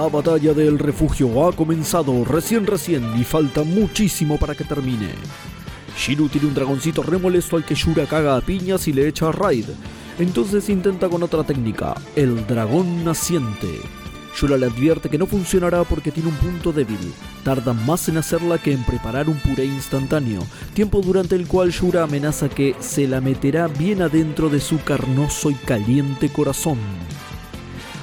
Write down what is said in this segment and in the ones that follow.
La batalla del refugio ha comenzado recién recién y falta muchísimo para que termine. Shiru tiene un dragoncito remolesto al que Shura caga a piñas y le echa a raid. Entonces intenta con otra técnica, el dragón naciente. Shura le advierte que no funcionará porque tiene un punto débil. Tarda más en hacerla que en preparar un puré instantáneo, tiempo durante el cual Shura amenaza que se la meterá bien adentro de su carnoso y caliente corazón.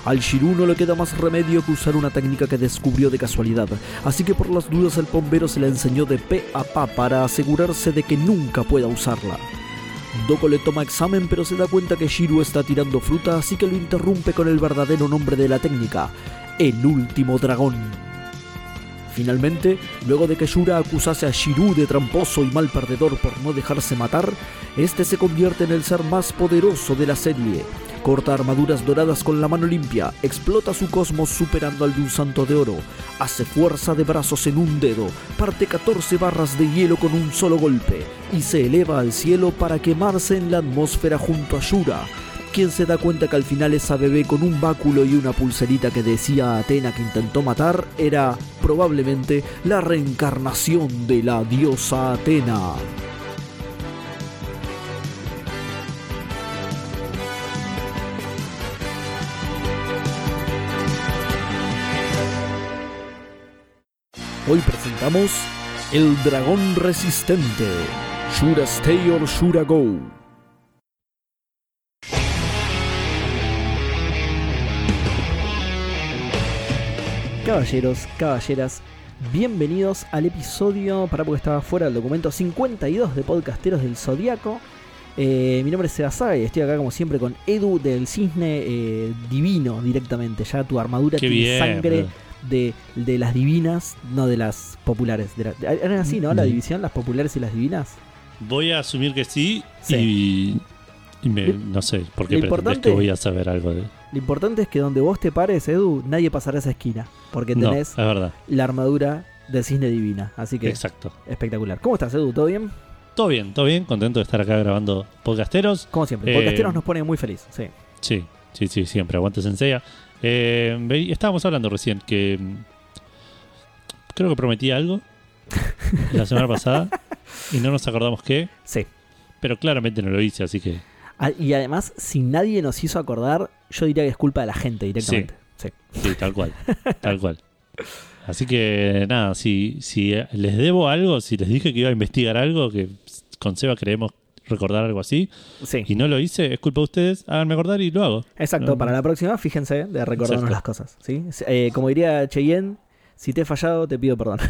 Al Shiru no le queda más remedio que usar una técnica que descubrió de casualidad, así que por las dudas el bombero se la enseñó de pe a pa para asegurarse de que nunca pueda usarla. Doko le toma examen pero se da cuenta que Shiru está tirando fruta, así que lo interrumpe con el verdadero nombre de la técnica, el último dragón. Finalmente, luego de que Shura acusase a Shiru de tramposo y mal perdedor por no dejarse matar, este se convierte en el ser más poderoso de la serie. Corta armaduras doradas con la mano limpia, explota su cosmos superando al de un santo de oro, hace fuerza de brazos en un dedo, parte 14 barras de hielo con un solo golpe y se eleva al cielo para quemarse en la atmósfera junto a Shura, quien se da cuenta que al final esa bebé con un báculo y una pulserita que decía a Atena que intentó matar era probablemente la reencarnación de la diosa Atena. Hoy presentamos El Dragón Resistente, Shura Stay or Shura Go. Caballeros, caballeras, bienvenidos al episodio, para porque estaba fuera del documento 52 de Podcasteros del Zodíaco. Eh, mi nombre es Sebasaga y estoy acá como siempre con Edu del Cisne eh, Divino directamente. Ya tu armadura Qué tiene bien, sangre bro. De, de las divinas, no de las populares. De la- ¿Eran así, no? La división, las populares y las divinas. Voy a asumir que sí, Sí. y, y me- no sé por qué lo pretendés importante- que voy a saber algo de... Lo importante es que donde vos te pares, Edu, nadie pasará esa esquina. Porque No, es tenés verdad, la armadura del cisne divina. Así que exacto. espectacular. ¿Cómo estás, Edu? ¿Todo bien? Todo bien, todo bien, contento de estar acá grabando podcasteros. Como siempre. Eh, Podcasteros nos pone muy feliz. Sí. Sí, sí, sí, siempre, aguante Senseiya. Eh, estábamos hablando recién que mm, creo que prometí algo la semana pasada y no nos acordamos qué, Sí. pero claramente no lo hice, así que Ah, Y además, si nadie nos hizo acordar, yo diría que es culpa de la gente directamente. Sí. sí, tal cual, tal cual. Así que nada, si, si les debo algo, si les dije que iba a investigar algo, que con Seba creemos recordar algo así, Sí. y no lo hice, es culpa de ustedes, háganme acordar y lo hago. Exacto. No. Para la próxima, fíjense de recordarnos Exacto. las cosas. ¿sí? Eh, como diría Cheyenne, si te he fallado, te pido perdón.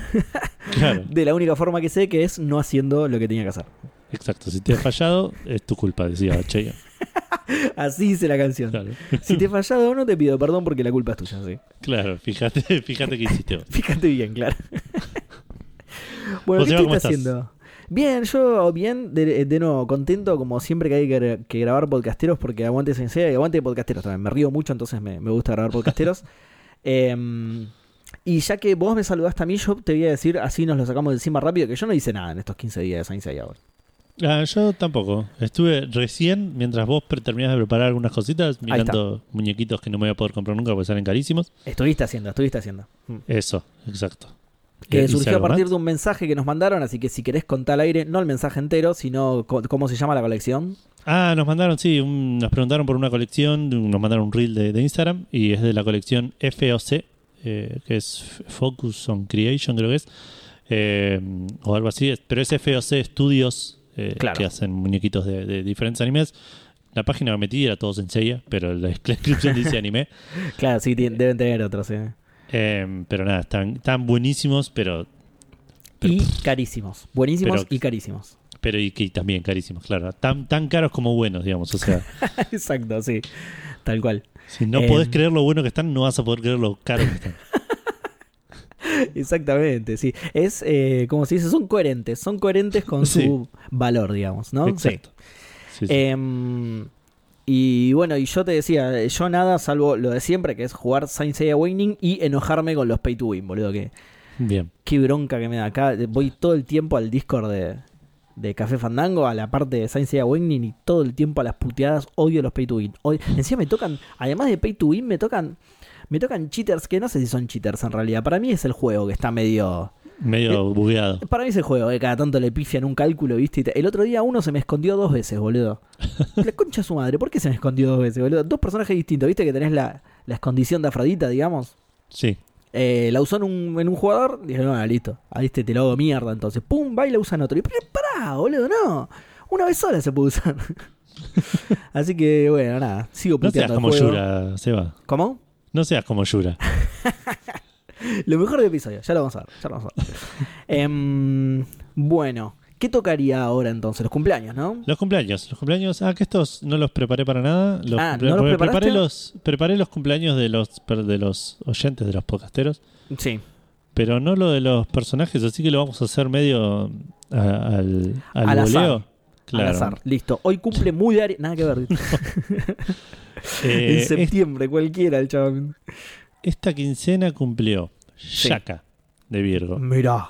Claro, de la única forma que sé que es no haciendo lo que tenía que hacer. exacto. Si te he fallado, es tu culpa, decía Cheyenne. Así dice la canción. Claro. Si te he fallado, no te pido perdón porque la culpa es tuya. ¿sí? Claro, fíjate, fíjate que hiciste. Fíjate bien, claro. bueno, ¿qué Seba, estás ¿cómo estás? haciendo? Bien, yo bien, de, de nuevo, contento como siempre que hay que, que grabar podcasteros porque aguante Sensei y aguante podcasteros también. Me río mucho, entonces me, me gusta grabar podcasteros. Em, y ya que vos me saludaste a mí, yo te voy a decir, así nos lo sacamos de encima rápido, que yo no hice nada en estos 15 días de y ahora. Ah, yo tampoco. Estuve recién, mientras vos terminás de preparar algunas cositas, mirando muñequitos que no me voy a poder comprar nunca porque salen carísimos. Estuviste haciendo, estuviste haciendo. Mm. Eso, exacto. Que ¿Hice surgió a partir más? de un mensaje que nos mandaron, así que si querés contar al aire, no el mensaje entero, sino cómo se llama la colección. Ah, nos mandaron, sí, un- nos preguntaron por una colección, nos mandaron un reel de, de Instagram y es de la colección FOC, eh, que es Focus on Creation, creo que es. eh, o algo así. Pero es FOC Studios eh, Claro. que hacen muñequitos de, de diferentes animes. La página que metí era todo Senseiya, pero la, descripción dice anime. Claro, sí, deben tener otros. eh. Eh, pero nada, están, están buenísimos, pero, Pero- y carísimos. Buenísimos pero- y carísimos. pero y también carísimos, claro. Tan, tan caros como buenos, digamos. O sea, Exacto, sí. Tal cual. si no Em. podés creer lo bueno que están, no vas a poder creer lo caros que están. Exactamente, sí. Es, eh, como se dice, son coherentes. Son coherentes con Sí. su valor, digamos, ¿no? Exacto. Sí, sí. Em, y bueno, y yo te decía, yo nada salvo lo de siempre, que es jugar Saint Seiya Awakening y enojarme con los pay to win, boludo. Que, Bien. qué bronca que me da acá. Voy todo el tiempo al Discord de, de Café Fandango, a la parte de Saint Seiya Awakening y todo el tiempo a las puteadas. Odio los pay to win. Odio- Encima me tocan, además de pay to win, me tocan, me tocan cheaters que no sé si son cheaters en realidad. Para mí es el juego que está medio. Medio bugueado. Para mí es el juego, que cada tanto le pifian un cálculo, ¿viste? El otro día uno se me escondió dos veces, boludo. La concha de su madre, ¿por qué se me escondió dos veces, boludo? Dos personajes distintos, ¿viste? Que tenés la, la escondición de Afrodita, digamos. Sí. Eh, la usó en un, en un jugador, dije, no, listo. Ahí este te lo hago mierda, entonces. Pum, va y la usa en otro. Y pero pará, boludo, no. Una vez sola se puede usar. Así que, bueno, nada. Sigo No seas puteando el como juego. Yura, Seba. ¿Cómo? No seas como Yura. Lo mejor del episodio, ya lo vamos a ver. Ya lo vamos a ver. Em, bueno, ¿qué tocaría ahora entonces? Los cumpleaños, ¿no? Los cumpleaños. Los cumpleaños. Ah, que estos no los preparé para nada. Los Ah, ¿no los preparé los Preparé los cumpleaños de los, de los oyentes, de los podcasteros. Sí. Pero no lo de los personajes, así que lo vamos a hacer medio a- al, al, Al azar. Claro. Al azar. Listo. Hoy cumple muy de Nada que ver. Eh, en es- septiembre, cualquiera el chaval. Esta quincena cumplió Shaka de Virgo Mirá.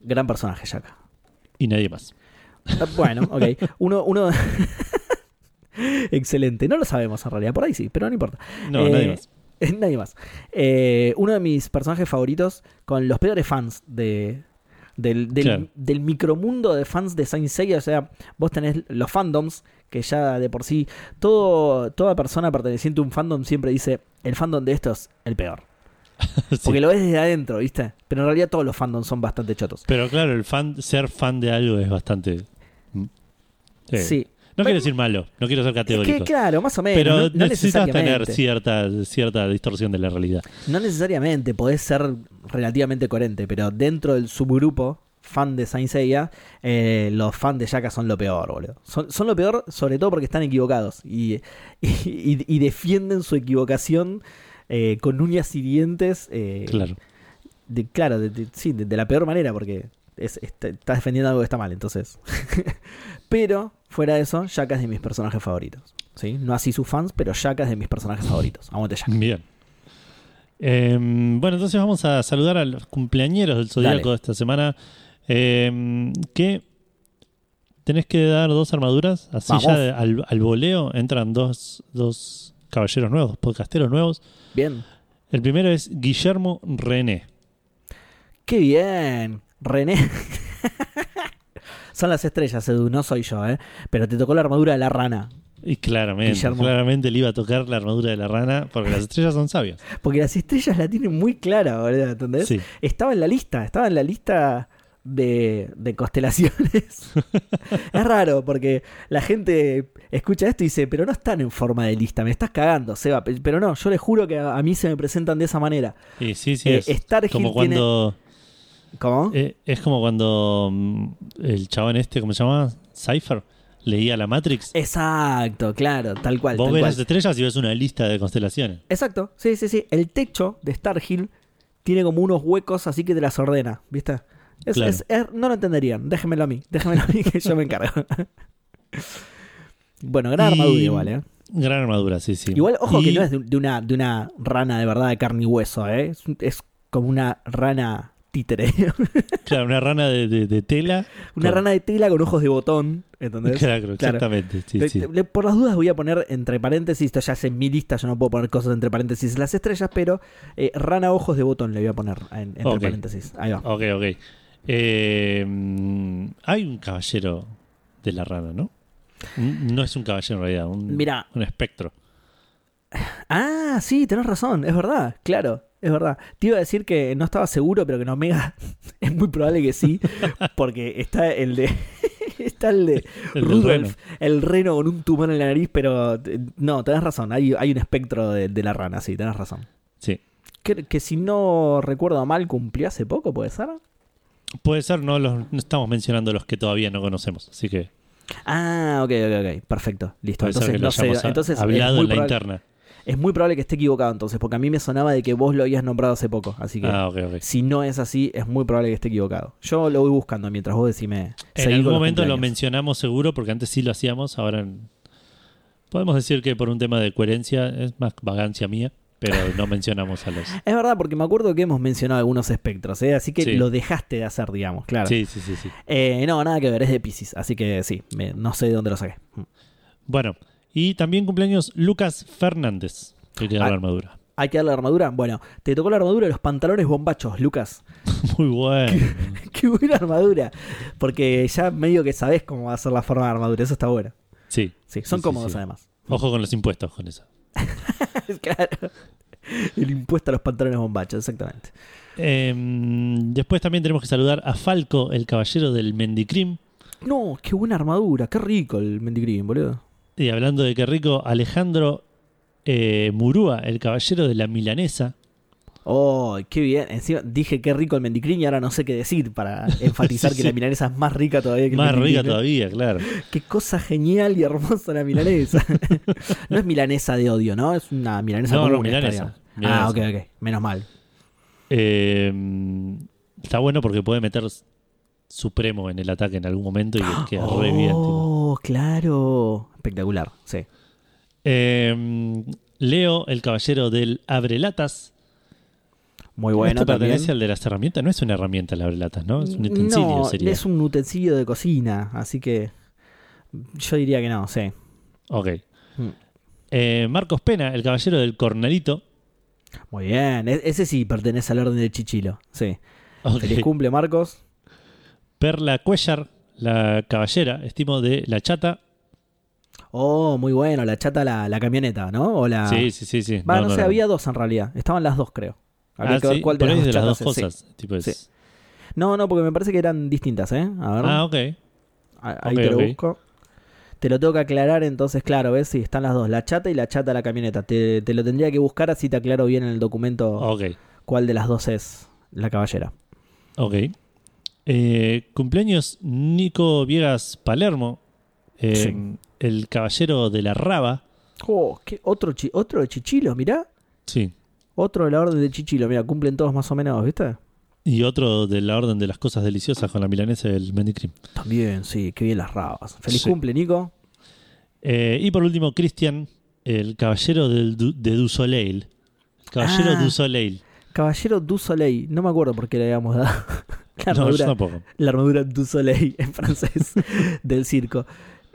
Gran personaje, Yaka. y nadie más. Ah, Bueno, ok. Uno, uno. Excelente. No lo sabemos en realidad. Por ahí sí, pero no importa. No, Eh, nadie más. Nadie más. Eh, uno de mis personajes favoritos con los peores fans de. Del, del, Claro. del micromundo de fans de Saint Seiya, o sea, vos tenés los fandoms, que ya de por sí, todo, toda persona perteneciente a un fandom siempre dice, el fandom de esto es el peor. Sí. Porque lo ves desde adentro, ¿viste? Pero en realidad todos los fandoms son bastante chotos. Pero claro, el fan, ser fan de algo es bastante. mm, Sí. No quiero decir malo, no quiero ser Es categórico. que claro, más o menos. pero no, no necesitas tener cierta, cierta distorsión de la realidad. No necesariamente, podés ser relativamente coherente, pero dentro del subgrupo fan de Saint Seiya, eh, los fans de Yaka son lo peor, boludo. Son, son lo peor, sobre todo porque están equivocados y, y- y defienden su equivocación eh, con uñas y dientes. eh, Claro. de- claro, de, de- sí, de, de la peor manera, porque es, está, está defendiendo algo que está mal, entonces. pero, fuera de eso, Yaka es de mis personajes favoritos. ¿sí? No así sus fans, pero Yaka es de mis personajes favoritos. Aguante Yaka. Bien. Em, bueno, entonces vamos a saludar a los cumpleañeros del Zodíaco de esta semana. Em, que tenés que dar dos armaduras. Así Vamos. ya de- al, al voleo entran dos, dos caballeros nuevos, podcasteros nuevos. Bien. El primero es Guillermo René. ¡Qué bien! René. Son las estrellas, Edu, no soy yo, ¿eh? Pero te tocó la armadura de la rana. Y claramente, Guillermo. claramente le iba a tocar la armadura de la rana porque las estrellas son sabias. Porque las estrellas la tienen muy clara, ¿verdad? ¿Entendés? Sí. Estaba en la lista, estaba en la lista de, de constelaciones. es raro porque la gente escucha esto y dice, pero no están en forma de lista, me estás cagando, Seba. Pe- Pero no, yo les juro que a, a mí se me presentan de esa manera. Y sí, sí, Eh, es como tiene- cuando ¿Cómo? eh, es como cuando mm, el chabón este, ¿cómo se llama? Cypher leía la Matrix. Exacto, claro, tal cual. Vos tal ves cual. las estrellas y ves una lista de constelaciones. Exacto, sí, sí, sí. El techo de Starhill tiene como unos huecos así que te las ordena, ¿viste? Es- Claro. es- es- no lo entenderían. Déjenmelo a mí. Déjenmelo a mí que yo me encargo. bueno, gran Y- armadura igual, ¿eh? Gran armadura, sí, sí. Igual, ojo Y- que no es de, de una, de una rana de verdad de carne y hueso, ¿eh? Es, es como una rana títere. Claro, una rana de, de- de tela. una Con- rana de tela con ojos de botón, ¿entendés? Claro, Claro. exactamente. Sí, Le- sí. le- por las dudas voy a poner entre paréntesis, esto ya es en mi lista, yo no puedo poner cosas entre paréntesis las estrellas, pero eh, rana ojos de botón le voy a poner en- entre paréntesis. Ahí va. Ok, ok. Eh, hay un caballero de la rana, ¿no? No es un caballero en realidad, un, Mira, un espectro. ah, sí, tenés razón, es verdad, claro. Es verdad. Te iba a decir que no estaba seguro, pero que en Omega es muy probable que sí, porque está el de. está el de El del Rudolph, reno. el reno con un tumor en la nariz, pero eh, no, tenés razón, hay, hay un espectro de, de la rana, sí, tenés razón. Sí. Que, que si no recuerdo mal, cumplió hace poco, ¿puede ser? Puede ser, no, los, no estamos mencionando los que todavía no conocemos. Así que Ah, ok, ok, ok, perfecto, listo. puede Entonces, no sé, entonces es hablado en la probable- interna. Es muy probable que esté equivocado entonces, porque a mí me sonaba de que vos lo habías nombrado hace poco. Así que Ah, si no es así, es muy probable que esté equivocado. Yo lo voy buscando mientras vos decime. En algún momento lo mencionamos seguro, porque antes sí lo hacíamos, ahora en- podemos decir que por un tema de coherencia es más vagancia mía, pero no mencionamos a los... Es verdad, porque me acuerdo que hemos mencionado algunos espectros, ¿eh? así que Sí. lo dejaste de hacer, digamos, claro. Sí, sí, sí, sí. Eh, no, nada que ver, es de Pisces, así que sí, me- no sé de dónde lo saqué. Mm. Bueno, y también cumpleaños Lucas Fernández, que tiene Ah. la armadura. ¿Hay que darle la armadura? Bueno, te tocó la armadura de los pantalones bombachos, Lucas. Muy bueno. Qué buena armadura. Porque ya medio que sabés cómo va a ser la forma de armadura, eso está bueno. Sí. Sí, son Sí, cómodos sí. además. Ojo con los impuestos con eso. claro. El impuesto a los pantalones bombachos, exactamente. Em, después también tenemos que saludar a Falco, el caballero del Mendicrim. No, qué buena armadura, qué rico el Mendigrim, boludo. Y hablando de qué rico, Alejandro eh, Murúa, el caballero de la Milanesa. Oh, qué bien. Encima dije qué rico el Mendicrim y ahora no sé qué decir para enfatizar Sí, que sí. la milanesa es más rica todavía que el Más rica ¿eh? todavía, claro. Qué cosa genial y hermosa la milanesa. no es milanesa de odio, ¿no? Es una milanesa No, común milanesa. Milanesa. Ah, ok, ok. Menos mal. Eh, está bueno porque puede meter Supremo en el ataque en algún momento y le queda re bien. Oh, claro. Espectacular, sí. Eh, Leo, el caballero del Abrelatas. Muy bueno Esto pertenece al de las herramientas. No es una herramienta el Abrelatas, ¿no? Es un utensilio, no, sería. es un utensilio de cocina, así que yo diría que no, sí. Ok. Mm. Eh, Marcos Pena, el caballero del Cornalito. Muy bien, e- ese sí pertenece al orden de Chichilo, sí. Ok. Feliz cumple, Marcos. Perla Cuellar, la caballera, estimo de la chata. Oh, muy bueno, la chata, la, la camioneta, ¿no? O la... Sí, sí, sí, sí. Va, no, sé, había dos en realidad. Estaban las dos, creo. Habría Ah, que ver sí, cuál de las dos de las dos es, sí. cosas. Tipo es-. No, no, porque me parece que eran distintas, ¿eh? A ver. Ah, ok. Ah, Ahí te lo busco. Te lo tengo que aclarar, entonces, claro, ves si están las dos, la chata y la chata la camioneta. Te, te lo tendría que buscar así te aclaro bien en el documento Ok, cuál de las dos es la caballera. ok. Eh, cumpleaños Nico Viegas Palermo, eh, Sí. el caballero de la Raba. Oh, ¿qué? ¿Otro, chi- otro de Chichilo, mirá. Sí. Otro de la orden de Chichilo, mira, cumplen todos más o menos, ¿viste? Y otro de la orden de las cosas deliciosas con la milanesa del Mendicrim. También, sí, qué bien las rabas. Feliz Sí. cumple, Nico. Eh, y por último, Cristian, el caballero del Du- de Du Soleil. Caballero Ah. Du Soleil. Caballero du Soleil, no me acuerdo por qué le habíamos dado la No, yo armadura, tampoco. la armadura du Soleil en francés del circo.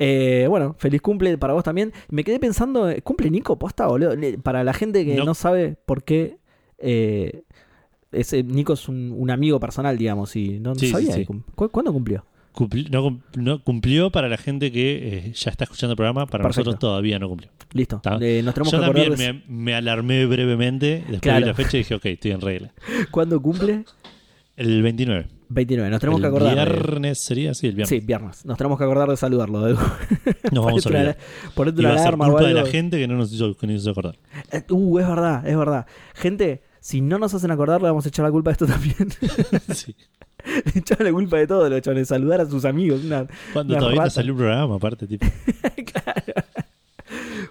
Eh, bueno, feliz cumple para vos también. Me quedé pensando, eh, ¿cumple Nico posta, boludo? Para la gente que no, No. sabe por qué, eh, ese Nico es un, un amigo personal, digamos, y no, no Sí, sí, sabía. sí. ¿Cu- ¿Cuándo cumplió? Cumpli- no, cum- no cumplió para la gente que eh, ya está escuchando el programa, para Perfecto. nosotros todavía no cumplió. Listo. Eh, nos tenemos Yo que también de- me, me alarmé brevemente, después Claro. vi la fecha y dije, ok, estoy en regla. ¿Cuándo cumple? El 29. 29. Nos tenemos el que acordar. de- viernes sería, sí, el viernes. Sí, viernes. Nos tenemos que acordar de saludarlo. De... Nos vamos a olvidar. ponete una alarma o culpa de la gente que no nos hizo, que nos hizo acordar. Eh, Uh, es verdad, es verdad. Gente, si no nos hacen acordar, le vamos a echar la culpa de esto también. Sí. le echamos la culpa de todo, los chavales. Saludar a sus amigos. Una, Cuando Una todavía no salió un programa, aparte, tipo.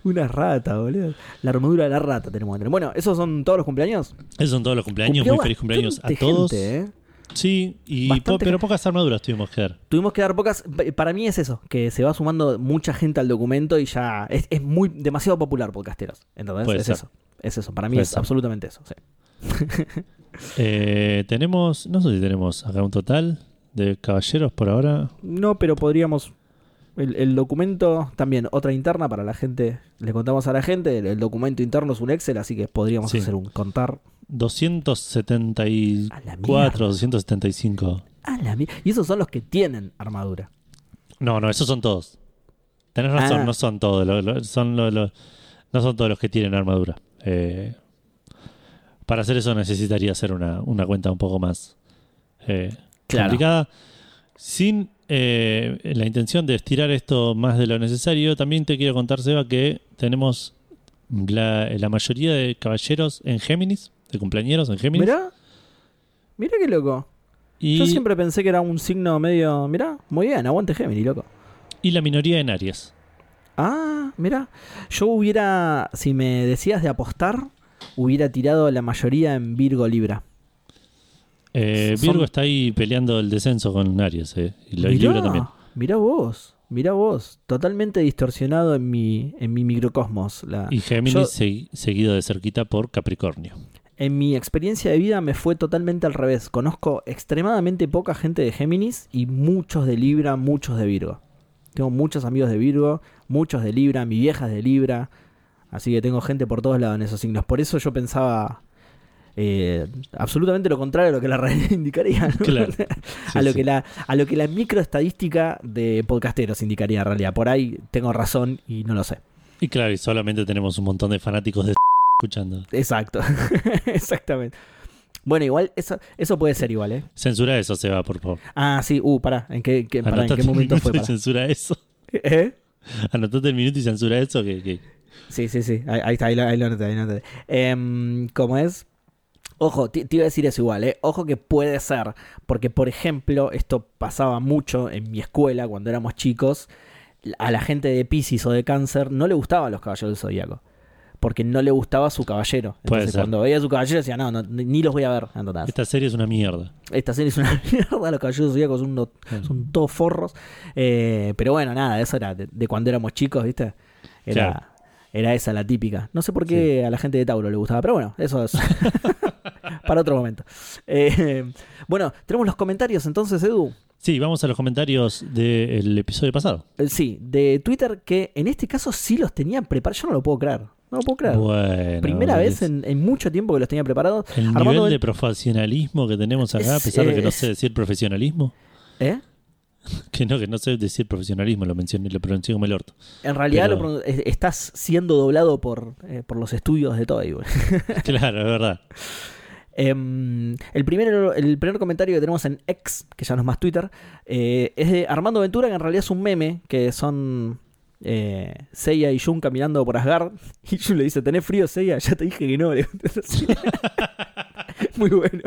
una rata, boludo. La armadura de la rata tenemos que tener. Bueno, ¿esos son todos los cumpleaños? Esos son todos los cumpleaños. Cumplió Muy feliz cumpleaños a todos. gente, ¿eh? Sí, y po- pero pocas armaduras tuvimos que dar. Tuvimos que dar pocas. pa- Para mí es eso, que se va sumando mucha gente al documento y ya es, es muy demasiado popular podcasteros. Entonces, Puede es ser. eso. Es eso. Para mí Puede es ser. absolutamente eso. sí. Eh, tenemos, no sé si tenemos acá un total de caballeros por ahora. No, pero podríamos. El, el documento, también otra interna para la gente. Le contamos a la gente. El, el documento interno es un Excel, así que podríamos Sí. hacer un contar. 274, A la mierda. 275. A la mi- y esos son los que tienen armadura. No, no, esos son todos. Tenés razón, Ah. no son todos. lo- lo- son lo- no son todos los que tienen armadura. Eh, para hacer eso necesitaría hacer una, una cuenta un poco más eh, Claro. complicada. Sin eh, la intención de estirar esto más de lo necesario, también te quiero contar, Seba, que tenemos la, la mayoría de caballeros en Géminis, de cumpleañeros en Géminis. Mirá, mirá qué loco. y, Yo siempre pensé que era un signo medio. Mirá, muy bien, aguante Gemini, loco. y la minoría en Aries. Ah, mirá. Yo hubiera, si me decías de apostar, hubiera tirado la mayoría en Virgo Libra. Eh, Son- Virgo está ahí peleando el descenso con Aries, eh, y Mirá, Libra también. Mirá vos, mirá vos. Totalmente distorsionado en mi, en mi microcosmos. La, Y Géminis Yo- seguido de cerquita por Capricornio. En mi experiencia de vida me fue totalmente al revés. Conozco extremadamente poca gente de Géminis y muchos de Libra, muchos de Virgo. Tengo muchos amigos de Virgo, muchos de Libra, mi vieja es de Libra. Así que tengo gente por todos lados en esos signos. Por eso yo pensaba eh, absolutamente lo contrario a lo que la realidad indicaría. ¿no? Claro. a, lo Sí, que la, a lo que la microestadística de podcasteros indicaría en realidad. Por ahí tengo razón y no lo sé. Y claro, y solamente tenemos un montón de fanáticos de escuchando. Exacto. Exactamente. Bueno, igual, eso, eso puede ser igual, ¿eh? Censura eso, Seba, por favor. Ah, sí, uh, pará, ¿en qué, qué- pará, ¿en qué momento minuto fue? Pará. censura eso. ¿Eh? Anotate el minuto y censura eso. Que, que- Sí, sí, sí, ahí, ahí está, ahí lo, ahí lo anoté, ahí lo anoté. Em, ¿Cómo es? Ojo, te, te iba a decir eso igual, ¿eh? Ojo que puede ser, porque por ejemplo, esto pasaba mucho en mi escuela cuando éramos chicos, a la gente de Pisces o de Cáncer no le gustaban los caballeros del Zodíaco. Porque no le gustaba su caballero. Entonces, cuando veía a su caballero decía, no, no, ni los voy a ver. ¿entendés? esta serie es una mierda. Esta serie es una mierda, los caballeros zodíacos son, unos- son todos forros. Eh, pero bueno, nada, eso era de, de cuando éramos chicos, ¿viste? Era, Claro. era esa la típica. No sé por qué a la gente de Tauro le gustaba, pero bueno, eso es para otro momento. Eh, bueno, tenemos los comentarios entonces, Edu. Sí, vamos a los comentarios del episodio pasado. Eh, Sí, de Twitter, que en este caso sí los tenía preparados. Yo no lo puedo creer. No lo puedo creer. Bueno. Primera vez en, en mucho tiempo que los tenía preparados. El Armando nivel de profesionalismo que tenemos acá, a Es- pesar de que no sé decir profesionalismo. ¿Eh? Que no, que no sé decir profesionalismo, lo mencioné, lo pronuncié como el orto. En realidad Pero- lo estás siendo doblado por, eh, por los estudios de güey. Claro, es verdad. Em, el, primer, el primer comentario que tenemos en X, que ya no es más Twitter, eh, es de Armando Ventura, que en realidad es un meme, que son eh, Seiya y Jun caminando por Asgard. Y Jun le dice, ¿tenés frío, Seiya? Ya te dije que no. Muy bueno.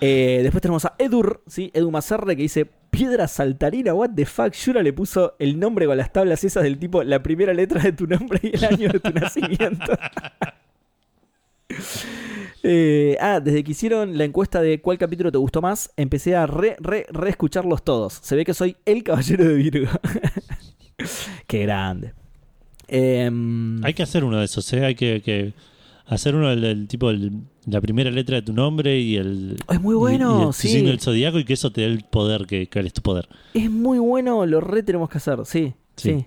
Eh, después tenemos a Edur, ¿sí? Edu Macerre, que dice, piedra saltarina, what the fuck. Yura le puso el nombre con las tablas esas del tipo, la primera letra de tu nombre y el año de tu nacimiento. Eh, ah, desde que hicieron la encuesta de cuál capítulo te gustó más, empecé a re, re, re escucharlos todos. Se ve que soy el caballero de Virgo. Qué grande. Em, Hay que hacer uno de esos, ¿eh? Hay que, que hacer uno del, del tipo, el- la primera letra de tu nombre y el. es muy y- y bueno, el sí. signo del zodiaco y que eso te dé el poder, que, que es tu poder. Es muy bueno, lo re tenemos que hacer, sí. Sí. Sí.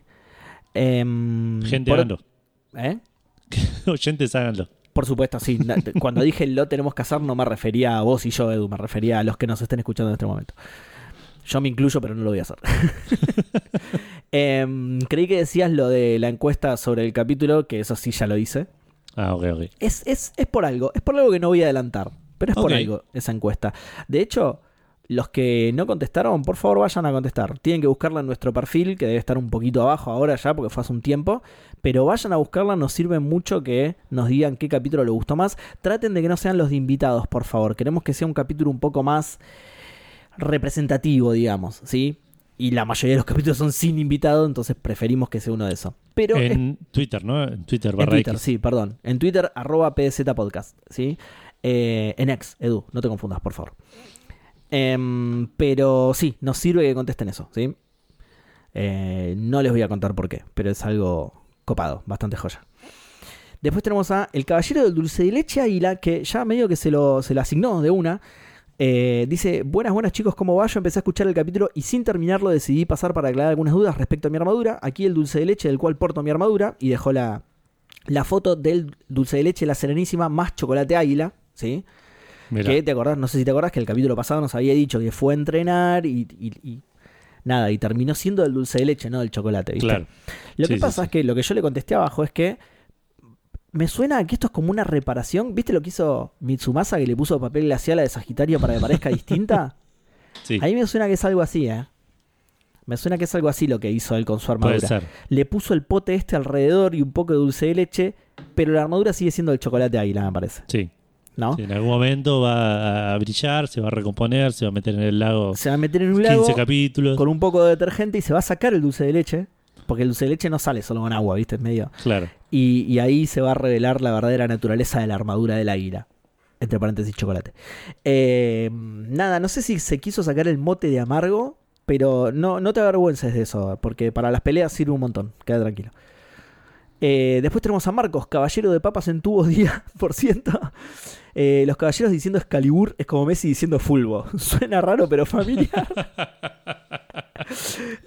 Em, Gente, por, háganlo. ¿eh? Oyentes, háganlo. Por supuesto, sí. Cuando dije lo tenemos que hacer, no me refería a vos y yo, Edu, me refería a los que nos estén escuchando en este momento. Yo me incluyo, pero no lo voy a hacer. Em, creí que decías lo de la encuesta sobre el capítulo, que eso sí ya lo hice. Ah, ok, ok. Es, es, es por algo, es por algo que no voy a adelantar, pero es por algo esa encuesta. De hecho, los que no contestaron, por favor vayan a contestar. Tienen que buscarla en nuestro perfil, que debe estar un poquito abajo ahora ya, porque fue hace un tiempo. Pero vayan a buscarla, nos sirve mucho que nos digan qué capítulo les gustó más. Traten de que no sean los de invitados, por favor. Queremos que sea un capítulo un poco más representativo, digamos, ¿sí? Y la mayoría de los capítulos son sin invitado, entonces preferimos que sea uno de esos. Pero es En Twitter, ¿no? En Twitter en barra Twitter, X. sí, perdón. En Twitter, arroba PDZ Podcast, ¿sí? Eh, en X, Edu, no te confundas, por favor. Em, pero sí, nos sirve que contesten eso, ¿sí? Eh, no les voy a contar por qué, pero es algo copado, bastante joya. Después tenemos a El Caballero del Dulce de Leche Águila, que ya medio que se lo, se lo asignó de una. Eh, dice, buenas, buenas chicos, ¿cómo va? Yo empecé a escuchar el capítulo y sin terminarlo decidí pasar para aclarar algunas dudas respecto a mi armadura. Aquí el dulce de leche del cual porto mi armadura y dejó la, la foto del dulce de leche, la serenísima, más chocolate águila, ¿sí? Mirá. Que te acordás, no sé si te acordás que el capítulo pasado nos había dicho que fue a entrenar y, y- y nada, y terminó siendo el dulce de leche, no del chocolate, ¿viste? Claro. Lo Sí, que sí, pasa sí. es que lo que yo le contesté abajo es que me suena que esto es como una reparación. ¿Viste lo que hizo Mitsumasa que le puso papel glacial a de Sagitario para que parezca distinta? Sí, A mí me suena que es algo así, ¿eh? Me suena que es algo así lo que hizo él con su armadura. puede ser. Le puso el pote este alrededor y un poco de dulce de leche, pero la armadura sigue siendo el chocolate águila, me parece. Sí. ¿No? Sí, En algún momento va a brillar, se va a recomponer, se va a meter en el lago Se va a meter en un 15 lago capítulos. con un poco de detergente y se va a sacar el dulce de leche, porque el dulce de leche no sale solo con agua, ¿viste? Es medio. Claro. Y, ahí se va a revelar la verdadera naturaleza de la armadura del águila. Entre paréntesis, chocolate. Eh, nada, no sé si se quiso sacar el mote de amargo, pero no, no te avergüences de eso, porque para las peleas sirve un montón. Queda tranquilo. Eh, después tenemos a Marcos, caballero de papas en tubos día por ciento. Eh, los caballeros diciendo Excalibur es como Messi diciendo Fulbo. Suena raro, pero familiar.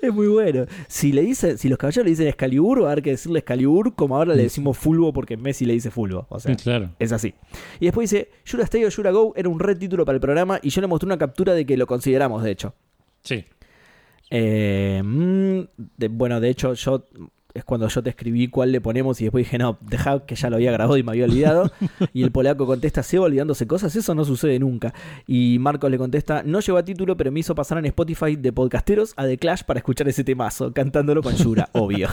es muy bueno. Si le dice, si los caballeros le dicen Excalibur, va a haber que decirle Excalibur, como ahora le decimos Fulbo porque Messi le dice Fulbo. O sea, claro. es así. Y después dice, Yura Stay o Yura Go era un red título para el programa y yo le mostré una captura de que lo consideramos, de hecho. Sí. Eh, mm, de- bueno, de hecho, yo es cuando yo te escribí cuál le ponemos y después dije, no, deja que ya lo había grabado y me había olvidado. y el polaco contesta, ¿se va olvidándose cosas? Eso no sucede nunca. Y Marcos le contesta, no llegó a título, pero me hizo pasar en Spotify de podcasteros a The Clash para escuchar ese temazo, cantándolo con Yura, obvio.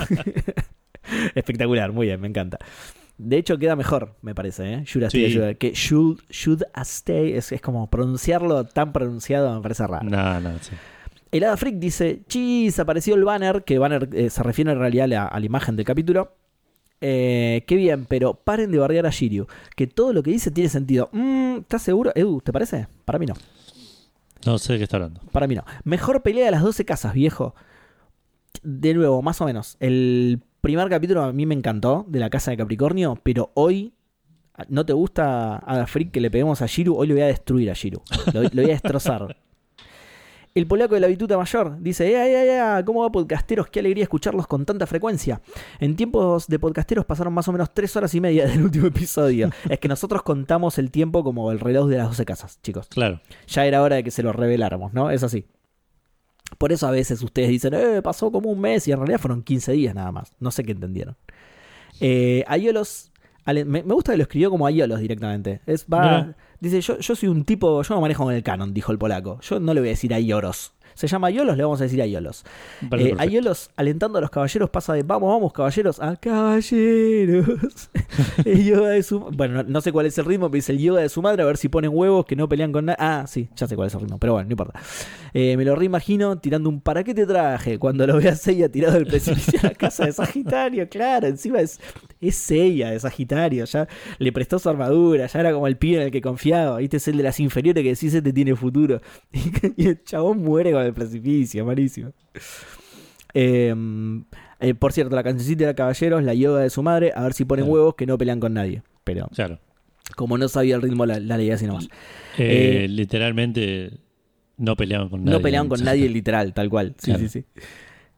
Espectacular, muy bien, me encanta. De hecho, queda mejor, me parece, ¿eh? Yura Stay, Sí. Que should, should stay es, es como pronunciarlo tan pronunciado me parece raro. No, no, sí. El Hada Freak dice, chis, apareció el banner, que banner eh, se refiere en realidad a la, a la imagen del capítulo. Eh, qué bien, pero paren de bardear a Shiryu, que todo lo que dice tiene sentido. Mm, ¿Estás seguro? Edu, ¿te parece? Para mí no. No sé de qué está hablando. Para mí no. Mejor pelea de las 12 casas, viejo. De nuevo, más o menos. El primer capítulo a mí me encantó, de la casa de Capricornio, pero hoy... ¿No te gusta Hada Freak que le peguemos a Shiru? Hoy lo voy a destruir a Shiru. Lo, lo voy a destrozar. El polaco de la bituta mayor dice, ¡eh, eh, eh! ¿Cómo va podcasteros? Qué alegría escucharlos con tanta frecuencia. En tiempos de podcasteros pasaron más o menos tres horas y media del último episodio. es que nosotros contamos el tiempo como el reloj de las 12 casas, chicos Claro. ya era hora de que se lo reveláramos, ¿no? Es así. Por eso a veces ustedes dicen, eh, pasó como un mes y en realidad fueron 15 días nada más. No sé qué entendieron. Eh, Ayolos, me, gusta que lo escribió como Ayolos directamente. Es, va. Dice, yo, yo soy un tipo, yo me manejo con el canon, dijo el polaco. Yo no le voy a decir Ayoros. Se llama Ayolos, le vamos a decir Ayolos. Me parece Eh. Ayolos alentando a los caballeros pasa de vamos, vamos, caballeros, a caballeros. el yoga de su Bueno, no, no sé cuál es el ritmo, pero dice el yoga de su madre, a ver si ponen huevos que no pelean con nada. Ah, sí, ya sé cuál es el ritmo, pero bueno, no importa. Eh, me lo reimagino tirando un ¿para qué te traje? Cuando lo vea Seiya tirado del precipicio a la casa de Sagitario, claro, encima es, es Seiya de Sagitario, ya le prestó su armadura, ya era como el pibe en el que confiaba, viste, es el de las inferiores que decís este tiene futuro. Y el chabón muere con el precipicio, malísimo. Eh, eh, por cierto, la cancioncita de Caballeros, la yoga de su madre, a ver si ponen Claro. huevos que no pelean con nadie. Pero Claro. como no sabía el ritmo, la, la leía así nomás. Eh, Eh, literalmente no peleaban con nadie. No peleaban con nadie literal, tal cual. Sí, Claro. sí, sí.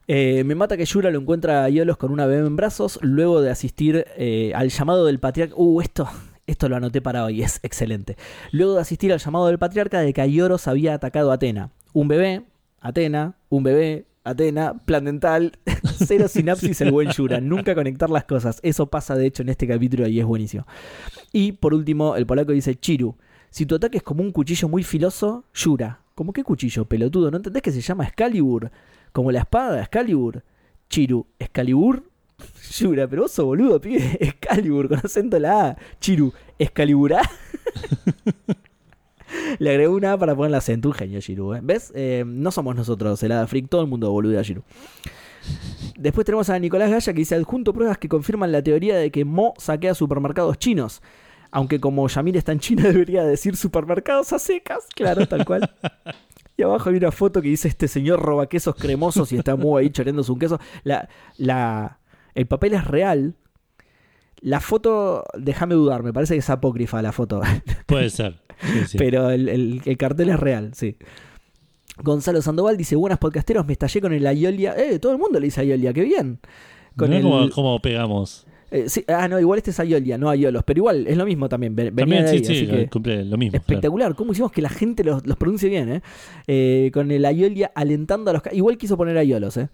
Eh, me mata que Yura lo encuentra a Yolos con una bebé en brazos luego de asistir eh, al llamado del patriarca. Uh, esto, esto lo anoté para hoy, es excelente. Luego de asistir al llamado del patriarca de que Aioros había atacado a Atena. Un bebé, Atena, un bebé, Atena, plan dental, cero sinapsis el buen Yura, nunca conectar las cosas. Eso pasa de hecho en este capítulo y es buenísimo. Y por último, el polaco dice, Chiru, si tu ataque es como un cuchillo muy filoso, Yura. ¿Cómo qué cuchillo, pelotudo? ¿No entendés que se llama Excalibur? Como la espada, Excalibur. Chiru, Excalibur. Yura, pero vos sos boludo, pibe. Excalibur, con acento la A. Chiru, Excalibura. Le agregó una A para poner el acento. Un genio, Chiru. ¿eh? ¿Ves? Eh, no somos nosotros, el Freak. Todo el mundo boludo a Chiru. Después tenemos a Nicolás Gaya que dice adjunto pruebas que confirman la teoría de que Mo saquea supermercados chinos. Aunque como Yamil está en China debería decir supermercados a secas. Claro, tal cual. Y abajo hay una foto que dice este señor roba quesos cremosos y está Mo ahí choreándose un queso. La, la, el papel es real. La foto, déjame dudar, me parece que es apócrifa la foto. Puede ser. Sí, sí. Pero el, el- el cartel es real, sí. Gonzalo Sandoval dice, buenas podcasteros, me estallé con el Aiolia. Eh, todo el mundo le dice Aiolia, qué bien. Con Mirá el, cómo, cómo pegamos. Eh, sí, ah, no, igual este es Ayolia, no Ayolos, pero igual es lo mismo también. Venía También, de sí, ahí, sí, así que- cumple lo mismo. claro. Espectacular, cómo hicimos que la gente los, los pronuncie bien, ¿eh? Eh, Con el Ayolia alentando a los... Igual quiso poner Ayolos, ¿eh?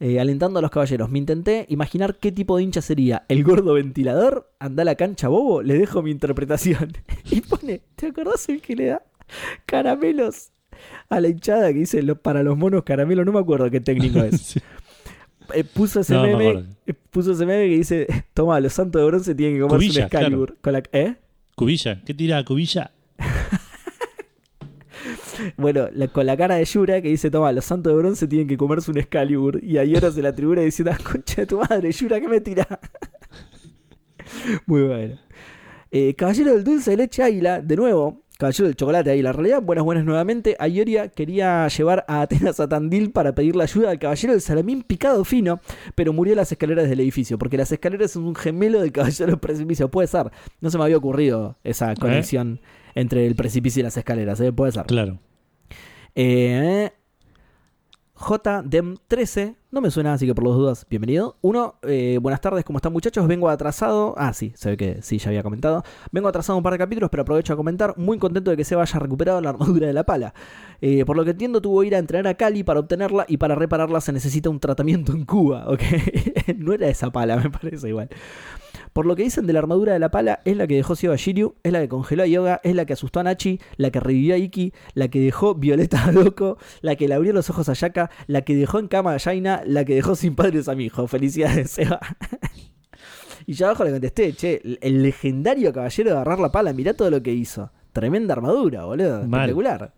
Eh, Alentando a los caballeros. Me intenté imaginar qué tipo de hincha sería. ¿El gordo ventilador? ¿Anda a la cancha bobo? Le dejo mi interpretación. y pone, ¿te acordás el que le da caramelos a la hinchada que dice "Lo- para los monos caramelos? No me acuerdo qué técnico es. Sí. Eh, puso ese No, meme... eh, puso ese meme que dice, toma, los santos de bronce tienen que comerse Cubilla, un Excalibur. Con la, ¿Eh? Cubilla, ¿qué tira Cubilla? Bueno, la- con la cara de Yura que dice, toma, los santos de bronce tienen que comerse un Excalibur. Y hay horas de la tribuna diciendo, "Ah, concha de tu madre, Yura, ¿qué me tira? Muy bueno. Eh, Caballero del Dulce de Leche Águila, de nuevo, Caballero del Chocolate Águila. En realidad, buenas, buenas nuevamente. Ayoria quería llevar a Atenas a Tandil para pedirle ayuda al Caballero del Salamín picado fino, pero murió en las escaleras del edificio, porque las escaleras son un gemelo del Caballero del Precipicio. Puede ser. No se me había ocurrido esa conexión entre el precipicio y las escaleras. ¿eh? Puede ser. Claro. Eh, JDEM13, no me suena, así que por las dudas, bienvenido. Uno, eh, buenas tardes, ¿cómo están muchachos? Vengo atrasado. Ah, sí, se ve que sí, ya había comentado. Vengo atrasado un par de capítulos, pero aprovecho a comentar. Muy contento de que se vaya recuperado la armadura de la pala. Eh, por lo que entiendo, tuvo que ir a entrenar a Cali para obtenerla y para repararla se necesita un tratamiento en Cuba, ¿ok? no era esa pala, me parece igual. Por lo que dicen de la armadura de la pala, es la que dejó ciego a Shiryu, es la que congeló a Yoga, es la que asustó a Nachi, la que revivió a Iki, la que dejó Violeta a Loco, la que le abrió los ojos a Yaka, la que dejó en cama a Jaina, la que dejó sin padres a mi hijo. Felicidades, Seba. y yo abajo le contesté, che, el- el legendario caballero de agarrar la pala, mirá todo lo que hizo. Tremenda armadura, boludo. Mal. Espectacular.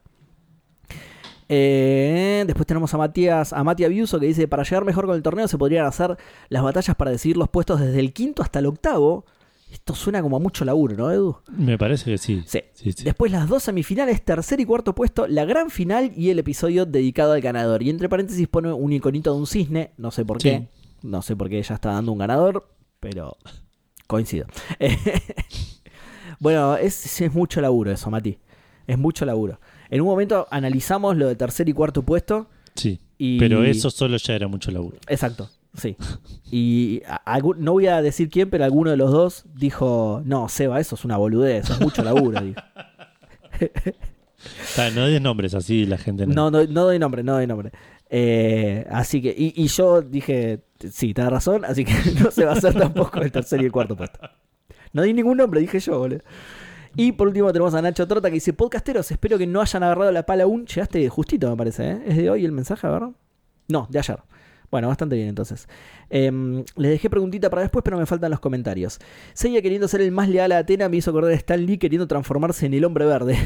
Eh, después tenemos a Matías, a Matías Biuso que dice, para llegar mejor con el torneo se podrían hacer las batallas para decidir los puestos desde el quinto hasta el octavo. Esto suena como a mucho laburo, ¿no, Edu? Me parece que sí. Sí. Sí, sí. Después las dos semifinales, tercer y cuarto puesto, la gran final y el episodio dedicado al ganador. Y entre paréntesis pone un iconito de un cisne, no sé por qué. No sé por qué ella está dando un ganador, pero coincido. bueno, es, es mucho laburo eso, Mati. Es mucho laburo. En un momento analizamos lo de tercer y cuarto puesto. Sí. Y... Pero eso solo ya era mucho laburo. Exacto, sí. Y algún- no voy a decir quién, pero alguno de los dos dijo, no, Seba, eso es una boludez, es mucho laburo. dijo. No des nombres así la gente No, no. no, no doy nombre, no doy nombre. Eh, así que, y, y yo dije, sí, tenés razón, así que no se va a hacer tampoco el tercer y el cuarto puesto. No di ningún nombre, dije yo, boludo. Y por último tenemos a Nacho Trota que dice, podcasteros, espero que no hayan agarrado la pala aún. Llegaste justito, me parece, ¿eh? ¿Es de hoy el mensaje, ¿verdad? No, de ayer. Bueno, bastante bien entonces. Em, les dejé preguntita para después, pero me faltan los comentarios. Seiya queriendo ser el más leal a Atena me hizo acordar a Stan Lee queriendo transformarse en el hombre verde.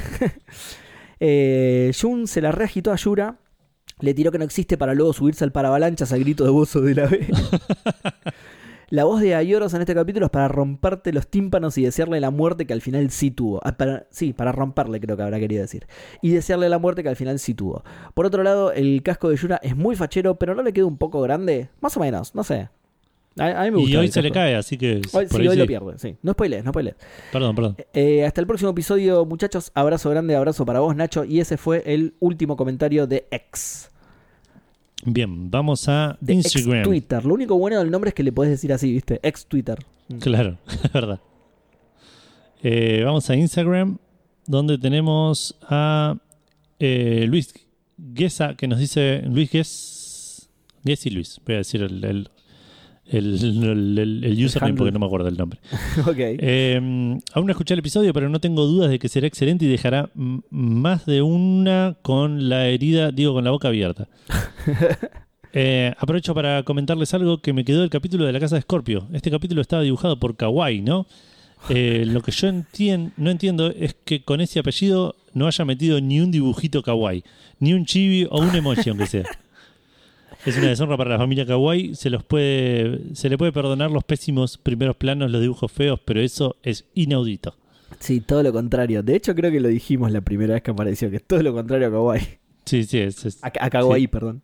eh, Jun se la reagitó a Yura. Le tiró que no existe para luego subirse al paravalanchas al grito de bozo de la B. la voz de Ayoros en este capítulo es para romperte los tímpanos y desearle la muerte que al final sí tuvo. Ah, para- sí, para romperle creo que habrá querido decir. Y desearle la muerte que al final sí tuvo. Por otro lado, el casco de Yura es muy fachero, pero ¿no le queda un poco grande? Más o menos, no sé. A, a mí me gusta. Y hoy se le cae, así que. Hoy, sí, hoy lo sí. pierde, sí. No spoilees, no spoilees. Perdón, perdón. Eh, hasta el próximo episodio, muchachos. Abrazo grande, abrazo para vos, Nacho. Y ese fue el último comentario de X. Bien, vamos a De Instagram. Ex Twitter. Lo único bueno del nombre es que le podés decir así, ¿viste? Ex Twitter. Claro, es verdad. Eh, vamos a Instagram, donde tenemos a eh, Luis Guesa, que nos dice Luis Guess y Luis, voy a decir el, el, el, el- el- username porque no me acuerdo el nombre. ok. Eh, aún no escuché el episodio, pero no tengo dudas de que será excelente y dejará más de una con la herida, digo, con la boca abierta. Eh, aprovecho para comentarles algo que me quedó del capítulo de la casa de Scorpio. Este capítulo estaba dibujado por Kawaii, ¿no? Eh, lo que yo entien- no entiendo es que con ese apellido no haya metido ni un dibujito Kawaii, ni un chibi o un emoji, aunque sea. Es una deshonra para la familia Kawaii. Se los puede, se le puede perdonar los pésimos primeros planos, los dibujos feos, pero eso es inaudito. Sí, todo lo contrario. De hecho, creo que lo dijimos la primera vez que apareció, que es todo lo contrario a Kawaii. Sí, sí, es, es A, a Kawaii, Sí. perdón.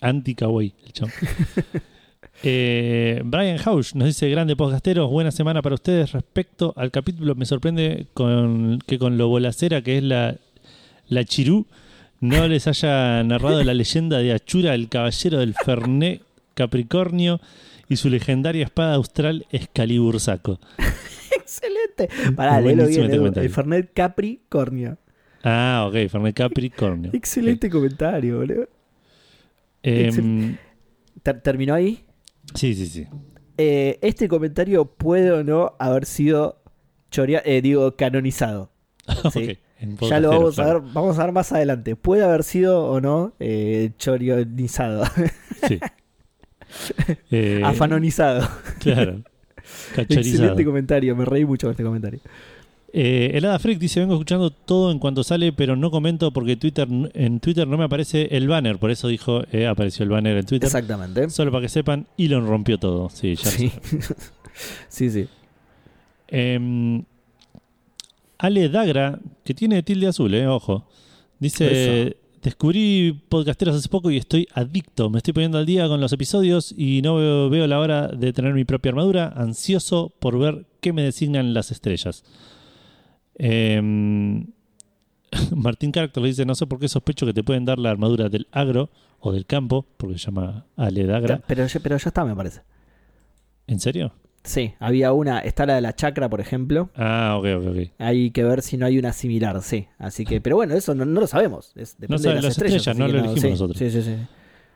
anti-kawaii el chabón. Eh, Brian Hausch nos dice, grande podcasteros, buena semana para ustedes. Respecto al capítulo, me sorprende con, que con lo bolacera que es la, la Chirú, no les haya narrado la leyenda de Achura, el caballero del Fernet Capricornio, y su legendaria espada austral Excalibur Saco. Excelente. Pará, léelo bien, este Edu. El Fernet Capricornio. Ah, ok, Fernet Capricornio. Excelente comentario, boludo. Em, Ter- ¿Terminó ahí? sí, sí, sí. Eh, este comentario puede o no haber sido chorea- eh, digo, canonizado. Sí. Ya lo vamos a claro. ver, vamos a ver más adelante. Puede haber sido o no eh, chorionizado, Sí. Eh, afanonizado. Claro. Excelente comentario, me reí mucho con este comentario. Eh, el Hada Freak dice: Vengo escuchando todo en cuanto sale, pero no comento porque Twitter en Twitter no me aparece el banner. Por eso dijo: eh, apareció el banner en Twitter. Exactamente. Solo para que sepan, Elon rompió todo. Sí, ya Sí. sí, sí. Em, Ale Dagra, que tiene tilde azul, eh, ojo. Dice: Eso. Descubrí podcasteros hace poco y estoy adicto. Me estoy poniendo al día con los episodios y no veo, veo la hora de tener mi propia armadura, ansioso por ver qué me designan las estrellas. Em, Martín Caractor le dice: No sé por qué sospecho que te pueden dar la armadura del agro o del campo, porque se llama Ale Dagra. Pero, pero ya está, me parece. ¿En serio? Sí, había una, está la de la chacra, por ejemplo. Ah, ok, ok, ok. Hay que ver si no hay una similar, sí. Así que, pero bueno, eso no, no lo sabemos. Es, depende sabe- de las, las estrellas. no lo elegimos sí, nosotros. Sí, sí, sí.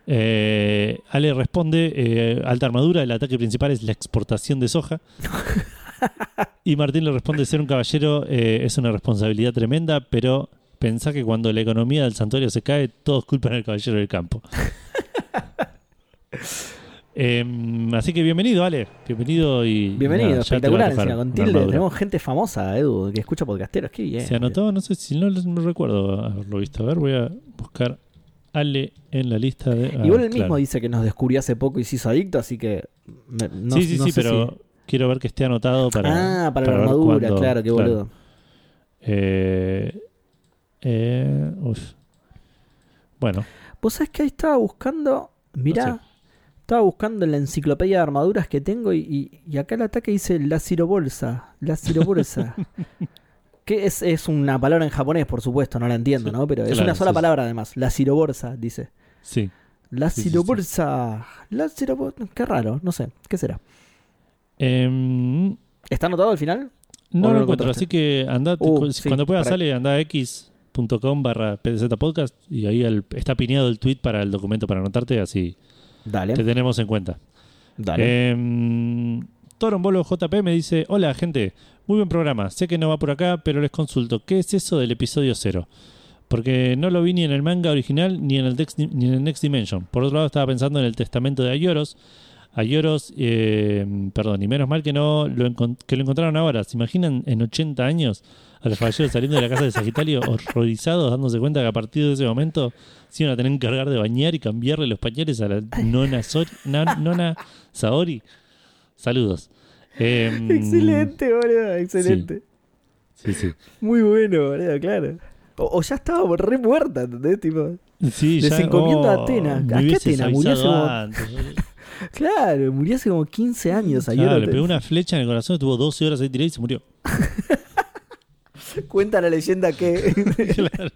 Eh, Ale responde, eh, alta armadura, el ataque principal es la exportación de soja. y Martín le responde, ser un caballero eh, es una responsabilidad tremenda, pero pensá que cuando la economía del santuario se cae, todos culpan al caballero del campo. Em, así que bienvenido, Ale. Bienvenido y... Bienvenido, nada, espectacular. Encima, con tilde tenemos gente famosa, Edu, que escucha podcasteros. Qué bien. Se anotó, no sé si no, no recuerdo haberlo visto. A ver, voy a buscar Ale en la lista de... ah, Igual él claro. mismo dice que nos descubrió hace poco y se hizo adicto, así que. me- no- sí, sí, no sí, sé pero si- quiero ver que esté anotado para. ah, para, la armadura, cuándo- claro, qué boludo. Eh, eh, uf. Bueno, Vos sabés que ahí estaba buscando. Mirá, No estaba buscando en la enciclopedia de armaduras que tengo y, y- y acá el ataque dice la cirobolsa. La cirobolsa. que es, es una palabra en japonés, por supuesto, no la entiendo, ¿no? Pero es claro, una sola sí, palabra además. La cirobolsa, dice. sí. La cirobolsa. La cirobolsa. Qué raro, no sé. ¿Qué será? Em, ¿Está anotado al final? no ¿O lo no lo encuentro, así que anda, Uh, sí, cuando puedas sale, anda a x.com barra PDZ podcast y ahí el- está pineado el tweet para el documento para anotarte, así Dale. te tenemos en cuenta. Dale. Eh, Torombolo JP me dice: Hola, gente. Muy buen programa. Sé que no va por acá, pero les consulto. ¿Qué es eso del episodio 0? Porque no lo vi ni en el manga original ni en el, Dex- ni en el Next Dimension. Por otro lado, estaba pensando en el testamento de Ayoros. Ayoros, eh, perdón, y menos mal que no lo, que lo encontraron ahora. ¿Se imaginan en 80 años a los caballeros saliendo de la casa de Sagitario horrorizados, dándose cuenta que a partir de ese momento se iban a tener que encargar de bañar y cambiarle los pañales a la nona, Sori- na- nona Saori? Saludos. Em, excelente, boludo. Excelente. Sí, sí. Muy bueno, boludo, claro. O, o ya estaba re muerta, ¿entendés? Tipo, Sí, ya- Desencomiendo a oh, Atena. me ¿A qué Atena? Murió claro, murió hace como 15 años. Ayer Claro, le pegó una flecha en el corazón, estuvo 12 horas ahí tirado y se murió. Cuenta la leyenda que. Claro.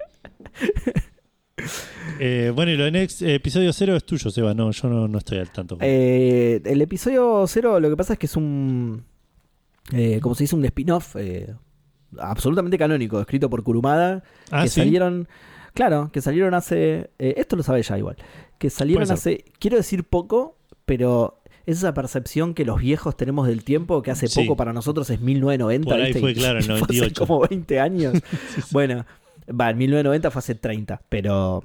Eh, bueno, y lo de Next, eh, episodio 0 es tuyo, Seba. No, yo no, no estoy al tanto. Eh, el episodio 0, lo que pasa es que es un. Eh, como se dice, un spin-off absolutamente canónico, escrito por Kurumada. ah, que sí. salieron. Claro, que salieron hace. esto lo sabe ya igual. Que salieron hace. Quiero decir poco, pero es esa percepción que los viejos tenemos del tiempo, que hace Sí. poco para nosotros es 1990. Por ahí ¿viste? fue, claro, en fue hace 98. como 20 años. Bueno, va, en 1990 fue hace 30, pero.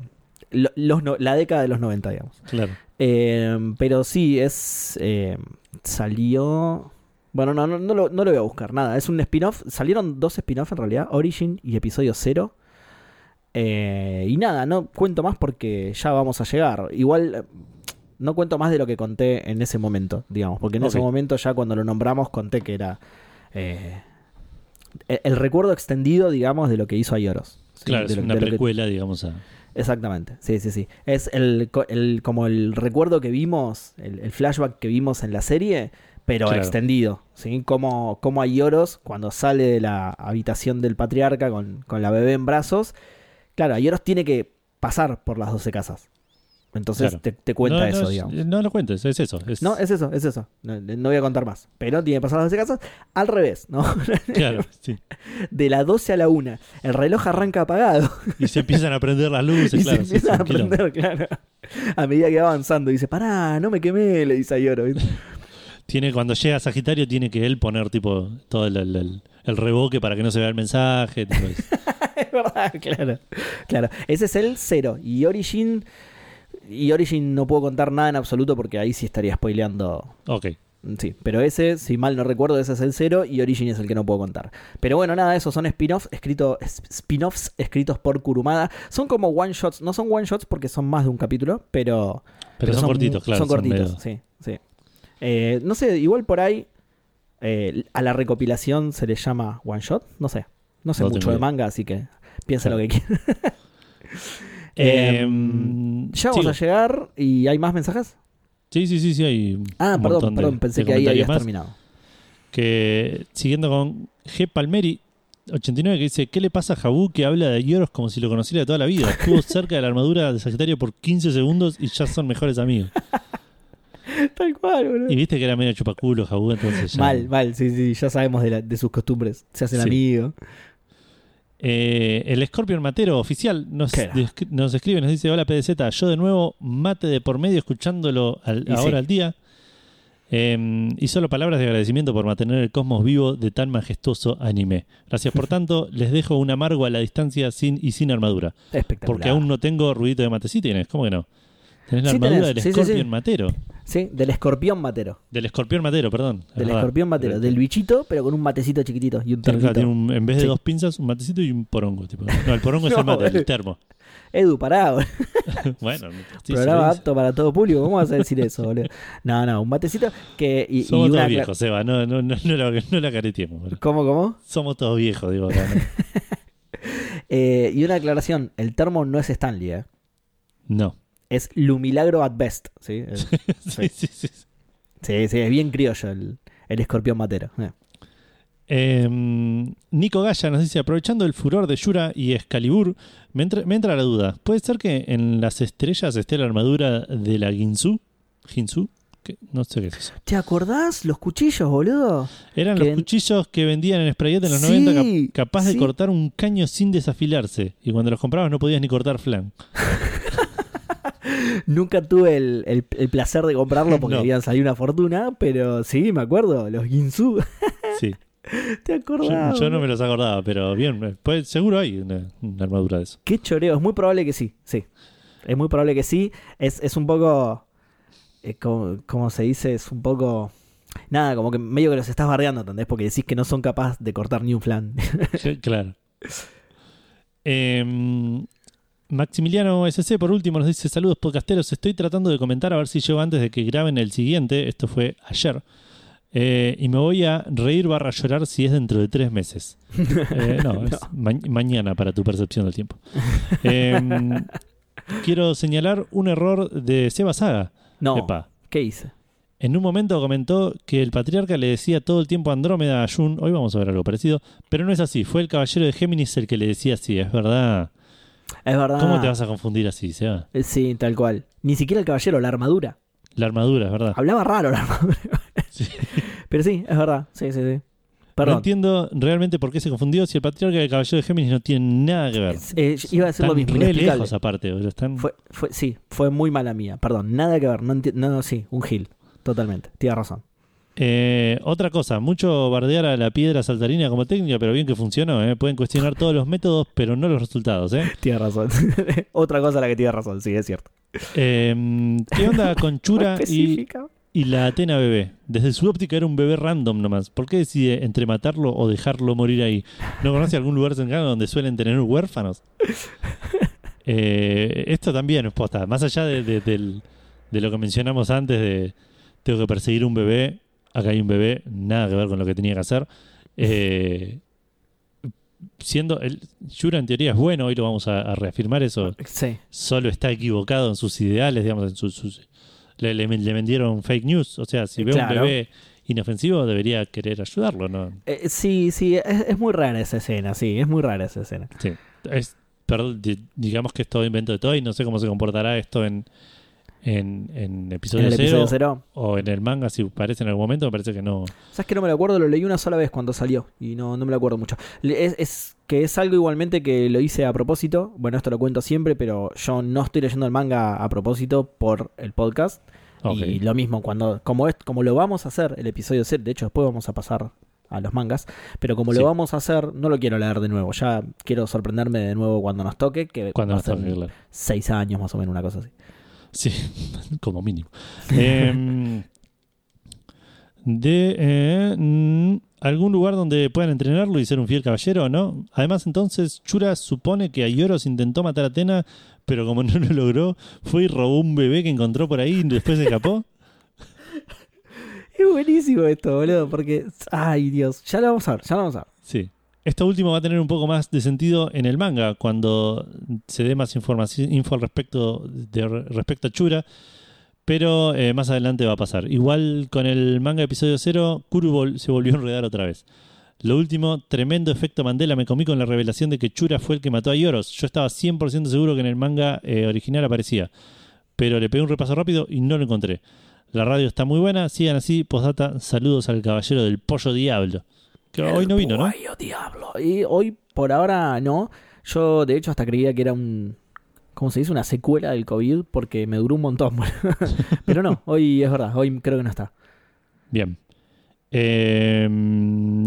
lo- los la década de los 90, digamos. Claro. Eh, pero sí, es. eh, salió. Bueno, no, no, no, lo, no lo voy a buscar, nada. Es un spin-off. Salieron dos spin-off en realidad: Origin y episodio 0. Eh, y nada, no cuento más porque ya vamos a llegar. Igual. No cuento más de lo que conté en ese momento, digamos. Porque en ese momento, ya cuando lo nombramos, conté que era. eh, el, el recuerdo extendido, digamos, de lo que hizo Ayoros. ¿sí? Claro, De es lo- una de lo que- precuela, digamos. A... Exactamente, sí, sí, sí. Es el, co- el- como el recuerdo que vimos, el, el flashback que vimos en la serie, pero Claro. extendido. ¿sí? Como, como hay Yoros cuando sale de la habitación del patriarca con, con la bebé en brazos. Claro, Ayoros tiene que pasar por las 12 casas. Entonces Claro. te, te cuenta no, eso, no, digamos. No lo cuentes, es eso. es- No, es eso, es eso. No, no voy a contar más. Pero tiene que pasar las 12 casas al revés, ¿no? Claro, sí. De la 12 a la 1. El reloj arranca apagado. Y se empiezan a prender las luces, y claro. se sí, empieza sí, a prender, claro. A medida que va avanzando. Dice, pará, no me quemé, le dice a Yoro. Tiene, cuando llega Sagitario, tiene que él poner tipo todo el, el- el- el reboque para que no se vea el mensaje. tipo es verdad, claro. Claro, ese es el 0. Y Origin... Y Origin no puedo contar nada en absoluto porque ahí sí estaría spoileando ok. Sí, pero ese, si mal no recuerdo, ese es el 0 y Origin es el que no puedo contar. Pero bueno, nada, esos son spin-offs escrito, es- spin-offs escritos por Kurumada. Son como one-shots, no son one-shots porque son más de un capítulo, pero... Pero, son, cortitos, claro. Son cortitos, medio- sí, sí. Eh, no sé, igual por ahí eh, a la recopilación se le llama one-shot, no sé. No sé No mucho de manga, así que piensa Claro. lo que quieran. Eh, Em, ya vamos sigo. a llegar y hay más mensajes. Sí, sí, sí, sí, hay un Ah, perdón, de- perdón, pensé de que ahí habías más. terminado. Que siguiendo con G. Palmeri, 89, que dice: ¿Qué le pasa a Jabu que habla de Yoros como si lo conociera de toda la vida? Estuvo cerca de la armadura de Sagitario por 15 segundos y ya son mejores amigos. Tal cual, boludo. Y viste que era medio chupaculo Jabu, entonces ya. Mal, mal, sí, sí, ya sabemos de, la- de sus costumbres. Se hacen Sí. amigos. Eh, el Scorpion Matero oficial nos, nos escribe, nos dice: Hola PDZ, yo de nuevo mate de por medio escuchándolo al- ahora sí. al día. Eh, y solo palabras de agradecimiento por mantener el cosmos vivo de tan majestuoso anime. Gracias por tanto, les dejo un amargo a la distancia sin y sin armadura. Espectacular. Porque aún no tengo ruidito de mate. Sí tienes, ¿cómo que no? Tenés la Sí armadura tenés, del sí, sí. Matero. Sí, del escorpión matero. Del escorpión matero, perdón. es Del verdad. escorpión matero. Del bichito, pero con un matecito chiquitito y un un- en vez de dos pinzas, un matecito y un porongo. Tipo. No, el porongo es el mate, el termo. Edu, pará, boludo. bueno, Programa apto para todo público. ¿Cómo vas a decir eso, boludo? No, no, un matecito que. Y, y Somos una todos viejos, Seba. No, no, no, no, la, no la careteemos. boludo. ¿Cómo, cómo? Somos todos viejos, digo. acá, ¿no? Eh, y una aclaración: el termo no es Stanley, ¿eh? No. Es Lumilagro at best. ¿sí? Es- Sí, sí, sí. sí, sí, es bien criollo el, el escorpión matero. eh. Eh, Nico Gaya nos dice, aprovechando el furor de Yura y Excalibur, me entra, me entra la duda. ¿Puede ser que en las estrellas esté la armadura de la Ginsu? ¿Ginsu? ¿Qué? No sé qué es eso. ¿Te acordás los cuchillos, boludo? Eran Que- los cuchillos que vendían en Sprayet en los Sí, 90 cap- capaz de cortar un caño sin desafilarse. Y cuando los comprabas no podías ni cortar flan. Nunca tuve el, el- el placer de comprarlo porque No. debían salir una fortuna, pero sí, me acuerdo, los Ginsu. Sí. ¿Te acordás? yo no me los acordaba, pero bien, pues, seguro hay una, una armadura de eso. Qué choreo, es muy probable que sí, sí. Es muy probable que sí. Es, es un poco. eh, como, como se dice? Es un poco. Nada, como que medio que los estás bardeando, ¿entendés? Porque decís que no son capaces de cortar ni un flan. Claro. Em, Maximiliano SC, por último, nos dice: Saludos podcasteros. Estoy tratando de comentar a ver si llego antes de que graben el siguiente. Esto fue ayer. Eh, y me voy a reír barra llorar si es dentro de tres meses. Eh, no, es ma- mañana para tu percepción del tiempo. Em, quiero señalar un error de Seba Saga. No, Epa. ¿qué hice? En un momento comentó que el patriarca le decía todo el tiempo Andrómeda a Jun. Hoy vamos a ver algo parecido. Pero no es así. Fue el caballero de Géminis el que le decía así. Es verdad. Es verdad. ¿Cómo te vas a confundir así, Seba? Eh, Sí, tal cual. Ni siquiera el caballero, la armadura. La armadura, es verdad. Hablaba raro la armadura. Sí. Pero sí, es verdad. Sí, sí, sí. No Perdón. entiendo realmente por qué se confundió si el patriarca y el caballero de Géminis no tienen nada que ver. Eh, iba a decir lo mismo. re lejos aparte. Están... Fue, fue, sí, fue muy mala mía. Perdón, nada que ver. No, no, no, sí, un gil. Totalmente. Tienes razón. Eh, otra cosa, mucho bardear a la piedra saltarina como técnica, pero bien que funcionó. ¿eh? Pueden cuestionar todos los métodos, pero no los resultados. ¿eh? Tienes razón. Otra cosa a la que tienes razón, sí, es cierto. Eh, ¿Qué onda con Chura y, la Atena bebé? Desde su óptica era un bebé random nomás. ¿Por qué decide entre matarlo o dejarlo morir ahí? ¿No conoce algún lugar cercano donde suelen tener huérfanos? Eh, esto también es posta. Más allá de, de- del- de lo que mencionamos antes de tengo que perseguir un bebé, acá hay un bebé, nada que ver con lo que tenía que hacer. Eh, siendo el Yura en teoría es bueno, hoy lo vamos a, a reafirmar eso Sí. solo está equivocado en sus ideales, digamos, en sus, sus- le, le- le vendieron fake news. O sea, si ve Claro. un bebé inofensivo, debería querer ayudarlo, ¿no? Eh, sí, sí, es, es muy rara esa escena, sí, es muy rara esa escena. Sí. Es, perdón, di- digamos que es todo invento de Toy, no sé cómo se comportará esto en, en, en En episodio, el episodio cero, 0. o en el manga, si aparece en algún momento, me parece que no. ¿Sabes que no me lo acuerdo? Lo leí una sola vez cuando salió y no, no me lo acuerdo mucho. Es, es que es algo igualmente que lo hice a propósito. Bueno, esto lo cuento siempre, pero yo no estoy leyendo el manga a propósito por el podcast. Y lo mismo, cuando como, es, como lo vamos a hacer, el episodio 0, de hecho después vamos a pasar a los mangas, pero como Sí. lo vamos a hacer, no lo quiero leer de nuevo. Ya quiero sorprenderme de nuevo cuando nos toque, que Cuando va no a ser está claro. seis años más o menos, una cosa así. Sí, como mínimo. Em, de eh, algún lugar donde puedan entrenarlo y ser un fiel caballero, ¿no? Además, entonces, Chura supone que Ayoros intentó matar a Atena, pero como no lo logró, fue y robó un bebé que encontró por ahí y después se escapó. Es buenísimo esto, boludo, porque, ay Dios, ya lo vamos a ver, ya lo vamos a ver. Sí. Esto último va a tener un poco más de sentido en el manga, cuando se dé más información, info al respecto, de, respecto a Chura, pero eh, más adelante va a pasar. Igual con el manga episodio 0, Kuru vol- se volvió a enredar otra vez. Lo último, tremendo efecto Mandela me comí con la revelación de que Chura fue el que mató a Yoros. Yo estaba 100% seguro que en el manga eh, original aparecía, pero le pegué un repaso rápido y no lo encontré. La radio está muy buena, sigan así, postdata, saludos al caballero del pollo diablo. Que hoy no vino, ¿no? Ay, oh, diablo. Y hoy, por ahora, no. Yo, de hecho, hasta creía que era un. ¿Cómo se dice? Una secuela del COVID, porque me duró un montón. Pero no, hoy es verdad, hoy creo que no está. Bien. Eh,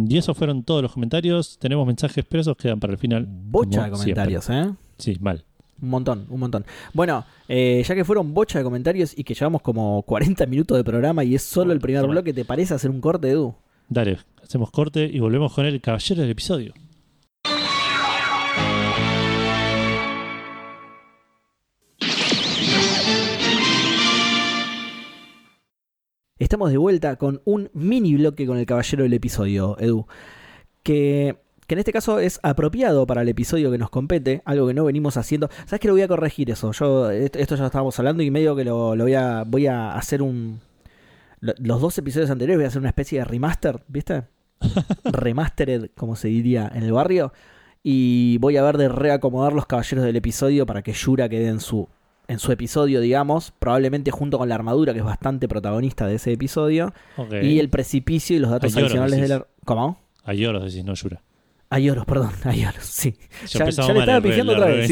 y esos fueron todos los comentarios. Tenemos mensajes presos, quedan para el final. Bocha de comentarios, ¿eh? Sí, mal. Un montón, un montón. Bueno, eh, ya que fueron bocha de comentarios y que llevamos como 40 minutos de programa y es solo el primer bloque, ¿te parece hacer un corte, Edu? Dale, hacemos corte y volvemos con el caballero del episodio. Estamos de vuelta con un mini bloque con el caballero del episodio, Edu. Que, que en este caso es apropiado para el episodio que nos compete, algo que no venimos haciendo. ¿Sabes que lo voy a corregir eso? Yo, est- esto ya lo estábamos hablando y medio que lo, lo voy, a, voy a hacer un. Lo- Los dos episodios anteriores voy a hacer una especie de remaster, ¿viste? Remastered, como se diría en el barrio. Y voy a ver de reacomodar los caballeros del episodio para que Yura quede en su, en su episodio, digamos. Probablemente junto con la armadura, que es bastante protagonista de ese episodio. Y el precipicio y los datos adicionales de decís. la. ¿Cómo? A Yoros decís, no Yura. A Yoros, perdón, a Yoros, sí. Ya, Ya- le estaba la otra vez, sí,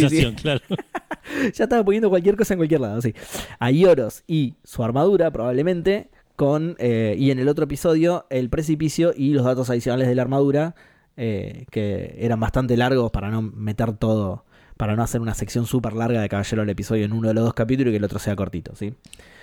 organización, claro. Ya estaba poniendo cualquier cosa en cualquier lado, sí. A Yoros y su armadura, probablemente, con. eh, y en el otro episodio, el precipicio y los datos adicionales de la armadura, eh, que eran bastante largos para no meter todo. Para no hacer una sección súper larga de Caballero del episodio en uno de los dos capítulos y que el otro sea cortito, ¿sí?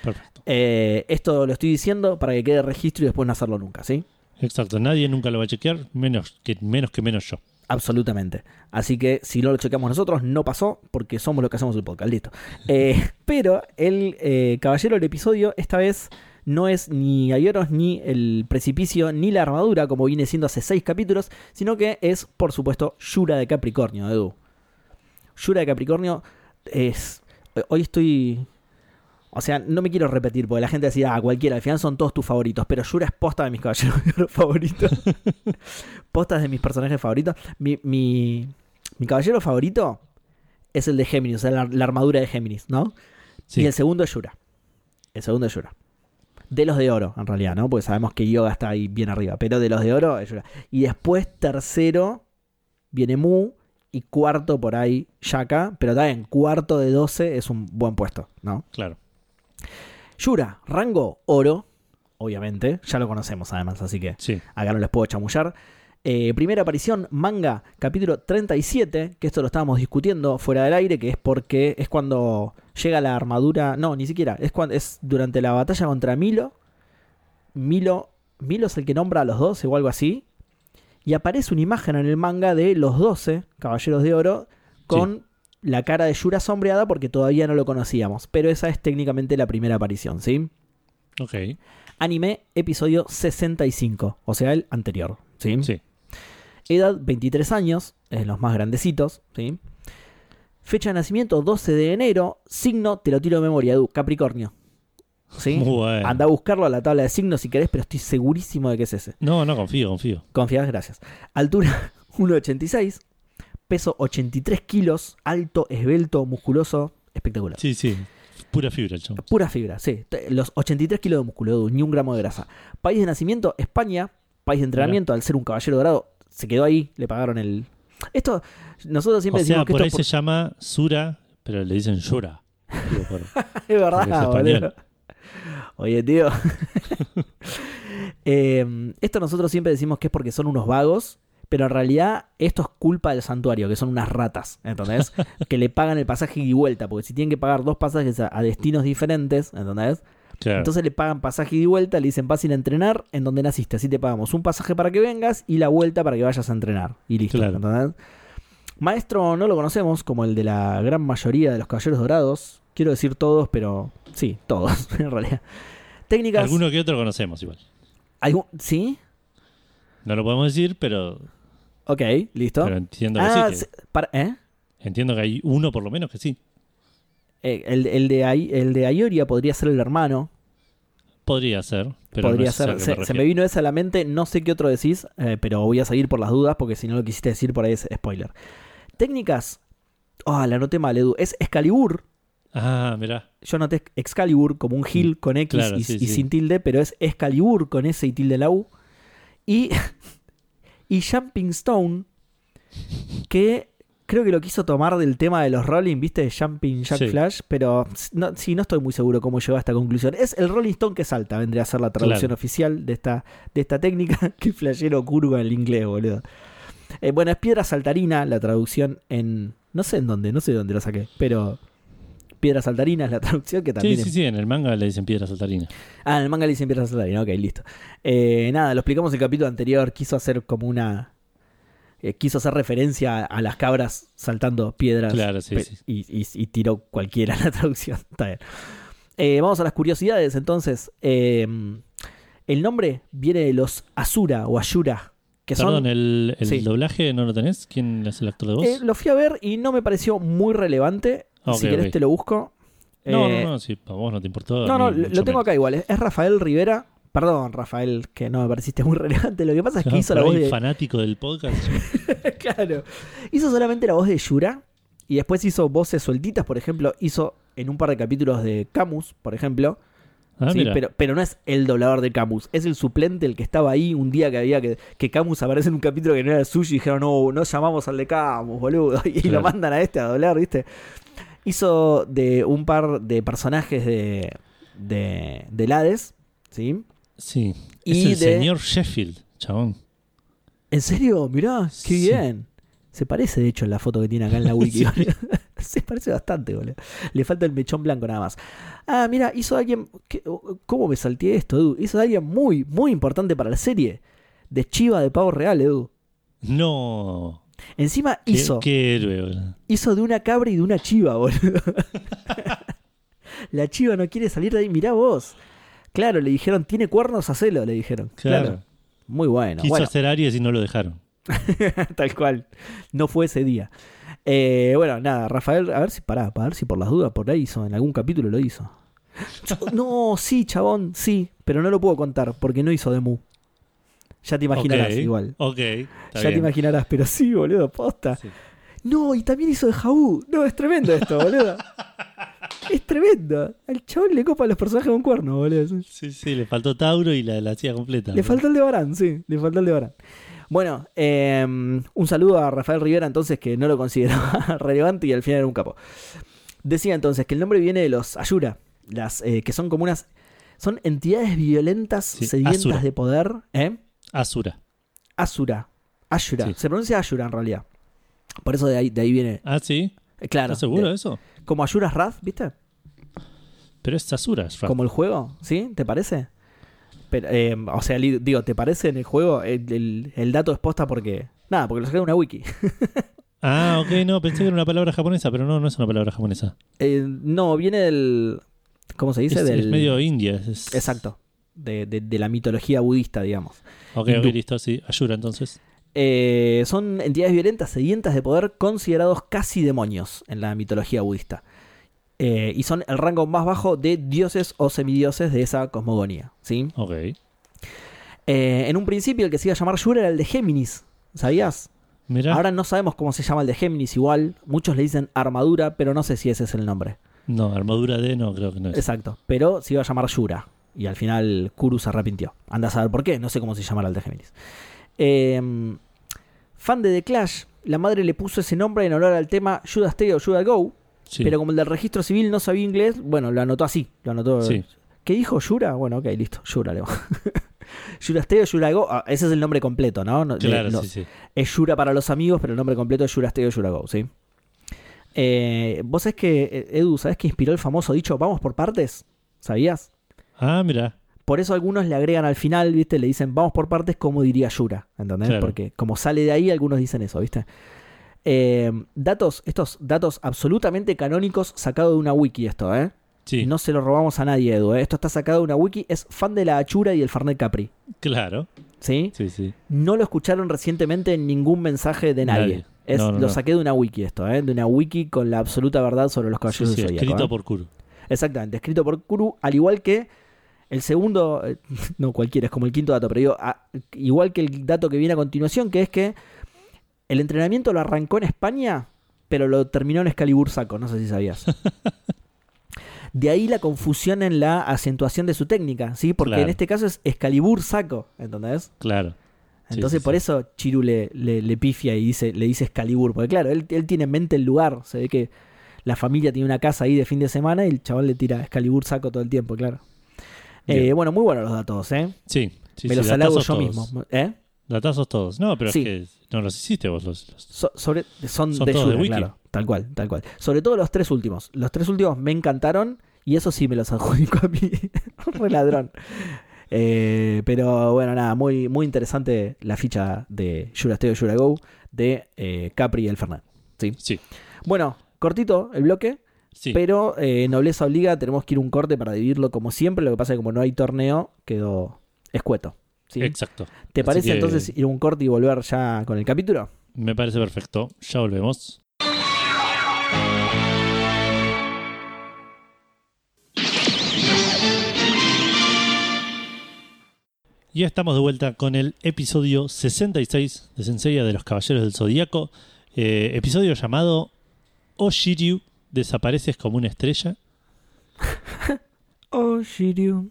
Perfecto. Eh, esto lo estoy diciendo para que quede registro y después no hacerlo nunca, ¿sí? Exacto. Nadie nunca lo va a chequear, menos que menos, que menos yo. Absolutamente. Así que si no lo checamos nosotros, no pasó porque somos los que hacemos el podcast. Listo. Pero el caballero del episodio, esta vez no es ni Ayoros, ni el precipicio, ni la armadura, como viene siendo hace seis capítulos, sino que es, por supuesto, Yura de Capricornio, Edu. Yura de Capricornio es. Hoy estoy. O sea, no me quiero repetir, porque la gente decía, ah, cualquiera, al final son todos tus favoritos, pero Yura es posta de mis caballeros favoritos. Postas de mis personajes favoritos. Mi, mi, mi caballero favorito es el de Géminis, o sea, la, la armadura de Géminis, ¿no? Sí. Y el segundo es Yura. El segundo es Yura. De los de oro, en realidad, ¿no? Porque sabemos que Yoga está ahí bien arriba. Pero de los de oro es Yura. Y después, tercero, viene Mu. Y cuarto por ahí, Shaka. Pero también, cuarto de 12 es un buen puesto, ¿no? Claro. Yura, rango oro. Obviamente, ya lo conocemos además, así que Sí. acá no les puedo chamullar. Eh, primera aparición, manga, capítulo 37, que esto lo estábamos discutiendo fuera del aire, que es porque es cuando llega la armadura, no, ni siquiera, es, cuando, es durante la batalla contra Milo. Milo, Milo es el que nombra a los 12 o algo así, y aparece una imagen en el manga de los 12 Caballeros de Oro con la cara de Yura sombreada porque todavía no lo conocíamos, pero esa es técnicamente la primera aparición, ¿sí? Ok. Anime, episodio 65, o sea, el anterior. ¿sí? Sí. Edad 23 años, es los más grandecitos. ¿sí? Fecha de nacimiento 12 de enero, signo, te lo tiro de memoria, Edu, Capricornio. ¿sí? Muy bueno. Anda a buscarlo a la tabla de signos si querés, pero estoy segurísimo de que es ese. No, no, confío, confío. Confías, gracias. Altura 1,86, peso 83 kilos, alto, esbelto, musculoso, espectacular. Sí, sí. Pura fibra chavo. Pura fibra, sí. Los 83 kilos de músculo, Edu, ni un gramo de grasa. País de nacimiento, España. País de entrenamiento, al ser un caballero dorado, se quedó ahí, le pagaron el... Esto, nosotros O siempre decimos sea, que por ahí esto se llama Sura, pero le dicen Shura. Digo, por- es verdad, boludo. Oye, tío. Eh, esto nosotros siempre decimos que es porque son unos vagos, pero en realidad esto es culpa del santuario, que son unas ratas, ¿entendés? que le pagan el pasaje y vuelta, porque si tienen que pagar dos pasajes a, a destinos diferentes, ¿entendés? Claro. Entonces le pagan pasaje y vuelta, le dicen vas a ir a entrenar en donde naciste, así te pagamos un pasaje para que vengas y la vuelta para que vayas a entrenar. Y listo, Claro. ¿entendés? Maestro no lo conocemos como el de la gran mayoría de los caballeros dorados. Quiero decir todos, pero sí, todos, en realidad. Técnicas. Alguno que otro conocemos igual. algún- ¿Sí? No lo podemos decir, pero, Ok, listo. pero entiendo que ah, sí. que- sí, para- ¿eh? entiendo que hay uno por lo menos que sí. Eh, el, el de el de Ayoria podría ser el hermano. Podría ser, pero podría no es a ser. Se, me se refiero. me vino esa a la mente. No sé qué otro decís, eh, pero voy a seguir por las dudas porque si no lo quisiste decir por ahí es spoiler. Técnicas. Ah, la anoté mal, Edu. Es Excalibur. Ah, mirá. Yo anoté Excalibur como un Gil con X Claro, y, sí, y sí. sin tilde, pero es Excalibur con S y tilde la U. Y, y Jumping Stone, que creo que lo quiso tomar del tema de los Rolling, ¿viste? Jumping Jack Sí. Flash, pero no, sí, no estoy muy seguro cómo llegó a esta conclusión. Es el Rolling Stone que salta, vendría a ser la traducción Claro. oficial de esta, de esta técnica. que flashero curva en el inglés, boludo. Eh, bueno, es piedra saltarina la traducción en. No sé en dónde, no sé dónde lo saqué, pero. Piedra saltarina es la traducción que Sí, también sí, es- sí, en el manga le dicen piedra saltarina. Ah, en el manga le dicen piedra saltarina, ok, listo. Eh, nada, lo explicamos en el capítulo anterior, quiso hacer como una... eh, quiso hacer referencia a, a las cabras saltando piedras Claro, sí, pe- sí. Y, y- y tiró cualquiera la traducción. Está bien. Eh, vamos a las curiosidades entonces. Eh, el nombre viene de los Asura o Ashura, que Perdón, son... el, el Sí. doblaje no lo tenés. ¿Quién es el actor de voz? Eh, lo fui a ver y no me pareció muy relevante. Ok, si querés te lo busco. no, no, no, si a vos no te importó. No, no, lo tengo menos. acá igual. Es Rafael Rivera. Perdón, Rafael, que no me pareciste muy relevante. Lo que pasa es que hizo la voz de. fanático del podcast. claro. Hizo solamente la voz de Yura. Y después hizo voces sueltitas, por ejemplo. Hizo en un par de capítulos de Camus, por ejemplo. Ah, Sí, pero, pero no es el doblador de Camus. Es el suplente, el que estaba ahí un día que había que. Que Camus aparece en un capítulo que no era suyo. Y dijeron, no, no llamamos al de Camus, boludo. Y lo mandan a este a doblar, ¿viste? Hizo de un par de personajes de. de. del Hades. ¿Sí? Sí. Y es el de- señor Sheffield, chabón. ¿En serio? Mirá, qué Sí. bien. Se parece, de hecho, en la foto que tiene acá en la wiki. Se parece bastante, boludo. Le falta el mechón blanco nada más. Ah, mira, hizo alguien. ¿qué- ¿Cómo me salteé esto, Edu? Hizo de alguien muy, muy importante para la serie. De Chiva de Pavo Real, Edu. No. Encima Qué, hizo. qué héroe, boludo. Hizo de una cabra y de una chiva, boludo. la chiva no quiere salir de ahí. Mirá vos. Claro, le dijeron, tiene cuernos, hacelo, le dijeron. Claro. Claro. Muy bueno. Quiso bueno. hacer Aries y no lo dejaron. Tal cual. No fue ese día. Eh, bueno, nada, Rafael, a ver si pará, a ver si por las dudas por ahí hizo, en algún capítulo lo hizo. No, sí, chabón, sí, pero no lo puedo contar porque no hizo de Mu. Ya te imaginarás igual. Ok. Ya te imaginarás, pero sí, boludo, posta. Sí. No, y también hizo de Jaú. No, es tremendo esto, boludo. es tremendo. Al chabón le copa los personajes con cuerno, boludo. Sí, sí, le faltó Tauro y la, la hacía completa. Le faltó el de Barán, sí, le faltó el de Barán. Bueno, eh, un saludo a Rafael Rivera entonces que no lo consideraba relevante y al final era un capo. Decía entonces que el nombre viene de los Ayura, las, eh, que son como unas... Son entidades violentas Sí, sedientas Asura. de poder. ¿eh? Asura. Asura. Ashura. Sí. Se pronuncia Ashura en realidad. Por eso de ahí, de ahí viene... Ah, sí. eh, Claro. ¿Estás seguro de- de eso? Como Ashura's Wrath, ¿viste? Pero es Asura. es Ra- Como el juego, ¿sí? ¿Te parece? Pero, eh, o sea, digo, ¿te parece en el juego? El, el- el dato es posta porque... Nada, porque lo saqué de una wiki. Ah, ok, no, pensé que era una palabra japonesa, pero no, no es una palabra japonesa. Eh, no, viene del... ¿Cómo se dice? Es, del, es medio india. es- Exacto. De, de- de la mitología budista, digamos. Ok, hindú. ok, listo, sí. Ayura entonces. Eh, son entidades violentas, sedientas de poder, considerados casi demonios en la mitología budista. Eh, y son el rango más bajo de dioses o semidioses de esa cosmogonía. ¿sí? Ok. Eh, en un principio el que se iba a llamar Yura era el de Géminis. ¿Sabías? Mira. Ahora no sabemos cómo se llama el de Géminis igual. Muchos le dicen armadura, pero no sé si ese es el nombre. No, armadura D no, creo que no es. Exacto. Pero se iba a llamar Yura. Y al final Kuru se arrepintió. Anda a saber por qué. No sé cómo se llamará el de Géminis. Eh, fan de The Clash, la madre le puso ese nombre en honor al tema Should I Stay or Should I Go. Sí. Pero como el del registro civil no sabía inglés, bueno, lo anotó así. Lo anotó. Sí. ¿Qué dijo Yura? Bueno, ok, listo. Yura le va. Yura Stay o Yura Go. Ah, ese es el nombre completo, ¿no? No- Claro, no- sí, sí. Es Yura para los amigos, pero el nombre completo es Yura Stay o Yura Go, ¿sí? Eh, Vos sabés que, eh, Edu, ¿sabés que inspiró el famoso dicho vamos por partes? ¿Sabías? Ah, mira. Por eso algunos le agregan al final, ¿viste? Le dicen vamos por partes como diría Yura, ¿entendés? Claro. Porque como sale de ahí, algunos dicen eso, ¿viste? Eh, datos, estos datos absolutamente canónicos sacados de una wiki esto, ¿eh? Sí, No se lo robamos a nadie, Edu. ¿eh? Esto está sacado de una wiki. Es fan de la Achura y el Fernet Capri. claro. ¿Sí? Sí, sí. No lo escucharon recientemente en ningún mensaje de nadie. Nadie. Es, No, no, lo saqué de una wiki esto, ¿eh? De una wiki con la absoluta verdad sobre los Sí, caballeros sí, del Zodíaco, escrito ¿eh? por Kuru. Exactamente, escrito por Kuru, al igual que el segundo, eh, no cualquiera, es como el quinto dato, pero digo, ah, igual que el dato que viene a continuación, que es que el entrenamiento lo arrancó en España, pero lo terminó en Excalibur Saco, no sé si sabías. De ahí la confusión en la acentuación de su técnica, ¿sí? Porque Claro. en este caso es Excalibur Saco, ¿entendés? Claro. Sí, Entonces sí, por sí. eso Chiru le, le- le pifia y dice, le dice Excalibur, porque claro, él, él tiene en mente el lugar, se ve que la familia tiene una casa ahí de fin de semana y el chaval le tira Excalibur Saco todo el tiempo, claro. Eh, bueno, muy buenos los datos, ¿eh? Sí, sí, Me sí, los halago yo todos. mismo. ¿Eh? Datazos todos. No, pero Sí. es que no los hiciste vos. Los, los- So- sobre, son, Son de todos de wiki. claro. Tal cual, tal cual. Sobre todo los tres últimos. Los tres últimos me encantaron y eso sí me los adjudico a mí. Fue ladrón. Eh, pero bueno, nada, muy, muy interesante la ficha de Yura Stay o Yura Go de eh, Capri y el Fernet. ¿sí? Sí, Bueno, cortito el bloque, sí. pero eh, Nobleza Obliga tenemos que ir un corte para dividirlo como siempre. Lo que pasa es que como no hay torneo, quedó escueto. ¿sí? Exacto. ¿Te Así parece que- entonces ir un corte y volver ya con el capítulo? Me parece perfecto. Ya volvemos. Y ya estamos de vuelta con el episodio 66 de Senseiya de los Caballeros del Zodíaco. Eh, episodio llamado O Shiryu, desapareces como una estrella. Oh, Shiryu.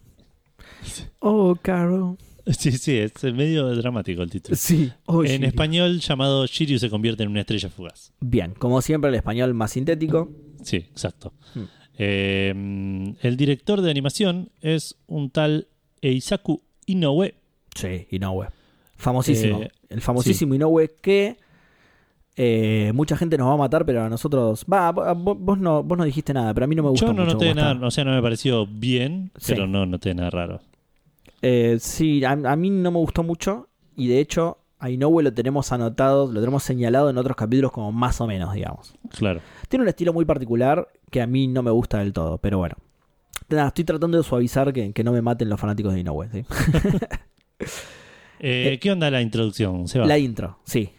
Oh, Caro. Sí, sí, es medio dramático el título. Sí, oh, En Shiryu. español llamado Shiryu se convierte en una estrella fugaz. Bien, como siempre, el español más sintético. Sí, exacto. Hmm. Eh, el director de animación es un tal Eisaku Inoue. Sí, Inoue. Famosísimo. Eh, el famosísimo Inoue que eh, mucha gente nos va a matar, pero a nosotros. Va, vo- vos no, vos no dijiste nada, pero a mí no me gustó Yo no mucho noté nada, o sea, no me pareció bien, Sí. pero no noté nada raro. Eh, sí, a, a mí no me gustó mucho. Y de hecho, a Inoue lo tenemos anotado, lo tenemos señalado en otros capítulos como más o menos, digamos. Claro. Tiene un estilo muy particular que a mí no me gusta del todo, pero bueno. Nada, estoy tratando de suavizar que, que no me maten los fanáticos de Inoue. ¿sí? Eh, Eh, ¿Qué onda la introducción, Seba? La intro, sí.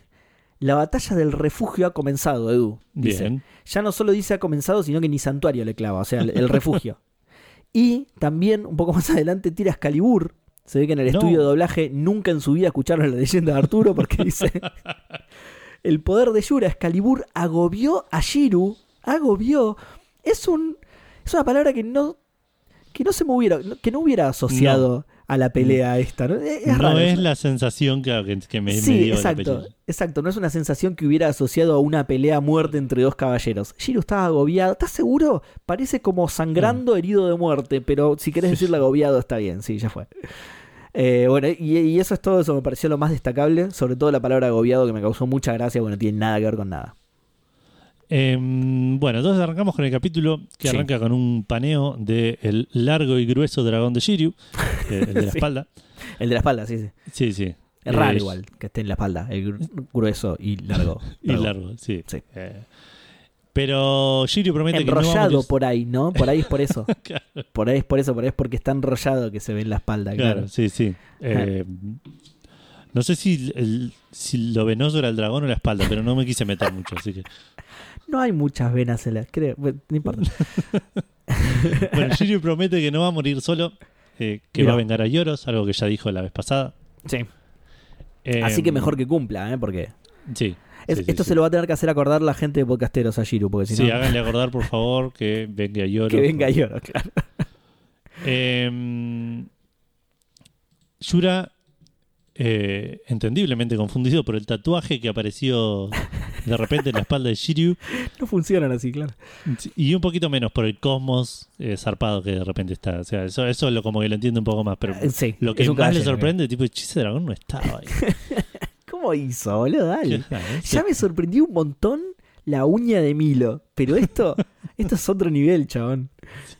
La batalla del refugio ha comenzado, Edu. Dice. Bien. Ya no solo dice ha comenzado, sino que ni santuario le clava, o sea, el, el refugio. y también, un poco más adelante, tira Excalibur. Se ve que en el No. estudio de doblaje nunca en su vida escucharon la leyenda de Arturo porque dice... el poder de Yura, Excalibur, agobió a Shiru. Agobió. Es un... Es una palabra que no... Que no se me hubiera... Que no hubiera asociado a la pelea esta. ¿no? Es, es no raro, es es- la sensación que, que- me, me sí, dio la exacto, película. exacto. No es una sensación que hubiera asociado a una pelea a muerte entre dos caballeros. Shiro estaba agobiado. ¿Estás seguro? Parece como Mm. sangrando, herido de muerte. Pero si querés decirle agobiado, está bien. Sí, ya fue. Eh, bueno, y, y eso es todo. Eso me pareció lo más destacable. Sobre todo la palabra agobiado, que me causó mucha gracia. Bueno, no tiene nada que ver con nada. Em, bueno, entonces arrancamos con el capítulo que Sí. arranca con un paneo del largo y grueso dragón de Shiryu, eh, el de la Sí. espalda. El de la espalda, sí, sí. Sí, sí. Es raro Eh, igual que esté en la espalda. El gru- grueso y largo. Y Largo. sí. Sí. Eh, pero Shiryu promete que no va a Enrollado morir- por ahí, ¿no? Por ahí es por eso. Claro. Por ahí es por eso, por ahí es porque está enrollado que se ve en la espalda. Claro, Claro. sí, sí. Eh, no sé si, el- si lo venoso era el dragón o la espalda, pero no me quise meter mucho, así que. No hay muchas venas en la. Creo, bueno, no importa. Bueno, Shiryu promete que no va a morir solo, eh, que Mira. va a vengar a Yoros, algo que ya dijo la vez pasada. Sí. Eh, Así que mejor que cumpla, ¿eh? Porque Sí. Es- Sí, sí, esto sí. se lo va a tener que hacer acordar la gente de podcasteros a Shiru, porque si Sí, no. háganle acordar, por favor, que venga Yoro. que venga Yoro, claro. Eh, Yura, eh, entendiblemente confundido por el tatuaje que apareció de repente en la espalda de Shiryu, No funcionan así, claro. y un poquito menos por el cosmos eh, zarpado que de repente está. O sea, eso, eso lo como que lo entiendo un poco más, pero Eh, Sí, lo que más le sorprende, tipo, Chise Dragón no estaba ahí. ¿Cómo hizo, boludo? Dale. Ya me sorprendió un montón la uña de Milo. Pero esto, esto es otro nivel, chabón.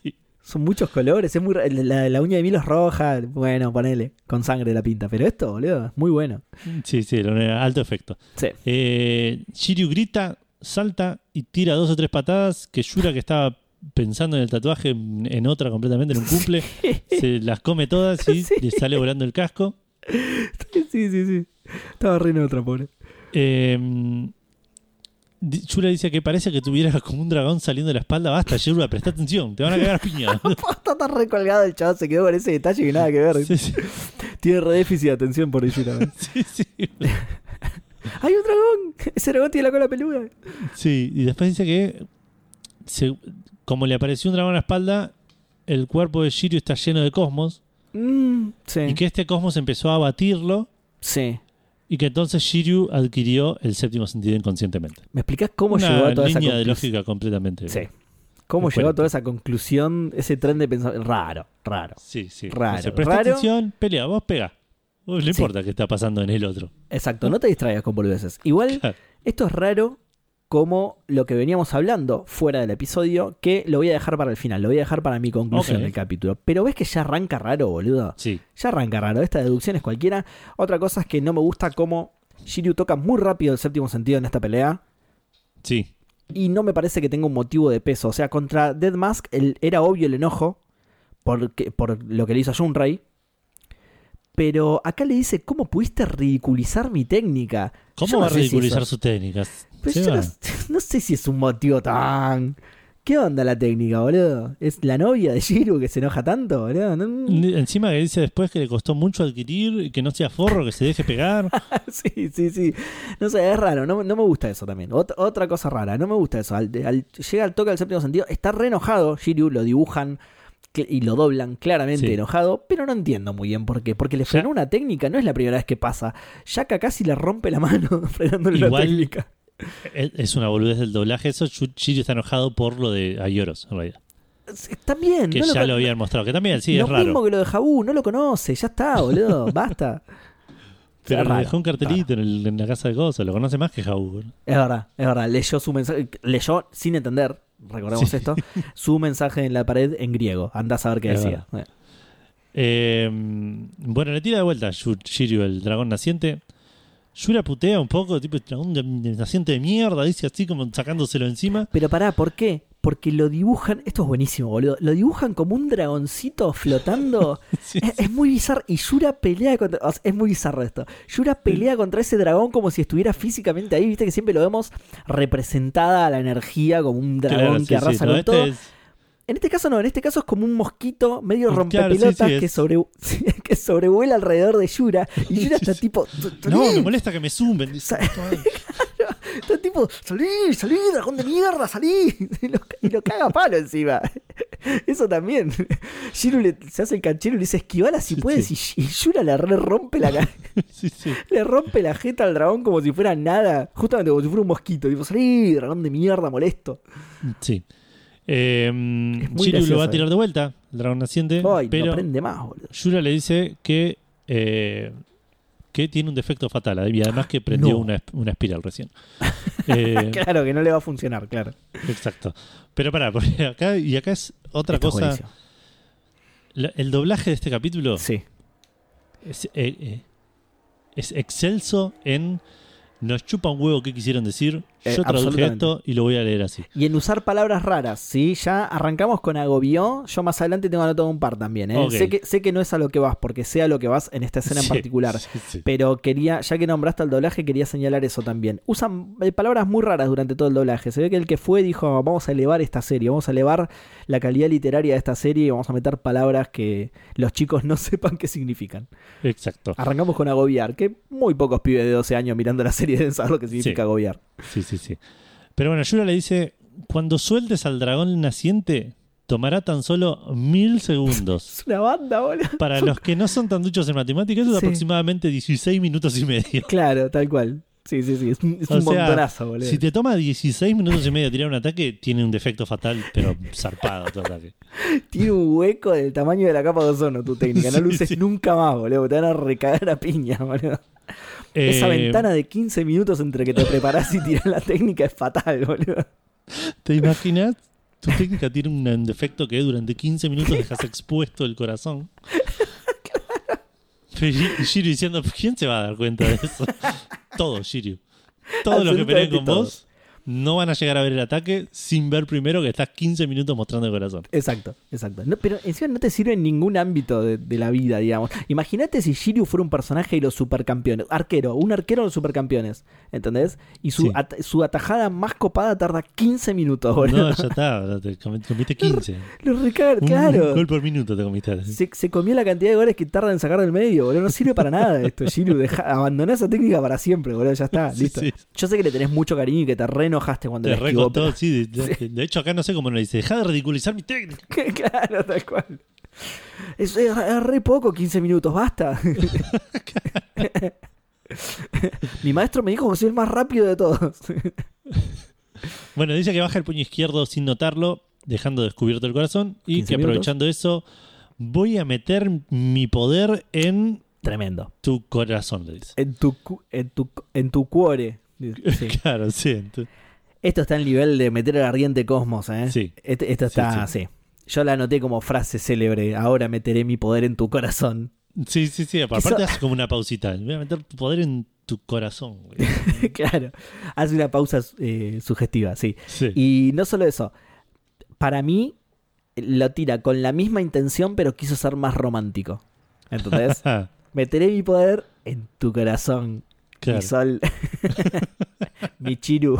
Sí. Son muchos colores. Es muy, la, la uña de Milo es roja. Bueno, ponele. Con sangre la pinta. Pero esto, boludo, es muy bueno. Sí, sí, lo- alto efecto. Sí. Eh, Shiryu grita, salta y tira dos o tres patadas que Yura que estaba pensando en el tatuaje en en otra completamente en un cumple, se las come todas y Sí. le sale volando el casco. Sí, sí, sí. Estaba re en otra, pobre. Eh, Yura dice que parece que tuviera como un dragón saliendo de la espalda. Basta, Yura, presta atención, te van a cagar piña. Está tan recolgado el chaval. Se quedó con ese detalle que nada que ver. Sí, sí, Tiene re déficit de atención por Yura. sí, sí. ¡Hay un dragón! Ese dragón tiene la cola peluda. Sí, y después dice que se- como le apareció un dragón a la espalda, el cuerpo de Shiryu está lleno de cosmos Mm, sí. y que este cosmos empezó a batirlo Sí. Y que entonces Shiryu adquirió el séptimo sentido inconscientemente. ¿Me explicás cómo Una llegó a toda esa línea de lógica completamente. Sí. ¿Cómo llegó a toda esa conclusión, ese tren de pensamiento? Raro, raro. Sí, sí. Raro, presta raro. atención, pelea, vos pega. Vos no Sí. importa qué está pasando en el otro. Exacto, no te distraigas con boludeces. Igual, Claro. esto es raro como lo que veníamos hablando fuera del episodio, que lo voy a dejar para el final, lo voy a dejar para mi conclusión del capítulo. Pero ves que ya arranca raro, boludo. Sí, Ya arranca raro, esta deducción es cualquiera. Otra cosa es que no me gusta cómo Shiryu toca muy rápido el séptimo sentido en esta pelea. sí. Y no me parece que tenga un motivo de peso. O sea, contra Dead Mask el- era obvio el enojo porque, por lo que le hizo a Shunrei. Pero acá le dice, ¿cómo pudiste ridiculizar mi técnica? ¿Cómo no va a si ridiculizar sus técnicas? Pero Se yo no, no sé si es un motivo tan... ¿Qué onda la técnica, boludo? ¿Es la novia de Shiru que se enoja tanto, boludo? No- Encima que dice después que le costó mucho adquirir, que no sea forro, que se deje pegar. sí, sí, sí. No sé, es raro. No, no me gusta eso también. Ot- otra cosa rara. No me gusta eso. Al- al- llega al toque del séptimo sentido. Está re enojado. Shiryu lo dibujan y lo doblan claramente Sí. enojado. Pero no entiendo muy bien por qué. Porque le Ya- frenó una técnica. No es la primera vez que pasa. Yaka casi le rompe la mano frenándole la Igual- técnica. Es una boludez del doblaje. Eso Shiryu está enojado por lo de Ayoros, en realidad. Bien. Que no ya con- lo habían mostrado. Que también, sí, lo es raro. mismo que lo de Jabú. No lo conoce. Ya está, boludo. Basta. Pero le dejó un cartelito en, el- en la casa de cosas. Lo conoce más que Jaú. Es verdad, es verdad. Leyó su mensaje, leyó sin entender, recordemos Sí. esto, su mensaje en la pared en griego. Anda a saber qué Es decía. Eh, bueno, le tira de vuelta Shiryu, el dragón naciente. Yura putea un poco, tipo de naciente de mierda, dice así como sacándoselo encima. Pero pará, ¿por qué? Porque lo dibujan, esto es buenísimo, boludo. Lo dibujan como un dragoncito flotando. Sí, es, es muy bizarro. Y Yura pelea contra. o sea, es muy bizarro esto. Yura pelea contra ese dragón como si estuviera físicamente ahí. Viste que siempre lo vemos representada a la energía como un dragón Claro, que sí, arrasa con no, este todo. es- En este caso no, en este caso es como un mosquito medio Claro, rompepelotas sí, sí, que, es- sobre, que sobrevuela alrededor de Yura. Y Yura está tipo. No, me molesta que me zumben. Está tipo, salí, salí, dragón de mierda, salí. Y lo, y lo caga a palo encima. Eso también. Shiru le- se hace el canchero y le dice, esquivala si Sí, puedes. Y, y Yura le re rompe la Sí, le rompe la jeta al dragón como si fuera nada. Justamente como si fuera un mosquito. Tipo, salí, dragón de mierda, molesto. Sí. Eh, lo va a tirar de vuelta, el dragón naciente. Ay, pero no prende más, boludo. Yura le dice que, eh, que tiene un defecto fatal y además que prendió No. una, una espiral recién. Eh, Claro que no le va a funcionar, claro. exacto. Pero pará, porque acá, y acá es otra Esto cosa. La- el doblaje de este capítulo Sí. es, eh, eh, es excelso en. Nos chupa un huevo que quisieron decir. Eh, Yo traduje esto y lo voy a leer así. Y en usar palabras raras, ¿sí? Ya arrancamos con agobió. Yo más adelante tengo anotado un par también, ¿eh? Sé, que, sé que no es a lo que vas, porque sé a lo que vas en esta escena en particular. sí, sí. Pero quería, ya que nombraste el doblaje, quería señalar eso también. Usan eh, palabras muy raras durante todo el doblaje. Se ve que el que fue dijo, vamos a elevar esta serie, vamos a elevar la calidad literaria de esta serie y vamos a meter palabras que los chicos no sepan qué significan. Exacto. Arrancamos con agobiar, que muy pocos pibes de 12 años mirando la serie deben saber lo que significa agobiar. Sí, sí, sí. Pero bueno, Yura le dice, cuando sueltes al dragón naciente, tomará tan solo mil segundos. Es una banda, boludo. Para los que no son tan duchos en matemáticas, es Sí. aproximadamente 16 minutos y medio. Claro, tal cual. Sí, sí, sí. Es un, es O un sea, montonazo, boludo. Si te toma 16 minutos y medio tirar un ataque, tiene un defecto fatal, pero zarpado tu ataque. Tiene un hueco del tamaño de la capa de ozono tu técnica. No Sí, sí. nunca más, boludo. Te van a recagar a piña, boludo. Esa Eh, ventana de 15 minutos entre que te preparás y tirás la técnica es fatal, boludo. ¿Te imaginas? Tu técnica tiene un, defecto que durante 15 minutos dejas expuesto el corazón. Y y Shiryu diciendo, ¿quién se va a dar cuenta de eso? Todos, Shiryu. Todos los que peleen con vos no van a llegar a ver el ataque sin ver primero que estás 15 minutos mostrando el corazón. Exacto, exacto. No, pero encima no te sirve en ningún ámbito de, de la vida, digamos. Imagínate si Shiryu fuera un personaje y los supercampeones. Arquero, un arquero de los supercampeones. ¿Entendés? Y su, Sí. at- su atajada más copada tarda 15 minutos, boludo. No, ya está, te comi- comiste 15. Lo Un claro. gol por minuto te comiste. Se, se comió la cantidad de goles que tarda en sacar del medio, boludo. No sirve para nada esto, Shiryu. Deja, abandoná esa técnica para siempre, boludo. Ya está, Sí, listo. sí. Yo sé que le tenés mucho cariño y que te re enojaste cuando Te la esquivó, recontó, pero- sí. De, hecho, acá no sé cómo le dice. Deja de ridiculizar mi técnica. claro, tal cual. Es, es- es re poco, 15 minutos, basta. Mi maestro me dijo que soy el más rápido de todos. Bueno, dice que baja el puño izquierdo sin notarlo, dejando descubierto el corazón. Y 15 que aprovechando eso, voy a meter mi poder en Tremendo. tu corazón, le dice. En tu, en tu, en tu cuore. Sí. Claro, sí. Esto está en nivel de meter el ardiente cosmos, ¿eh? Sí. Este- esto está, sí, Yo la anoté como frase célebre. Ahora meteré mi poder en tu corazón. Sí, sí, sí. Aparte hace como una pausita. Voy a meter tu poder en tu corazón. güey. claro. Hace una pausa eh, sugestiva, sí. Sí. Y no solo eso. Para mí, lo tira con la misma intención, pero quiso ser más romántico. ¿Entendés? Ah, Meteré mi poder en tu corazón. Claro. Mi sol. mi chiru.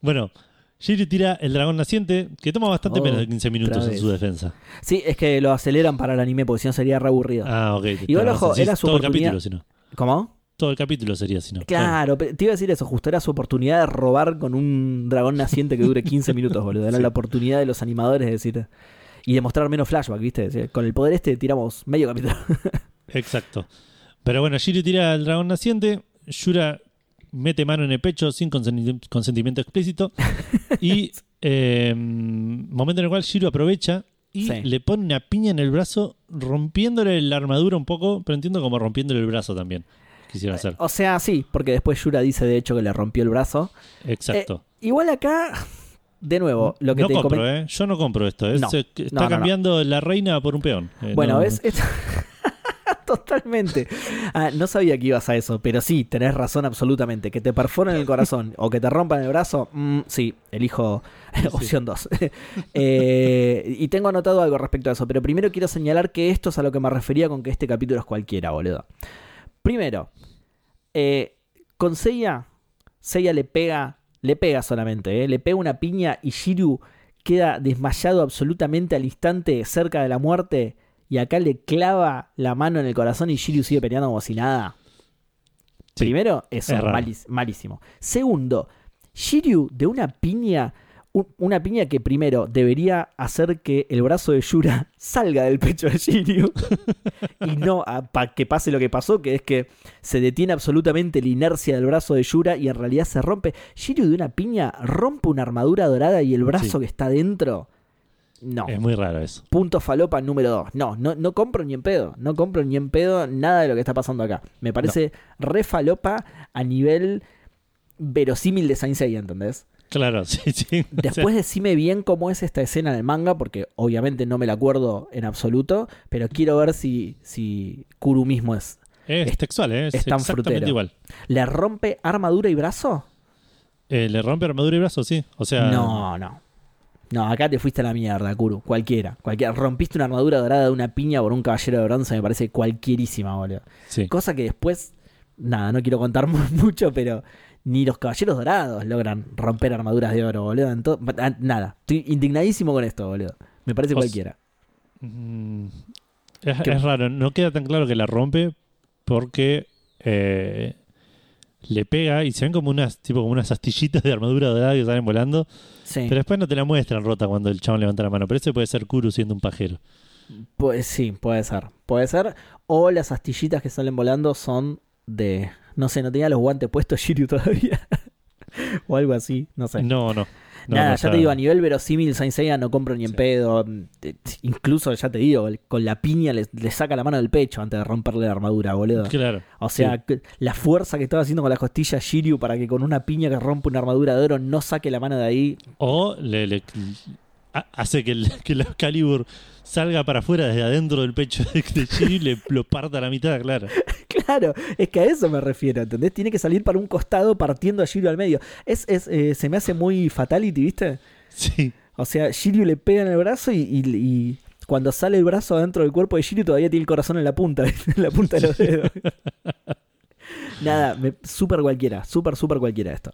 Bueno, Shiryu tira el dragón naciente, que toma bastante Oh, menos de 15 minutos en su defensa. Sí, es que lo aceleran para el anime porque si no sería re aburrido. Ah, ok. Igual, ojo, era su todo el oportunidad. capítulo, si no. ¿Cómo? Todo el capítulo sería, si no. Claro, te iba a decir eso, justo era su oportunidad de robar con un dragón naciente que dure 15 minutos, boludo. Era Sí. la oportunidad de los animadores de decir. Y de mostrar menos flashback, ¿viste? Con el poder este tiramos medio capítulo. Exacto. Pero bueno, Shiryu tira al dragón naciente, Yura mete mano en el pecho sin consenti- consentimiento explícito y eh, momento en el cual Shiryu aprovecha y Sí. le pone una piña en el brazo rompiéndole la armadura un poco, pero entiendo como rompiéndole el brazo también. Quisieron hacer. O sea, sí, porque después Yura dice de hecho que le rompió el brazo. Exacto. Igual acá, de nuevo, lo que no te compro, ¿eh? Yo no compro esto. es- No. eh, está No, no. cambiando la reina por un peón. Eh, Bueno, no- ¿ves? Totalmente. Ah, no sabía que ibas a eso, pero sí, tenés razón absolutamente. Que te perforen el corazón o que te rompan el brazo, mm, sí, elijo opción 2. y tengo anotado algo respecto a eso, pero primero quiero señalar que esto es a lo que me refería con que este capítulo es cualquiera, boludo. Primero, eh, con Seiya, Seiya le pega, le pega solamente, eh, le pega una piña y Shiryu queda desmayado absolutamente al instante cerca de la muerte y acá le clava la mano en el corazón y Shiryu sigue peleando como si nada. Sí, Primero, eso, es malis- malísimo. Segundo, Shiryu de una piña, una piña que primero debería hacer que el brazo de Yura salga del pecho de Shiryu y no para que pase lo que pasó, que es que se detiene absolutamente la inercia del brazo de Yura y en realidad se rompe. Shiryu de una piña rompe una armadura dorada y el brazo Sí. que está dentro. No. Es muy raro eso. Punto falopa número 2. No, no, no compro ni en pedo. No compro ni en pedo nada de lo que está pasando acá. Me parece re falopa a nivel verosímil de Saint Seiya, ¿entendés? Claro, sí, sí. Después decime bien cómo es esta escena en el manga, porque obviamente no me la acuerdo en absoluto, pero quiero ver si, si Kuru mismo es, Es, Es- textual, ¿eh? es, es tan exactamente frutero. igual. ¿Le rompe armadura y brazo? Eh, ¿Le rompe armadura y brazo? Sí. O sea, No, no. No, acá te fuiste a la mierda, Kuru. Cualquiera. cualquiera. Rompiste una armadura dorada de una piña por un caballero de bronce, me parece cualquierísima, boludo. sí. Cosa que después, nada, no quiero contar mu- mucho, pero ni los caballeros dorados logran romper armaduras de oro, boludo. Ento- ah, nada, estoy indignadísimo con esto, boludo. Me parece O cualquiera. Mm, es raro, no queda tan claro que la rompe porque eh, le pega y se ven como unas tipo como unas astillitas de armadura dorada que salen volando, Sí, pero después no te la muestran rota cuando el chabón levanta la mano. Pero ese puede ser Kuru siendo un pajero. pues, sí, puede ser. Puede ser. O las astillitas que salen volando son de. No sé, no tenía los guantes puestos Shiryu todavía. o algo así, no sé. No, no. No, Nada, no ya te digo, a nivel verosímil, Saint Seiya no compro ni en Sí. pedo. Eh, Incluso, ya te digo, con la piña le, le saca la mano del pecho antes de romperle la armadura, boludo. Claro. O sea, la fuerza que estaba haciendo con las costillas Shiryu para que con una piña que rompe una armadura de oro no saque la mano de ahí. O le, le- ha- hace que el, que el Excalibur salga para afuera desde adentro del pecho de, de Shiryu y le lo parta a la mitad, claro. Claro, es que a eso me refiero, ¿entendés? Tiene que salir para un costado partiendo a Shiryu al medio. Es, es, eh, se me hace muy fatality, ¿viste? Sí. O sea, Shiryu le pega en el brazo y, y- y cuando sale el brazo adentro del cuerpo de Shiryu todavía tiene el corazón en la punta, en la punta de los dedos. Nada, súper cualquiera, súper, súper cualquiera esto.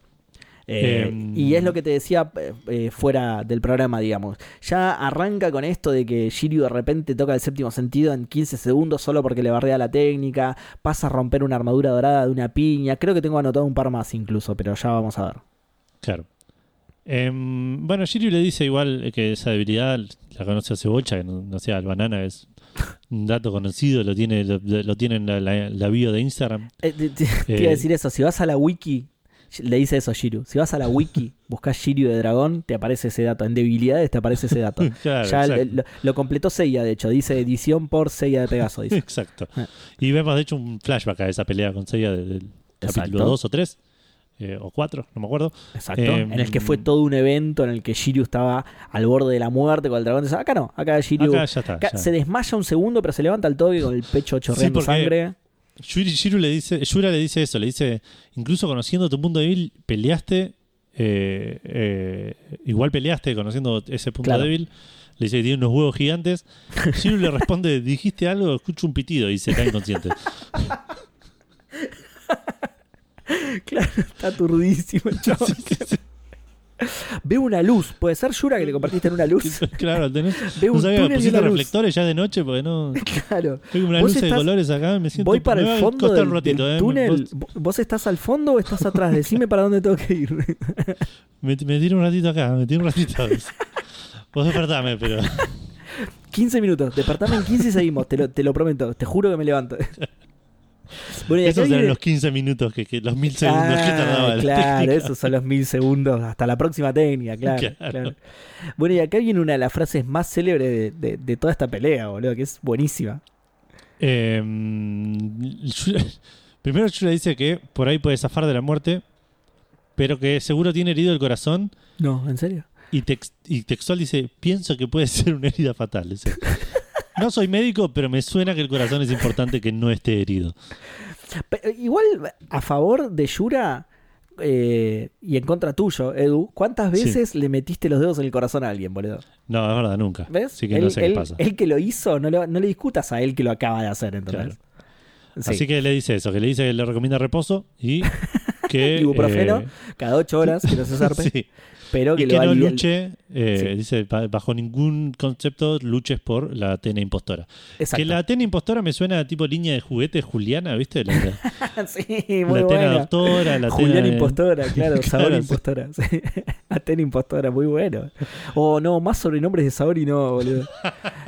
Eh, Em. y es lo que te decía eh, eh, fuera del programa, digamos. Ya arranca con esto de que Shiryu de repente toca el séptimo sentido en 15 segundos solo porque le barrea la técnica, pasa a romper una armadura dorada de una piña. Creo que tengo anotado un par más incluso, pero ya vamos a ver. Claro. Em, bueno, Shiryu le dice igual que esa debilidad la conoce hace bocha, que no, no sea, el banana es un dato conocido, lo tiene, lo, lo tiene en la, la- la bio de Instagram. Eh, te, te- te Eh. iba a decir eso, si vas a la wiki, le dice eso a Shiryu, si vas a la wiki, buscas Shiryu de dragón, te aparece ese dato, en debilidades te aparece ese dato. Claro, ya lo, lo completó Seiya, de hecho, dice edición por Seiya de Pegaso, dice. Exacto. Ah. Y vemos de hecho un flashback a esa pelea con Seiya del, capítulo Exacto. 2 o 3, o 4, no me acuerdo. Exacto. Em, en el que fue todo un evento en el que Shiryu estaba al borde de la muerte con el dragón. Acá no, acá Shiryu Acá ya está. acá ya. se desmaya un segundo, pero se levanta al toque con el pecho chorreando porque- sangre. Shiru le dice, Yura le dice eso, le dice, incluso conociendo tu punto débil, peleaste, eh, eh, igual peleaste conociendo ese punto Claro. débil. Le dice que tiene unos huevos gigantes. Shiru le responde, dijiste algo, escucho un pitido y se cae inconsciente. Claro, está aturdísimo el chabón. Ve una luz, puede ser Yura que le compartiste en una luz. claro, tenés, Ve no un sabía, túnel y pusiste una luz. reflectores ya de noche porque no... Claro. Tengo una luz de colores acá, me siento... Voy para el fondo del, ratito, del eh, túnel. vos- ¿Vos estás al fondo o estás atrás? Decime para dónde tengo que ir. Me, me tiro un ratito acá, me tiro un ratito. Vos despertame, pero... 15 minutos. Despertame en 15 y seguimos. Te lo, te lo prometo. Te juro que me levanto. Bueno, y Esos eran los 15 minutos, que, que- los mil segundos que Ah, tardaba la Claro, técnica. esos son los mil segundos. Hasta la próxima técnica, claro, Claro. claro. Bueno, y acá viene una de las frases más célebres de, de- de toda esta pelea, boludo, que es buenísima. Eh, Yura- primero Yura dice que por ahí puede zafar de la muerte, pero que seguro tiene herido el corazón. No, ¿en serio? Y, tex- y textual dice, pienso que puede ser una herida fatal. Dice. No soy médico, pero me suena que el corazón es importante que no esté herido. Pero igual, a favor de Yura eh, y en contra tuyo, Edu, ¿cuántas Sí. veces le metiste los dedos en el corazón a alguien, boludo? No, es verdad, nunca. ¿Ves? Así que él, no sé él- qué pasa. él que lo hizo, no, le- no le discutas a él que lo acaba de hacer, ¿entendés? Sí. Así que le dice eso, que le dice que le recomienda reposo y que... Ibuprofeno, eh, Cada ocho horas que no se zarpe, sí, pero que, y que no luche, eh, Sí. dice, ba- bajo ningún concepto luches por la Atena impostora. Exacto. Que la Atena impostora me suena a tipo línea de juguetes Juliana, ¿viste? La, la- sí, la muy Atena bueno. doctora, la Julián Atena... Impostora, claro, Sabor Claro. Impostora. sí. Atena Impostora, muy bueno. O no, más sobrenombres de Saori no, boludo.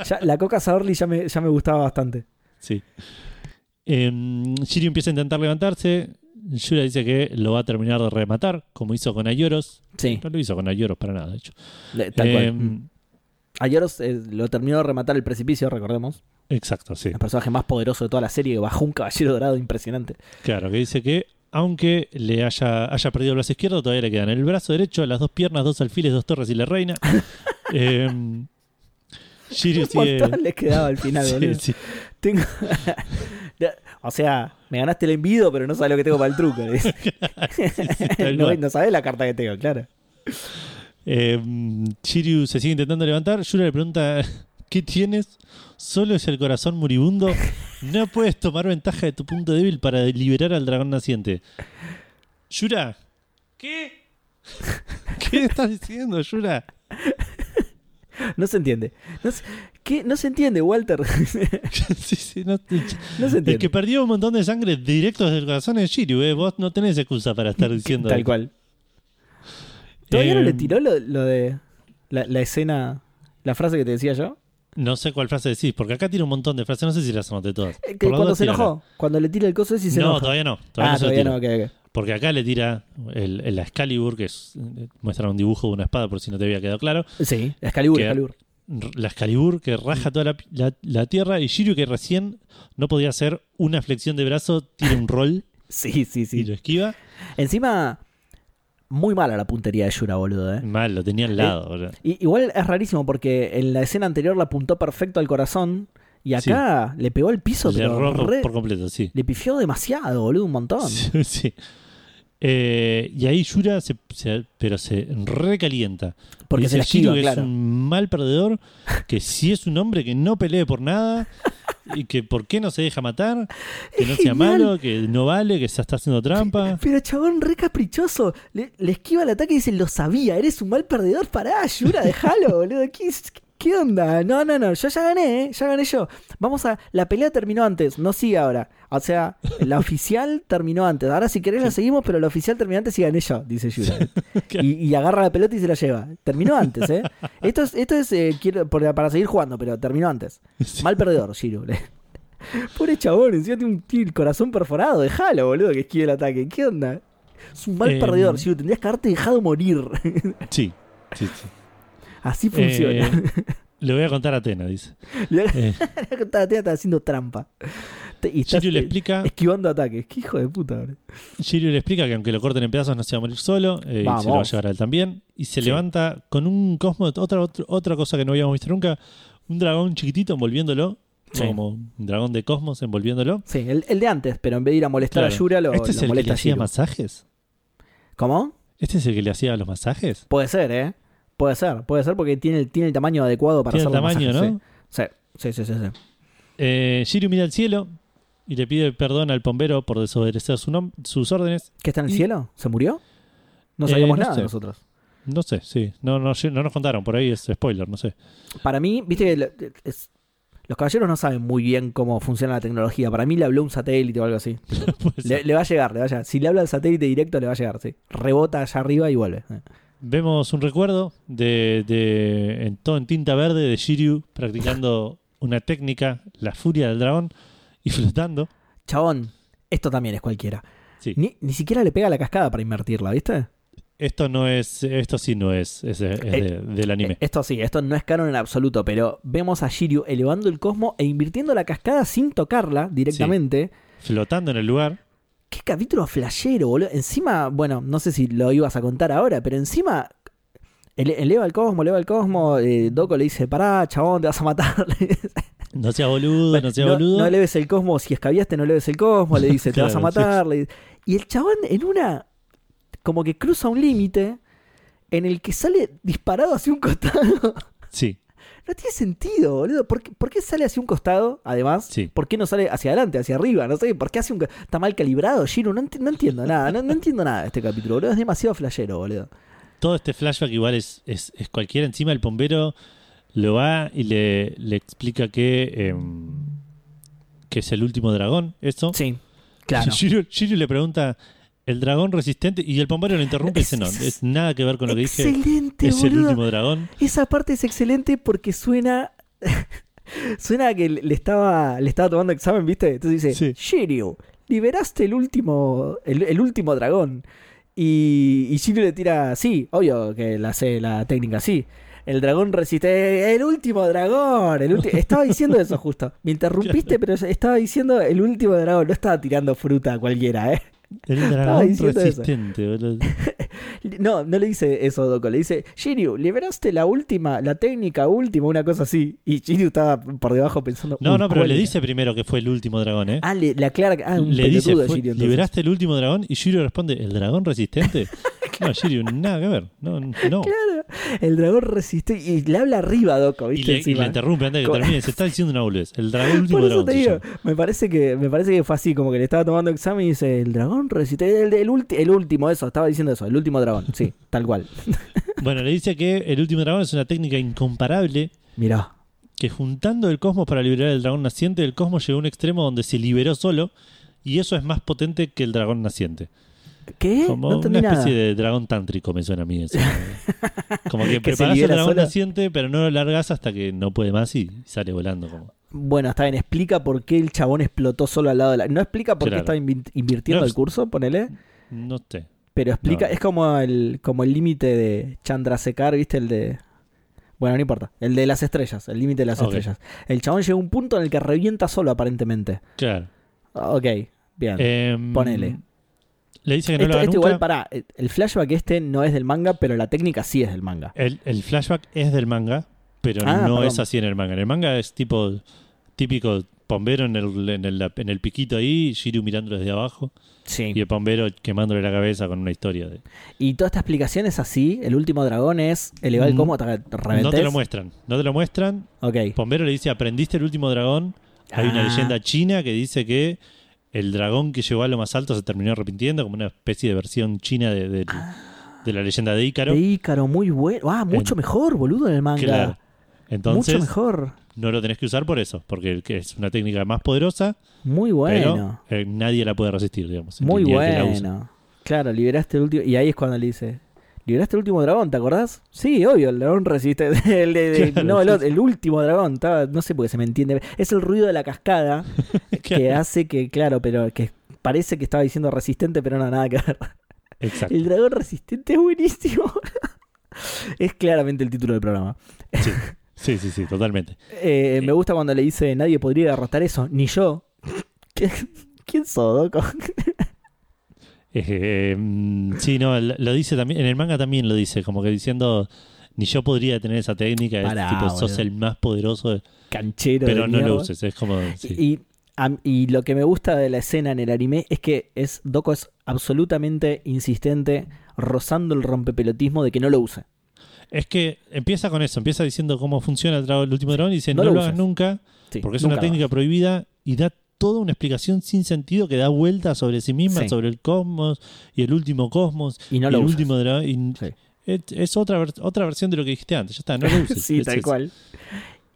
Ya, la Coca Saorli ya me, ya me gustaba bastante. Sí. Shiryu empieza a intentar levantarse. Yura dice que lo va a terminar de rematar, como hizo con Ayoros. Sí, No lo hizo con Ayoros para nada, de hecho. le- tal cual. Em, Mm. Ayoros eh, lo terminó de rematar el precipicio, recordemos. Exacto, sí. El personaje más poderoso de toda la serie que bajó un caballero dorado impresionante. Claro, que dice que aunque le haya, haya perdido el brazo izquierdo, todavía le quedan el brazo derecho, las dos piernas, dos alfiles, dos torres y la reina. Em, Shiryu sigue. les quedaba al final, Sí, sí. Tengo... O sea, me ganaste el envido, pero no sabes lo que tengo para el truco. no, no sabes la carta que tengo, claro. Eh, Shiryu se sigue intentando levantar. Yura le pregunta: ¿Qué tienes? Solo es el corazón moribundo. No puedes tomar ventaja de tu punto débil para liberar al dragón naciente. Yura, ¿qué? ¿Qué estás diciendo, Yura? No se entiende. No se, ¿qué? No se entiende, Walter. sí, sí, no, no se el entiende. que perdió un montón de sangre directo desde el corazón es Shiryu, ¿eh? Vos no tenés excusa para estar diciendo Tal cual. ¿Todavía no Eh, le tiró lo, lo de la, la escena, la frase que te decía yo? No sé cuál frase decís, porque acá tiene un montón de frases, no sé si las anoté todas. Eh, que cuando se enojó, cuando le tira el coso ese se No, enoja. todavía no. Todavía ah, no todavía no, ok, ok. Porque acá le tira el, el Excalibur, que es, eh, muestra un dibujo de una espada, por si no te había quedado claro. Sí, Excalibur, Que- Excalibur. La Excalibur que raja toda la, la- la tierra y Shiryu que recién no podía hacer una flexión de brazo, tira un roll Sí, sí, y sí. lo esquiva. Encima, muy mala la puntería de Yura, boludo, ¿eh? Mal, lo tenía al lado. boludo. Y- igual es rarísimo porque en la escena anterior la apuntó perfecto al corazón y acá le pegó el piso, Le pero erró por- re- por completo, sí. le pifió demasiado, boludo, un montón. Sí, sí. Eh, y ahí Yura se, se- pero se recalienta. Porque Dice se la Shiryu esquiva, que claro. es un mal perdedor, que si es un hombre que no pelee por nada y que por qué no se deja matar, que no sea genial. malo, que no vale, que se está haciendo trampa. Pero chabón, re caprichoso. Le, le esquiva el ataque y dice, lo sabía, eres un mal perdedor. Pará, Yura, déjalo, boludo. ¿Qué, qué onda? No, no, no, yo ya gané, ¿eh? Ya gané yo. Vamos a... La pelea terminó antes, no sigue ahora. O sea, la oficial terminó antes. Ahora si querés la seguimos, pero la oficial terminó antes y gané yo, dice Yura. Y, y agarra la pelota y se la lleva. Terminó antes, ¿eh? Esto es, esto es eh, quiero, para seguir jugando, pero terminó antes. Mal perdedor, Shiru. Pobre chabón, encima tiene, un, tiene el corazón perforado. Déjalo, boludo, que esquive el ataque. ¿Qué onda? Es un mal Em. perdedor, Shiru. Tendrías que haberte dejado morir. Sí, sí, sí. Así funciona. Eh, le voy a contar a Atena, dice. Le Eh, estaba estaba haciendo trampa. Y Shiryu le eh, explica, esquivando ataques. Qué hijo de puta, boludo. Shiryu le explica que aunque lo corten en pedazos no se va a morir solo, eh, y se lo va a llevar a él también. Y se Sí. levanta con un cosmo, otra, otra, otra cosa que no habíamos visto nunca, un dragón chiquitito envolviéndolo, Sí. como un dragón de cosmos envolviéndolo. Sí, el, el de antes, pero en vez de ir a molestar Claro. a Yura, lo, ¿Este es lo el que le molesta a hacía masajes? ¿Cómo? ¿Este es el que le hacía los masajes? Puede ser, ¿eh? Puede ser, puede ser porque tiene, el- tiene el tamaño adecuado para Tiene el hacer los tamaño, masajes, ¿no? Sí, sí, sí, sí. sí. Eh, Shiryu mira al cielo y le pide perdón al bombero por desobedecer su sus órdenes. ¿Qué está en el Y- cielo? ¿Se murió? No Eh, sabíamos no nada sé. nosotros. No sé, sí. No, no, no nos contaron, por ahí es spoiler, no sé. Para mí, viste que es- los caballeros no saben muy bien cómo funciona la tecnología. Para mí le habló un satélite o algo así. Le, le va a llegar, le va a llegar. Si le habla al satélite directo, le va a llegar, sí. Rebota allá arriba y vuelve. Eh. Vemos un recuerdo de, de en todo en tinta verde de Shiryu practicando una técnica, la furia del dragón, y flotando. Chabón, esto también es cualquiera. Sí. Ni, ni siquiera le pega la cascada para invertirla, ¿viste? Esto no es, esto sí no es, es, de- es de- del anime. Eh, Esto sí, esto no es canon en absoluto, pero vemos a Shiryu elevando el cosmo e invirtiendo la cascada sin tocarla directamente. Flotando en el lugar. Qué capítulo flashero, boludo. Encima, bueno, no sé si lo ibas a contar ahora, pero encima ele- eleva el cosmo, eleva el cosmo. eh, Doko le dice, pará, chabón, te vas a matar. No sea boludo, no sea boludo. No eleves el cosmo, si escabiaste no eleves el cosmo, le dice, te vas a sí. matar. Y el chabón en una, como que cruza un límite en el que sale disparado hacia un costado. Sí, No tiene sentido, boludo. ¿Por qué, por qué sale hacia un costado, además? Sí. ¿Por qué no sale hacia adelante, hacia arriba? No sé, ¿por qué hace un... Está mal calibrado, Shiro? No, enti- no entiendo nada, no, no entiendo nada de este capítulo, boludo. Es demasiado flashero, boludo. todo este flashback igual es, es, es cualquiera. Encima el bombero lo va y le, le explica que, em, que es el último dragón, eso. Sí, claro. Shiryu, Shiryu le pregunta, ¿el dragón resistente? Y el bombero lo interrumpe y dice, no, Es- nada que ver con lo que dije. Excelente, Es el último dragón. Esa parte es excelente porque suena... suena a que le estaba, le estaba tomando examen, ¿viste? Entonces dice, Sí. Shiryu, liberaste el último, el, el último dragón. Y, y Shiryu le tira, sí, obvio que la sé la técnica, sí. El dragón resiste, el último dragón. El estaba diciendo eso justo. Me interrumpiste, pero estaba diciendo el último dragón. No estaba tirando fruta a cualquiera, ¿eh? El dragón resistente, boludo. No, no le dice eso Doko, le dice, Shiryu, liberaste la última, la técnica última, una cosa así. Y Shiryu estaba por debajo pensando. No, "Uy, no, pero ¿cuál le era?". dice primero que fue el último dragón, ¿eh? Ah, le, aclara que. Ah, un le dice, fue- Shiryu. ¿liberaste el último dragón? Y Shiryu responde, ¿el dragón resistente? No, Shiryu, nada que ver. No, no. Claro, el dragón resiste y le habla arriba a Doko, Y ¿viste? le, y le interrumpe antes de que termine. Se está diciendo una boludez. El dragón, último Por eso dragón. te digo, me parece que me parece que fue así, como que le estaba tomando examen y dice, el dragón resiste, el, el, ulti- el último, eso, estaba diciendo eso, el último dragón, sí, tal cual. Bueno, le dice que el último dragón es una técnica incomparable Mirá, que juntando el cosmos para liberar el dragón naciente, el cosmos llegó a un extremo donde se liberó solo y eso es más potente que el dragón naciente. ¿Qué? Como no una nada. especie de dragón tántrico me suena a mí eso. como que, Que el libera dragón solo. naciente, pero no lo largas hasta que no puede más y sale volando. Como. Bueno, está bien, explica por qué el chabón explotó solo al lado de la... No explica por Claro. qué estaba invi- invirtiendo No, el curso, ponele, No sé. pero explica, No. es como el como el límite de Chandrasekhar, ¿viste? El de... Bueno, no importa, el de las estrellas, el límite de las estrellas. El chabón llega a un punto en el que revienta solo, aparentemente. Claro. Ok, bien. Em, Ponele. Le dice que no esto, lo haga esto nunca. igual, pará, el flashback este no es del manga, pero la técnica sí es del manga. El, el flashback es del manga, pero Ah, no perdón. es así en el manga. En el manga es tipo típico bombero en el, en el, en el piquito ahí, Shiryu mirándolo desde abajo Sí. y el bombero quemándole la cabeza con una historia. De... Y toda esta explicación es así. El último dragón es elevar el Mm, cómo hasta que No te lo muestran, no te lo muestran. Ok. Bombero le dice, aprendiste el último dragón. Hay una Ah. leyenda china que dice que el dragón que llegó a lo más alto se terminó arrepintiendo, como una especie de versión china de, de- de la leyenda de Ícaro. De Ícaro, muy bueno. Ah, mucho En- mejor, boludo, en el manga. Claro. Entonces, mucho mejor. no lo tenés que usar por eso, porque que es una técnica más poderosa, Muy bueno. pero eh, nadie la puede resistir, digamos. muy bueno. Claro, liberaste el último. Y ahí es cuando le dice. ¿Liberaste el último dragón, te acordás? Sí, obvio, el dragón resiste. El, Claro, no, el, el último dragón. estaba- no sé por qué se me entiende. Es el ruido de la cascada que hace que, claro, pero que parece que estaba diciendo resistente, pero no nada que ver. Exacto. El dragón resistente es buenísimo. es claramente el título del programa. Sí. sí, sí, sí, totalmente. Eh, me gusta cuando le dice nadie podría derrotar eso, ni yo. ¿Qué- ¿Quién sos, Doco? Eh, mm, sí, no, lo dice también, en el manga también lo dice, como que diciendo, ni yo podría tener esa técnica, es Pará, tipo, sos el más poderoso, de- Canchero. pero de no lo uses, es como... sí. Y, y lo que me gusta de la escena en el anime es que es Doko es absolutamente insistente, rozando el rompepelotismo de que no lo use. Es que empieza con eso, empieza diciendo cómo funciona el, último dragón y dice, No no, lo lo hagas nunca, Sí, porque es nunca una técnica prohibida y da toda una explicación sin sentido que da vuelta sobre sí misma, Sí. sobre el cosmos y el último cosmos Y no y lo el uses. último dragón. y Sí. es, es otra, otra versión de lo que dijiste antes, ya está, no lo uses. sí, Es tal cual.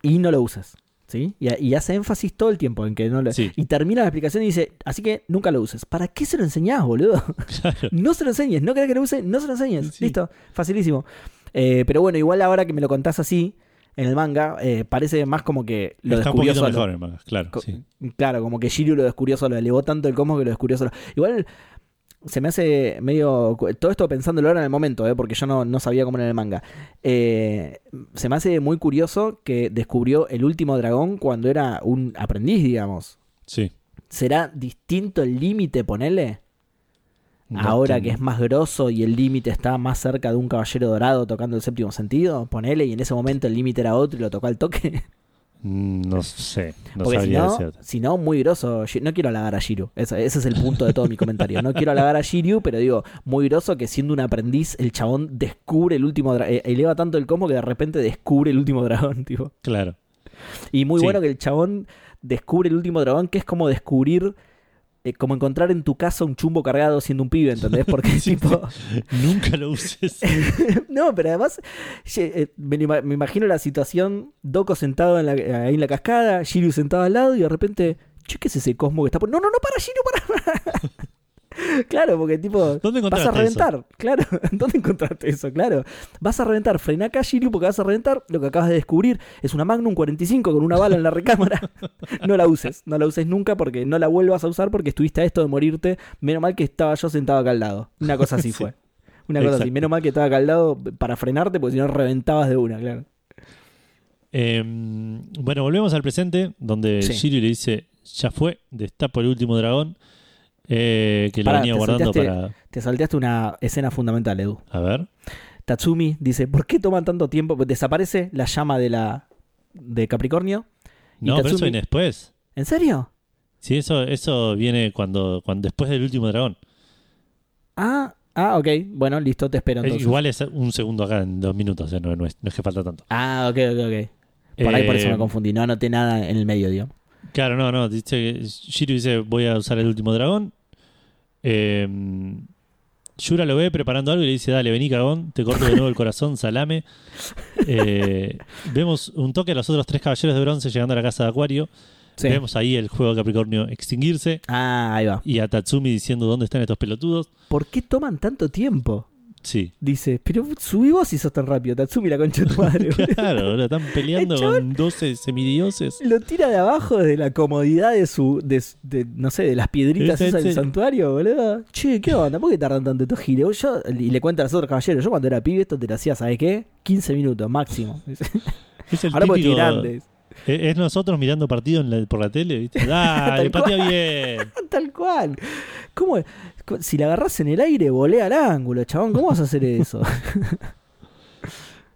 Y no lo usas. ¿Sí? Y, y hace énfasis todo el tiempo en que no lo Sí. Y termina la explicación y dice, así que nunca lo uses. ¿Para qué se lo enseñás, boludo? Claro. No se lo enseñes, no querés que lo use, no se lo enseñes. Sí. Listo, facilísimo. Eh, pero bueno, igual ahora que me lo contás así, en el manga, eh, parece más como que lo Está un descubrió poquito solo. mejor el manga, claro. Co- sí. Claro, como que Shiryu lo descubrió solo, elevó tanto el cosmos que lo descubrió solo. Igual se me hace medio. Todo esto pensándolo ahora en el momento, eh, porque yo no, no sabía cómo era en el manga. Eh, se me hace muy curioso que descubrió el último dragón cuando era un aprendiz, digamos. Sí. ¿Será distinto el límite, ponele? No ahora que es más grosso y el límite está más cerca de un caballero dorado tocando el séptimo sentido, ponele, y en ese momento el límite era otro y lo tocó al toque. Mm, No sé, no Porque si sabría no, decirte. si no, muy grosso. No quiero halagar a Shiryu. Ese, ese es el punto de todo mi comentario. No quiero halagar a Shiryu, pero digo, muy grosso que siendo un aprendiz, el chabón descubre el último dragón. eleva tanto el combo que de repente descubre el último dragón, tipo. Claro. Y muy Sí. bueno que el chabón descubre el último dragón, que es como descubrir. Eh, como encontrar en tu casa un chumbo cargado siendo un pibe, ¿entendés? Porque Sí, tipo. Nunca lo uses. no, pero además, ye- eh, me, imagino la situación: Doko sentado en la- ahí en la cascada, Shiryu sentado al lado, y de repente, che, ¿qué es ese cosmo que está por.? No, no, no, para, Shiryu, para. claro, porque tipo. ¿Dónde Vas a reventar, claro. ¿Dónde encontraste eso? Claro. Vas a reventar. Frena acá, Shiryu, porque vas a reventar. Lo que acabas de descubrir es una Magnum 45 con una bala en la recámara. no la uses. No la uses nunca porque no la vuelvas a usar porque estuviste a esto de morirte. Menos mal que estaba yo sentado acá al lado. Una cosa así Sí. fue. Una cosa así. Menos mal que estaba acá al lado para frenarte porque si no reventabas de una, claro. Eh, bueno, volvemos al presente, donde Sí. Shiryu le dice, ya fue, destapo el último dragón. Eh, que lo venía guardando para... Te salteaste una escena fundamental, Edu. A ver. Tatsumi dice, ¿por qué toman tanto tiempo? Desaparece la llama de la de Capricornio. Y No, pero eso viene después. ¿En serio? Sí, eso, eso viene cuando, cuando después del último dragón. Ah, ah, ok. Bueno, listo, te espero Eh, entonces. Igual es un segundo acá en dos minutos, sea, no, no es, no es que falta tanto. Ah, ok, ok, ok. Por ahí por eso Eh, me confundí. No anoté nada en el medio, digo. Claro, no, no. Dice, que- Shiryu dice, voy a usar el último dragón. Eh, Yura lo ve preparando algo y le dice, dale, vení cagón, te corto de nuevo el corazón, salame. Eh, vemos un toque a los otros tres caballeros de bronce llegando a la casa de Acuario. Sí. Vemos ahí el juego de Capricornio extinguirse Ah, ahí va. y a Tatsumi diciendo, ¿dónde están estos pelotudos? ¿Por qué toman tanto tiempo? Sí. Dice, pero subí vos si sos tan rápido, Tatsumi, la concha de tu madre. Claro, boludo, están peleando con 12 semidioses. Lo tira de abajo desde la comodidad de su, de, no sé, de las piedritas esas del santuario, boludo. Che, ¿qué onda? ¿Por qué tardan tanto estos giros? Yo, y le cuenta a los otros caballeros, yo cuando era pibe esto te lo hacía, ¿sabes qué? 15 minutos máximo. Es el Ahora típico- grandes. Es nosotros mirando partido en la- por la tele, ¿viste? Dale, patea bien. Tal cual. ¿Cómo? Si la agarras en el aire, volea al ángulo, chabón. ¿Cómo vas a hacer eso?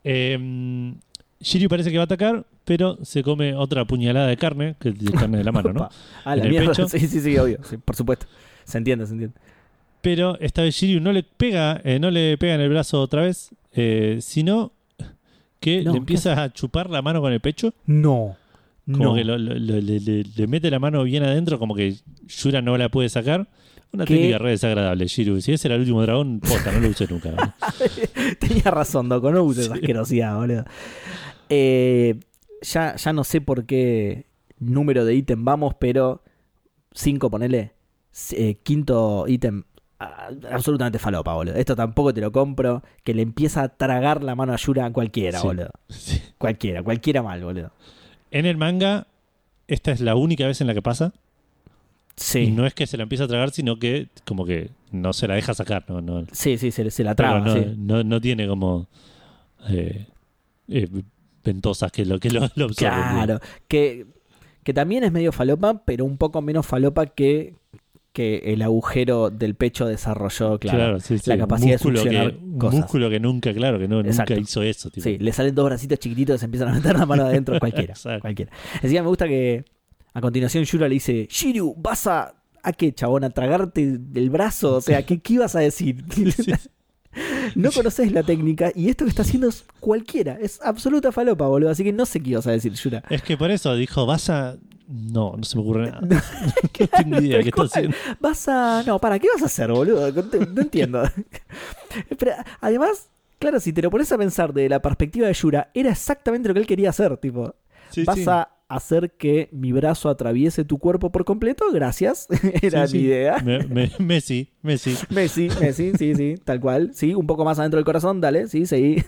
Eh, Shiryu parece que va a atacar, pero se come otra puñalada de carne, que es de carne de la mano, ¿no? Ah, la ¿En el mierda. pecho? Sí, sí, sí, obvio. Sí, por supuesto. Se entiende, se entiende. Pero esta vez Shiryu no le pega, eh, no le pega en el brazo otra vez, eh, sino que No, le ¿qué empieza a chupar la mano con el pecho, No. como No. que lo- lo- lo- le, le- le mete la mano bien adentro, como que Yura no la puede sacar. Una ¿Qué? técnica re desagradable, Shiryu. Si ese era el último dragón, posta, no lo usé nunca. ¿no? Tenía razón, Doco. No uses Sí. asquerosidad, boludo. Eh, ya, ya no sé por qué número de ítem vamos, pero 5, ponele. Eh, quinto ítem. Ah, Absolutamente falopa, boludo. Esto tampoco te lo compro. Que le empieza a tragar la mano a Yura a cualquiera, Sí. boludo. Sí. Cualquiera, cualquiera mal, boludo. En el manga, esta es la única vez en la que pasa. Sí. Y no es que se la empieza a tragar, sino que como que no se la deja sacar. No, no, Sí, sí, se, se la Pero traba, no, sí. no, no tiene como eh, eh, ventosas que lo que lo, lo absorben. Claro. Que, que también es medio falopa, pero un poco menos falopa que, que el agujero del pecho desarrolló, claro. Claro, sí, sí. la capacidad de succionar que, cosas. músculo que nunca, claro, que no, nunca hizo eso. tipo. Sí, le salen dos bracitos chiquititos y se empiezan a meter la mano adentro cualquiera. Cualquiera. Encima me gusta que a continuación Yura le dice, Shiryu, vas a... ¿A qué, chabón? ¿A tragarte el brazo? O sea, ¿qué, qué ibas a decir? No conoces la técnica y esto que está haciendo es cualquiera. Es absoluta falopa, boludo. Así que no sé qué ibas a decir, Yura. Es que por eso dijo, vas a... No, no se me ocurre nada. No, tengo idea de qué está haciendo. Vas a. No, para, ¿qué vas a hacer, boludo? No, entiendo. Pero, además, claro, si te lo pones a pensar de la perspectiva de Yura, era exactamente lo que él quería hacer. Tipo, Sí, vas sí. a hacer que mi brazo atraviese tu cuerpo por completo, gracias. Era Sí, mi sí. idea. Me- me- Messi, Messi. Messi, Messi, sí, sí, tal cual. Sí, un poco más adentro del corazón, dale, sí, sí.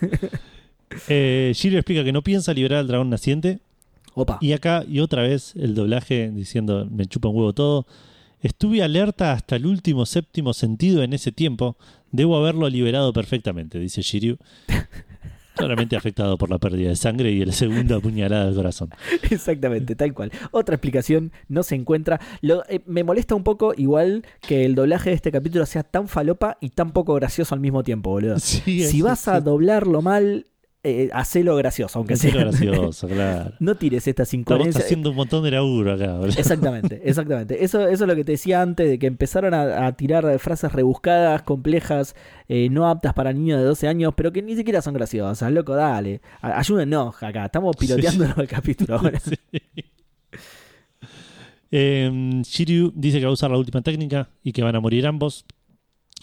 Eh, Shiryu explica que no piensa liberar al dragón naciente. Opa. Y acá, y otra vez, el doblaje diciendo, me chupa un huevo todo. Estuve alerta hasta el último séptimo sentido en ese tiempo. Debo haberlo liberado perfectamente, dice Shiryu. Claramente afectado por la pérdida de sangre y la segunda puñalada del corazón. Exactamente, tal cual. Otra explicación no se encuentra. Lo- eh, me molesta un poco, igual, que el doblaje de este capítulo sea tan falopa y tan poco gracioso al mismo tiempo, boludo. Sí, si vas a doblarlo mal, eh, hacelo gracioso, aunque sea. gracioso, claro. no tires estas Estamos incoherencias. haciendo un montón de laburo acá. boludo. Exactamente, exactamente. Eso, eso es lo que te decía antes, de que empezaron a, a tirar frases rebuscadas, complejas, eh, no aptas para niños de 12 años, pero que ni siquiera son graciosas. Loco, dale. A- ayúdennos acá. Estamos piloteándonos el capítulo ahora. Sí. Eh, Shiryu dice que va a usar la última técnica y que van a morir ambos.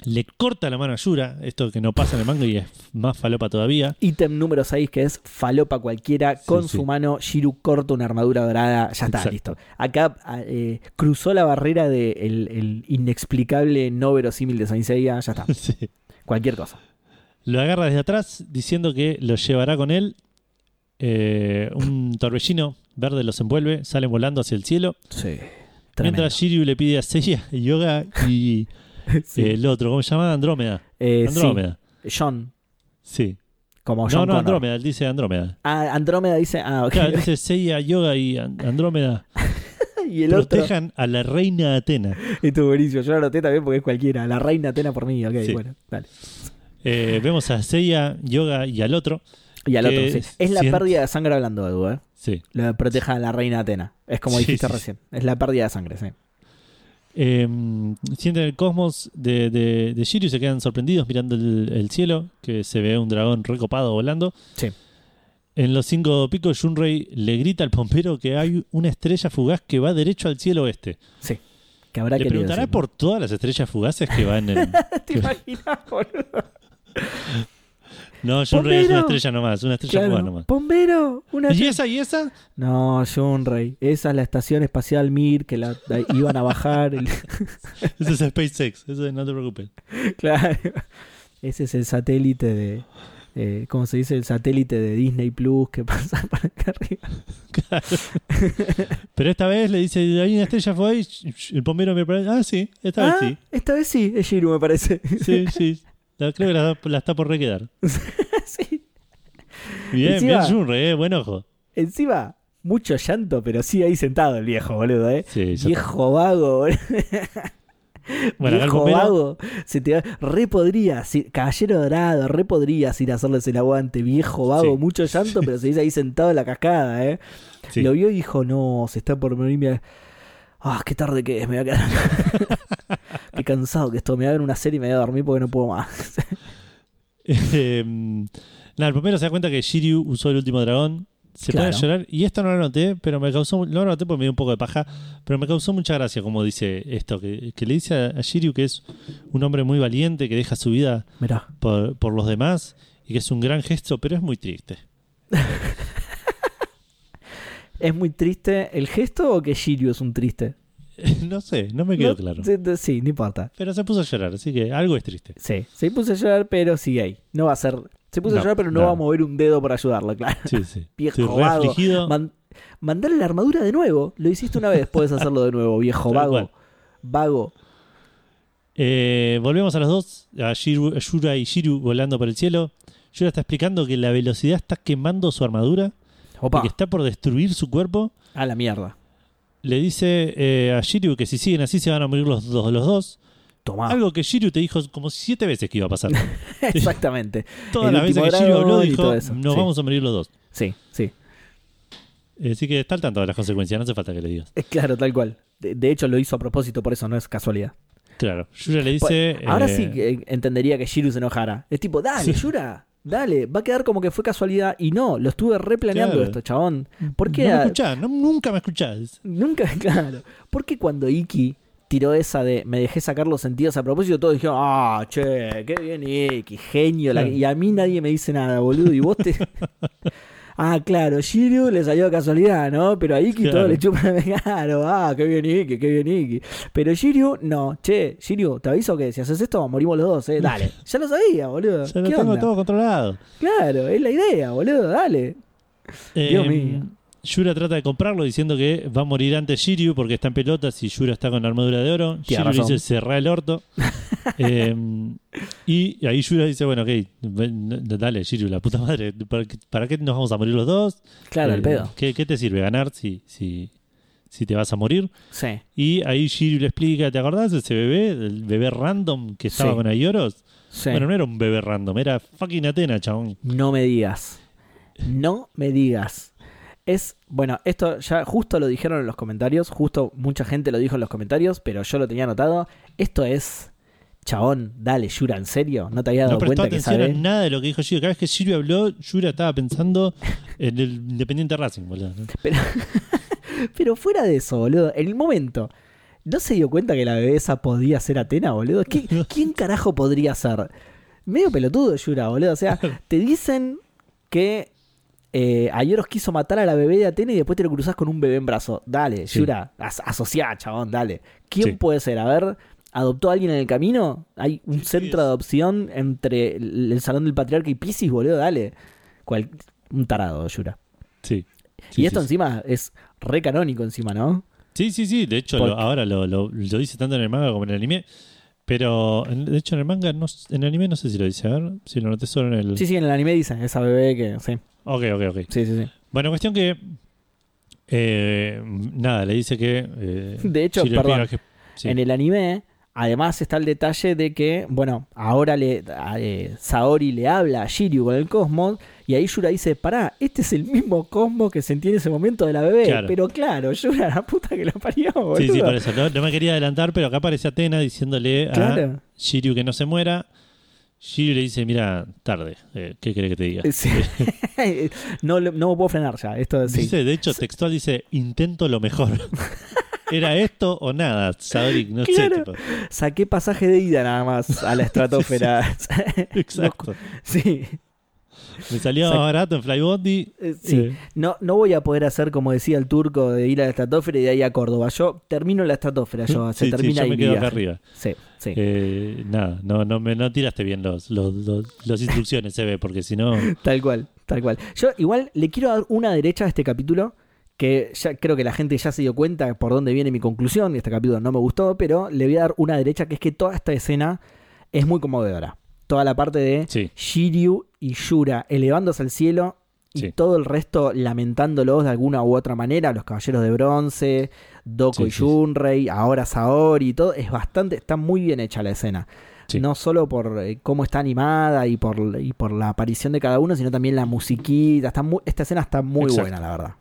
Le corta la mano a Yura, esto que no pasa en el manga y es más falopa todavía. Ítem número 6, que es falopa cualquiera. Sí, con sí. su mano, Shiru corta una armadura dorada. Ya está, Exacto. listo. Acá a- eh, cruzó la barrera del de el- inexplicable no verosímil de Saint Seiya. Ya está. Sí. Cualquier cosa. Lo agarra desde atrás diciendo que lo llevará con él. Eh, un torbellino verde los envuelve, salen volando hacia el cielo. Sí. Mientras Shiryu le pide a Seiya Yoga y Sí. el otro, ¿cómo se llama? Andrómeda. Eh, sí. Andrómeda. John. Sí. Como No, John no, Connor. Andrómeda, él dice Andrómeda. Ah, Andrómeda dice. Ah, ok. Claro, dice Seiya Yoga y An- Andrómeda. y el otro. protejan a la reina Atena. Estuvo buenísimo. Yo lo anoté también porque es cualquiera. La reina Atena por mí. Ok, Sí. bueno, dale. Eh, vemos a Seiya, Yoga y al otro. Y al otro, sí. Es la pérdida de sangre hablando, Edu, ¿eh? Sí. Lo proteja a la reina Atena. Es como Sí, dijiste sí, recién. Es la pérdida de sangre, sí. Eh, sienten el cosmos de, de, de Shiryu se quedan sorprendidos mirando el, el cielo, que se ve un dragón recopado volando. Sí. En los cinco picos, Shunrei le grita al pompero que hay una estrella fugaz que va derecho al cielo oeste. Sí. Que habrá Le preguntará decir, ¿no? por todas las estrellas fugaces que van en... ¿Te imaginas, boludo? No, Shunrei es una estrella nomás, una estrella Claro. nomás. Bombero, una ¿Y esa y esa? No, Shunrei. Esa es la estación espacial Mir que la, la iban a bajar. el- Ese es SpaceX, eso no te preocupes. claro. Ese es el satélite de. eh, ¿Cómo se dice? El satélite de Disney Plus que pasa por acá arriba. Pero esta vez le dice, hay una estrella fugaz y el pompero me parece, ah, sí, esta vez Ah, sí. Esta vez sí, es Shiru, me parece. Sí, sí. La- creo que la, la está por requedar. sí. Bien, Encima- bien Shunrei, eh, buen ojo. Encima, mucho llanto, pero sí ahí sentado el viejo, boludo, ¿eh? Sí, Viejo vago, boludo. Bueno, viejo vago. Se te va- Re podrías, ir- caballero dorado, re podrías ir a hacerles el aguante. Viejo vago, Sí. mucho llanto, pero se dice ahí sentado en la cascada, ¿eh? sí. Lo vio y dijo, no, se está por morir. Ah, qué tarde que es, me voy a quedar. qué cansado que esto. Me voy a ver una serie y me voy a dormir porque no puedo más. Eh, nada, el bombero se da cuenta que Shiryu usó el último dragón. Se pone Claro. a llorar. Y esto no lo noté, pero me causó. No lo noté porque me dio un poco de paja. Pero me causó mucha gracia, como dice esto. Que, que le dice a, a Shiryu que es un hombre muy valiente, que deja su vida Mirá. por, por los demás. Y que es un gran gesto, pero es muy triste. ¿Es muy triste el gesto o que Shiryu es un triste? no sé, no me quedó No, claro. Sí, no importa. Pero se puso a llorar, así que algo es triste. Sí, se puso a llorar, pero sigue ahí. No va a ser. Se puso a llorar, pero no, no. va a mover un dedo por ayudarlo, claro. Sí, sí. Viejo vago. Man- mandarle la armadura de nuevo. Lo hiciste una vez, puedes hacerlo de nuevo, viejo vago. cual. Vago. Eh, volvemos a los dos, a, Shiru- a Yura y Shiru volando por el cielo. Yura está explicando que la velocidad está quemando su armadura y Opa. que está por destruir su cuerpo. A la mierda. Le dice eh, a Shiryu que si siguen así se van a morir los dos. Los dos. Tomá. Algo que Shiryu te dijo como siete veces que iba a pasar. Exactamente. Todas las veces que Shiryu habló dijo nos Sí. vamos a morir los dos. Sí, sí. Eh, Así que está al tanto de las consecuencias, no hace falta que le digas. Es claro, tal cual. De, de hecho, lo hizo a propósito, por eso no es casualidad. Claro, Yura le dice... Ahora eh, sí entendería que Shiru se enojara. Es tipo, dale, Sí. Yura, dale. Va a quedar como que fue casualidad. Y no, lo estuve replaneando Claro. esto, chabón. ¿Por qué? No me escuchás, no- nunca me escuchás. Nunca, claro. ¿Por qué cuando Iki tiró esa de me dejé sacar los sentidos a propósito, todos dijeron, ah, che, qué bien Iki, genio. la-. Y a mí nadie me dice nada, boludo. Y vos te. ah, claro, Shiryu le salió de casualidad, ¿no? Pero a Iki todo le chupa claro, ah, qué bien Iki, qué bien Iki. Pero Shiryu, no, che, Shiryu, te aviso que si haces esto, morimos los dos, eh. Dale. Ya lo sabía, boludo. Ya lo ¿Qué tengo onda? todo controlado. Claro, es la idea, boludo, dale. Dios Eh, mío. Yura trata de comprarlo diciendo que va a morir antes Shiryu porque está en pelotas y Yura está con la armadura de oro. Tiene Shiryu razón. dice cerrá el orto. Eh, y ahí Yura dice, bueno, ok, dale Shiryu, la puta madre, ¿para qué, para qué nos vamos a morir los dos? Claro, Eh, el pedo. ¿qué, qué te sirve ganar si, si, si te vas a morir? Sí. Y ahí Shiryu le explica, ¿te acordás de ese bebé? El bebé random que estaba Sí. con Aioros. Sí. Bueno, no era un bebé random, era fucking Atena, chabón. No me digas. No me digas. Es, bueno, esto ya justo lo dijeron en los comentarios, justo mucha gente lo dijo en los comentarios, pero yo lo tenía anotado. Esto es, chabón, dale, Yura, ¿en serio? ¿No te había dado No cuenta que sabe? nada de lo que dijo Shiryu. Cada vez que Shiryu habló, Yura estaba pensando en el Independiente Racing, boludo. ¿no? Pero fuera de eso, boludo, en el momento, ¿no se dio cuenta que la bebé esa podía ser Atena, boludo? ¿Qui- ¿Quién carajo podría ser? Medio pelotudo, Yura, boludo. O sea, te dicen que eh, Ayoros quiso matar a la bebé de Atena y después te lo cruzás con un bebé en brazo. Dale, Sí. Yura, as asociá, chabón, dale. ¿Quién Sí. puede ser? A ver, ¿adoptó a alguien en el camino? Hay un centro de adopción entre el, el Salón del Patriarca y Pisces, boludo, dale. Cual- un tarado, Yura. Sí. Sí, y esto sí, encima es re canónico encima, ¿no? Sí, sí, sí. De hecho, Porque- lo- ahora lo, lo- lo dice tanto en el manga como en el anime. Pero, en- de hecho, en el manga, no, en el anime no sé si lo dice. A ver, si lo noté solo en el... Sí, sí, en el anime dice esa bebé que. Sí, Ok, ok, ok. sí, sí. sí. Bueno, cuestión que Eh, nada, le dice que. eh, De hecho, Shiryu le perdón, explica que- sí. En el anime, además está el detalle de que, bueno, ahora le, a- eh, Saori le habla a Shiryu con el cosmos y ahí Yura dice, pará, este es el mismo cosmos que sentí en ese momento de la bebé. Claro. Pero claro, Yura, la puta que lo parió, boludo. Sí, sí, por eso. No, no me quería adelantar, pero acá aparece Atena diciéndole a Claro. Shiryu que no se muera. Shiryu le dice, mira, tarde, eh, ¿qué querés que te diga? Sí. no, no me puedo frenar ya. Esto sí. Dice, de hecho, textual dice, intento lo mejor. ¿Era esto o nada? Saori, no Claro. sé. Tipo. Saqué pasaje de ida nada más a la estratosfera. Exacto. sí. Me más Exacto. barato en Flybondi. Eh, Sí, no, no voy a poder hacer como decía el turco de ir a la estratosfera y de ahí a Córdoba. Yo termino la estratosfera, yo, se Sí, sí, termina yo ahí me quedo acá arriba. Sí, sí. Eh, nada, no, no, me, no tiraste bien los, los, los, los instrucciones, se ve, porque si no... Tal cual, tal cual. Yo igual le quiero dar una derecha a este capítulo, que ya creo que la gente ya se dio cuenta por dónde viene mi conclusión, y este capítulo no me gustó, pero le voy a dar una derecha, que es que toda esta escena es muy conmovedora. Toda la parte de Sí, Shiryu y Yura elevándose al cielo y Sí. todo el resto lamentándolos de alguna u otra manera, los caballeros de bronce, Doko Sí, y. Shunrei, ahora Saori y todo, es bastante, está muy bien hecha la escena. No solo por eh, cómo está animada y por, y por la aparición de cada uno, sino también la musiquita. Está muy, esta escena está muy Exacto. buena, la verdad.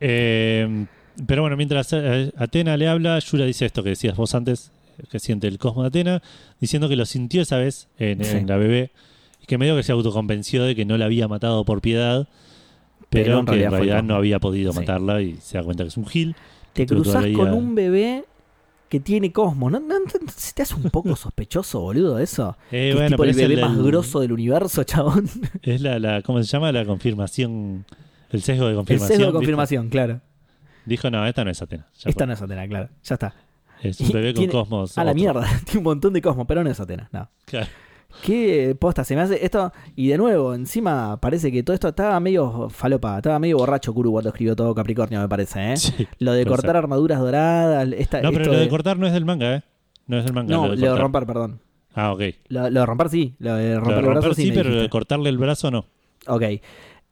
Eh, pero bueno, mientras eh, Atena le habla, Yura dice esto que decías vos antes, que siente el cosmo de Atena, diciendo que lo sintió esa vez en, Sí. en la bebé y que medio que se autoconvenció de que no la había matado por piedad, pero, Pero en que en realidad el realidad cosmo. no había podido Sí. matarla y se da cuenta que es un gil. Te cruzas todavía- con un bebé que tiene cosmos. ¿No, no, se te hace un poco sospechoso, boludo, eso? Eh, es tipo el bebé el- más el- grosso del universo, chabón. Es la, la, ¿cómo se llama? La confirmación, el sesgo de El confirmación. sesgo de ¿viste? confirmación, claro. Dijo, no, esta no es Atena. Esta fue. no es Atena, claro. Ya está. Es un bebé con tiene- cosmos. A la mierda. Tiene un montón de cosmos, pero no es Atena. No. Claro. Qué posta, se me hace esto. Y de nuevo, encima parece que todo esto estaba medio falopa. Estaba medio borracho Kuru cuando escribió todo Capricornio, me parece, ¿eh? Sí. Lo de cortar ser. armaduras doradas. Esta, No, pero esto lo de cortar no es del manga, ¿eh? No es del manga. No, lo de lo de romper, perdón. Ah, ok. Lo, lo de romper sí. Lo de Lo romper el brazo sí, sí, pero lo de cortarle el brazo no. Ok.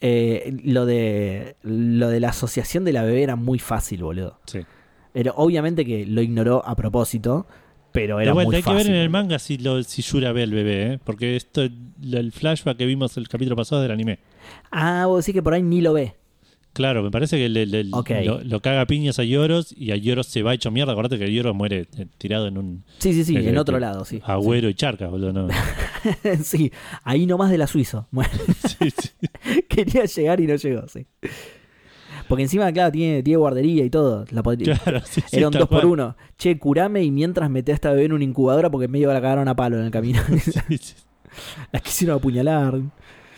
Eh, lo de lo de la asociación de la bebé era muy fácil, boludo. Sí. Pero obviamente que lo ignoró a propósito, pero era vuelta, muy hay fácil. que ver en el manga si, lo, si Yura ve al bebé, ¿eh? Porque esto, el flashback que vimos el capítulo pasado del anime. Ah, vos decís que por ahí ni lo ve. Claro, me parece que le- le- Ok. lo, lo caga a piñas a Yoros y a Yoros se va hecho mierda. Acordate que Yoros muere eh, tirado en un Sí, sí, sí, en otro lado, sí. agüero y charca, boludo. No. sí, ahí nomás de la Suizo. Bueno, Sí, sí. quería llegar y no llegó, sí. Porque encima, claro, tiene, tiene guardería y todo. La Claro, sí, sí, Era un tal 2 por. 1 Che, curame y mientras meté a esta bebé en una incubadora porque medio la cagaron a palo en el camino. Sí, sí. Las quisieron apuñalar.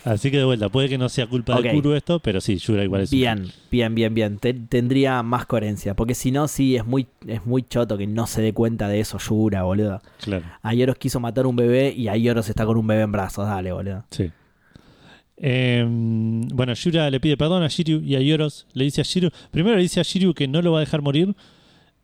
Así que de vuelta, puede que no sea culpa de Kuru esto, pero sí, Yura igual es un- Bien, bien, bien, bien. Te- tendría más coherencia. Porque si no, sí, es muy, es muy choto que no se dé cuenta de eso, Yura, boludo. Claro, Ayoros quiso matar un bebé y Ayoros está con un bebé en brazos. Dale, boludo. sí. Eh, bueno, Yura le pide perdón a Shiryu y a Yoros le dice a Shiryu, primero le dice a Shiryu que no lo va a dejar morir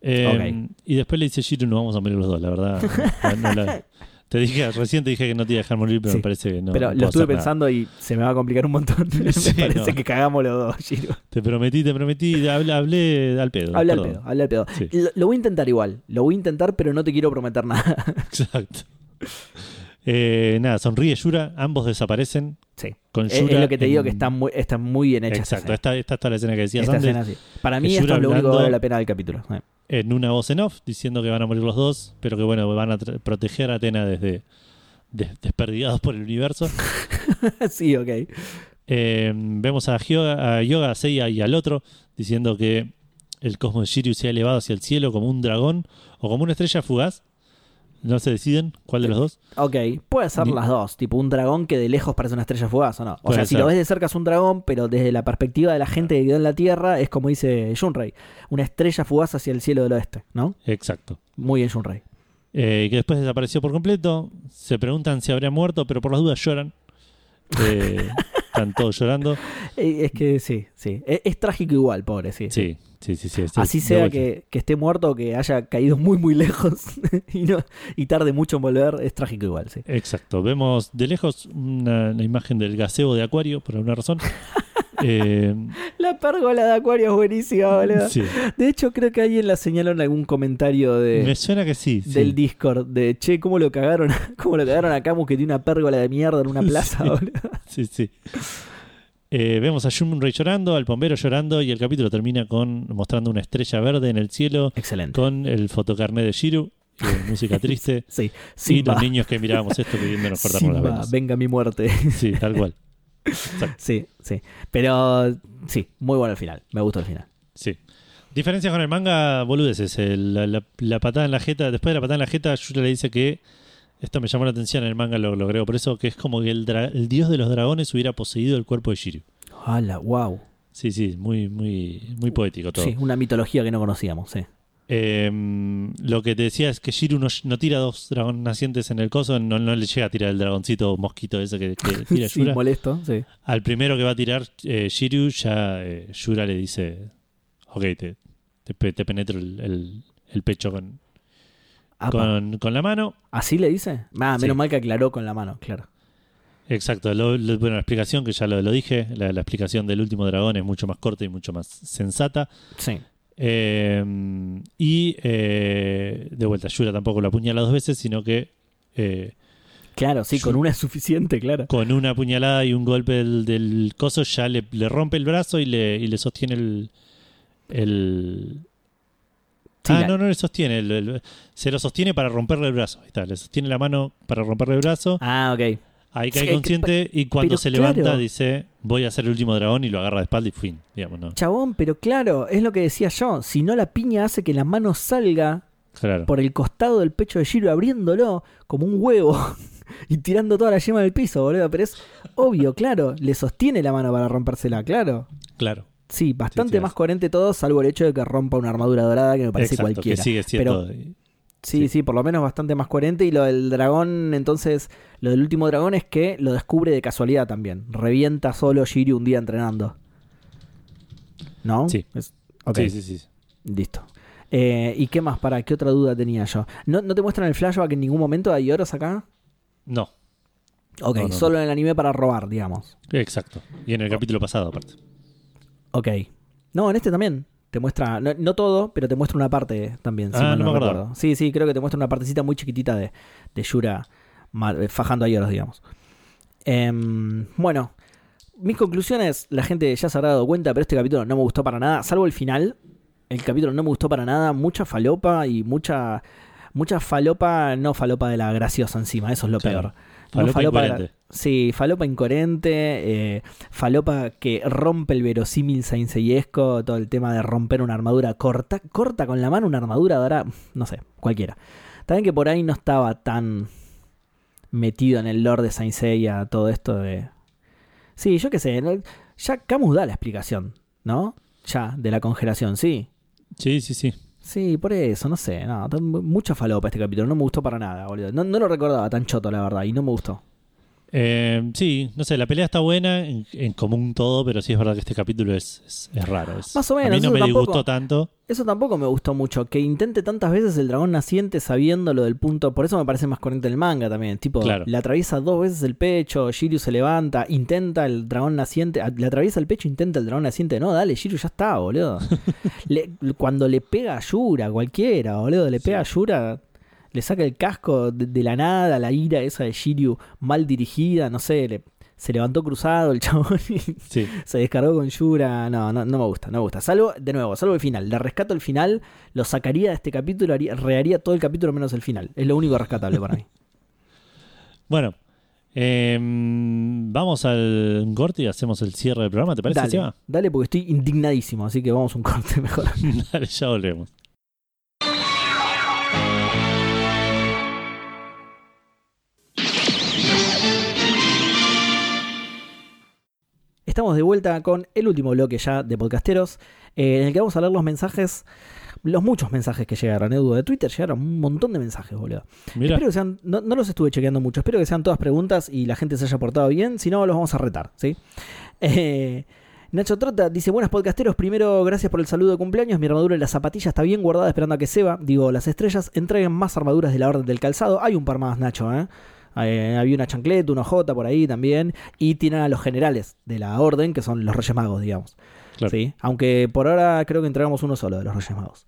eh, y después le dice a Shiryu no vamos a morir los dos, la verdad. no- no la- te dije, recién te dije que no te iba a dejar morir, pero Sí, me parece que no. Pero no lo estuve nada. pensando y se me va a complicar un montón. Sí, me parece que cagamos los dos, Shiro. Te prometí, te prometí, hablé, hablé al pedo. Habla al pedo, habla al pedo. Sí. Lo, lo voy a intentar igual. Lo voy a intentar, pero no te quiero prometer nada. Exacto. Eh, nada, sonríe Yura, ambos desaparecen. sí. Con Es, es Yura lo que te digo en- que está muy, está muy bien hecha Exacto, esta esta, está la escena que decías. Esta antes. escena, sí. Para mí Es esto es lo único que vale la pena del capítulo. Eh. En una voz en off, diciendo que van a morir los dos, pero que bueno, van a proteger a Atena desde des- desperdigados por el universo. sí, ok. Eh, vemos a, Hyoga, a Yoga, a Seiya y al otro diciendo que el cosmos de Shiryu se ha elevado hacia el cielo como un dragón o como una estrella fugaz. No se deciden cuál de los dos. Ok, puede ser Ni- las dos. Tipo un dragón que de lejos parece una estrella fugaz o no. O Puede sea, si lo ves de cerca es un dragón, pero desde la perspectiva de la gente que quedó en la Tierra es como dice Shunrei. Una estrella fugaz hacia el cielo del oeste, ¿no? Exacto. Muy bien, Shunrei. Eh, que después desapareció por completo. Se preguntan si habría muerto, pero por las dudas lloran. Eh, están todos llorando. Eh, Es que sí, sí. Es, es trágico igual, pobre, sí. Sí, sí, sí. sí, sí, Así sea que, que esté muerto o que haya caído muy, muy lejos y, no, y tarde mucho en volver, es trágico igual, sí. Exacto. Vemos de lejos una, una imagen del gaseo de Acuario, por alguna razón. Eh, La pérgola de Acuario es buenísima, boludo. Sí. De hecho, creo que alguien la señaló en algún comentario de, Me suena que sí. sí. del Discord. De che, ¿cómo lo cagaron? ¿Cómo lo cagaron a Camus que tiene una pérgola de mierda en una plaza, boludo? Sí, sí. Eh, vemos a Shunrei llorando, al bombero llorando y el capítulo termina con mostrando una estrella verde en el cielo Excelente. con el fotocarné de Shiru, eh, música triste Sí, y Simba. los niños que mirábamos esto pidiéndonos cortarnos las venas. venga mi muerte. Sí, tal cual. Exacto. Sí, sí. Pero sí, muy bueno el final. Me gustó el final. Sí. Diferencias con el manga, boludeces. El- la, la- la patada en la jeta, después de la patada en la jeta, Yura le dice que esto me llamó la atención en el manga, lo, lo creo por eso, que es como que el, dios de los dragones hubiera poseído el cuerpo de Shiryu. ¡Hala! ¡Wow! Sí, sí, muy, muy, muy poético todo. Sí, una mitología que no conocíamos, sí. Eh, lo que te decía es que Shiru no, no tira dos dragones nacientes en el coso, no, no le llega a tirar el dragoncito mosquito ese que, que tira sí, Yura. molesto, sí. Al primero que va a tirar eh, Shiryu, ya eh, Yura le dice: Ok, te, te, pe- te penetro el, el- el pecho con, con, con la mano. ¿Así le dice? Ah, Sí. menos mal que aclaró con la mano, claro. Exacto. Lo- lo- bueno, la explicación, que ya lo, lo dije, la, la explicación del último dragón es mucho más corta y mucho más sensata. Sí. Eh, y eh, de vuelta, Yura tampoco lo apuñala dos veces, sino que eh, Claro, sí, con una es suficiente, claro. con una puñalada y un golpe del, del coso ya le, le rompe el brazo y le, y le sostiene el. el Sí, ah, la- no, no le sostiene. el- el- se lo sostiene para romperle el brazo. Ahí está, le sostiene la mano para romperle el brazo. Ah, ok. Ahí Sí, cae que- consciente y cuando se levanta dice: Voy a ser el último dragón y lo agarra de espalda y fin. Digamos, ¿no? Chabón, pero claro, es lo que decía yo. Si no, la piña hace que la mano salga Claro. por el costado del pecho de Giro, abriéndolo como un huevo y tirando toda la yema del piso, boludo. Pero es obvio, claro. Le sostiene la mano para rompérsela, claro. Claro. Sí, bastante sí, más coherente todo, salvo el hecho de que rompa una armadura dorada que me parece Exacto, cualquiera. que sigue siendo. Sí, Sí. sí, por lo menos bastante más coherente. Y lo del dragón, entonces, lo del último dragón es que lo descubre de casualidad también. Revienta solo Shiryu un día entrenando. ¿No? Sí. Es- sí, sí, sí. listo. Eh, ¿Y qué más? ¿Para qué otra duda tenía yo? ¿No, ¿No te muestran el flashback en ningún momento hay oros acá? No, Ok, No, no, solo en el anime para robar, digamos. exacto. Y en el capítulo pasado, aparte. Ok. No, en este también. Te muestra, no, no todo, pero te muestra una parte también. si Ah, mal no me recuerdo. Sí, sí, creo que te muestra una partecita muy chiquitita de, de Yura eh, fajando a Yoros, digamos. Em, bueno, mis conclusiones, la gente ya se habrá dado cuenta, pero este capítulo no me gustó para nada, salvo el final. El capítulo no me gustó para nada, mucha falopa y mucha mucha falopa, no falopa de la graciosa encima, eso es lo peor. No Falopa de la- incoherente. Sí, falopa incoherente, eh, falopa que rompe el verosímil sainseyesco, todo el tema de romper una armadura corta, corta con la mano una armadura dorada, no sé, cualquiera. También que por ahí no estaba tan metido en el lore de Saint Seiya, todo esto de... Sí, yo qué sé, ya Camus da la explicación, ¿no? Ya, de la congelación, sí. Sí, sí, sí. Sí, por eso, no sé, no, mucha falopa este capítulo, no me gustó para nada, boludo. No, no lo recordaba tan choto, la verdad, y no me gustó. Eh, sí, no sé, la pelea está buena en, en común todo, pero sí es verdad que este capítulo es, es, es raro. es- Más o A menos, mí no me tampoco. disgustó tanto. Eso tampoco me gustó mucho, que intente tantas veces el dragón naciente sabiendo lo del punto, por eso me parece más coherente el manga también, tipo, Claro. le atraviesa dos veces el pecho, Shiryu se levanta, intenta el dragón naciente, a- le atraviesa el pecho, intenta el dragón naciente, no, dale, Shiryu ya está, boludo. Le- cuando le pega a Yura, cualquiera, boludo, le pega a Yura, le saca el casco de, de la nada, la ira esa de Shiryu mal dirigida, no sé, le- se levantó cruzado el chabón y Sí, se descargó con Yura. No, no, no me gusta, no me gusta. Salvo, de nuevo, salvo el final. Le rescato el final, lo sacaría de este capítulo, haría, reharía todo el capítulo menos el final. Es lo único rescatable para mí. bueno. eh, vamos al corte y hacemos el cierre del programa, ¿te parece, Dale, Seba? dale, porque estoy indignadísimo, así que vamos a un corte mejor. Dale, ya volvemos. Estamos de vuelta con el último bloque ya de podcasteros, eh, en el que vamos a leer los mensajes, los muchos mensajes que llegaron, Edu, de Twitter llegaron un montón de mensajes, boludo. Mira, Espero que sean, no, no los estuve chequeando mucho, espero que sean todas preguntas y la gente se haya portado bien, si no los vamos a retar, ¿sí? Eh, Nacho Trota dice, buenas podcasteros, primero gracias por el saludo de cumpleaños, mi armadura y la zapatilla está bien guardada esperando a que Seba, digo, las estrellas, entreguen más armaduras de la orden del calzado, hay un par más, Nacho, ¿eh? Eh, había una chancleta, una J por ahí también, y tienen a los generales de la orden, que son los Reyes Magos, digamos. Claro. ¿sí? Aunque por ahora creo que entregamos uno solo de los Reyes Magos.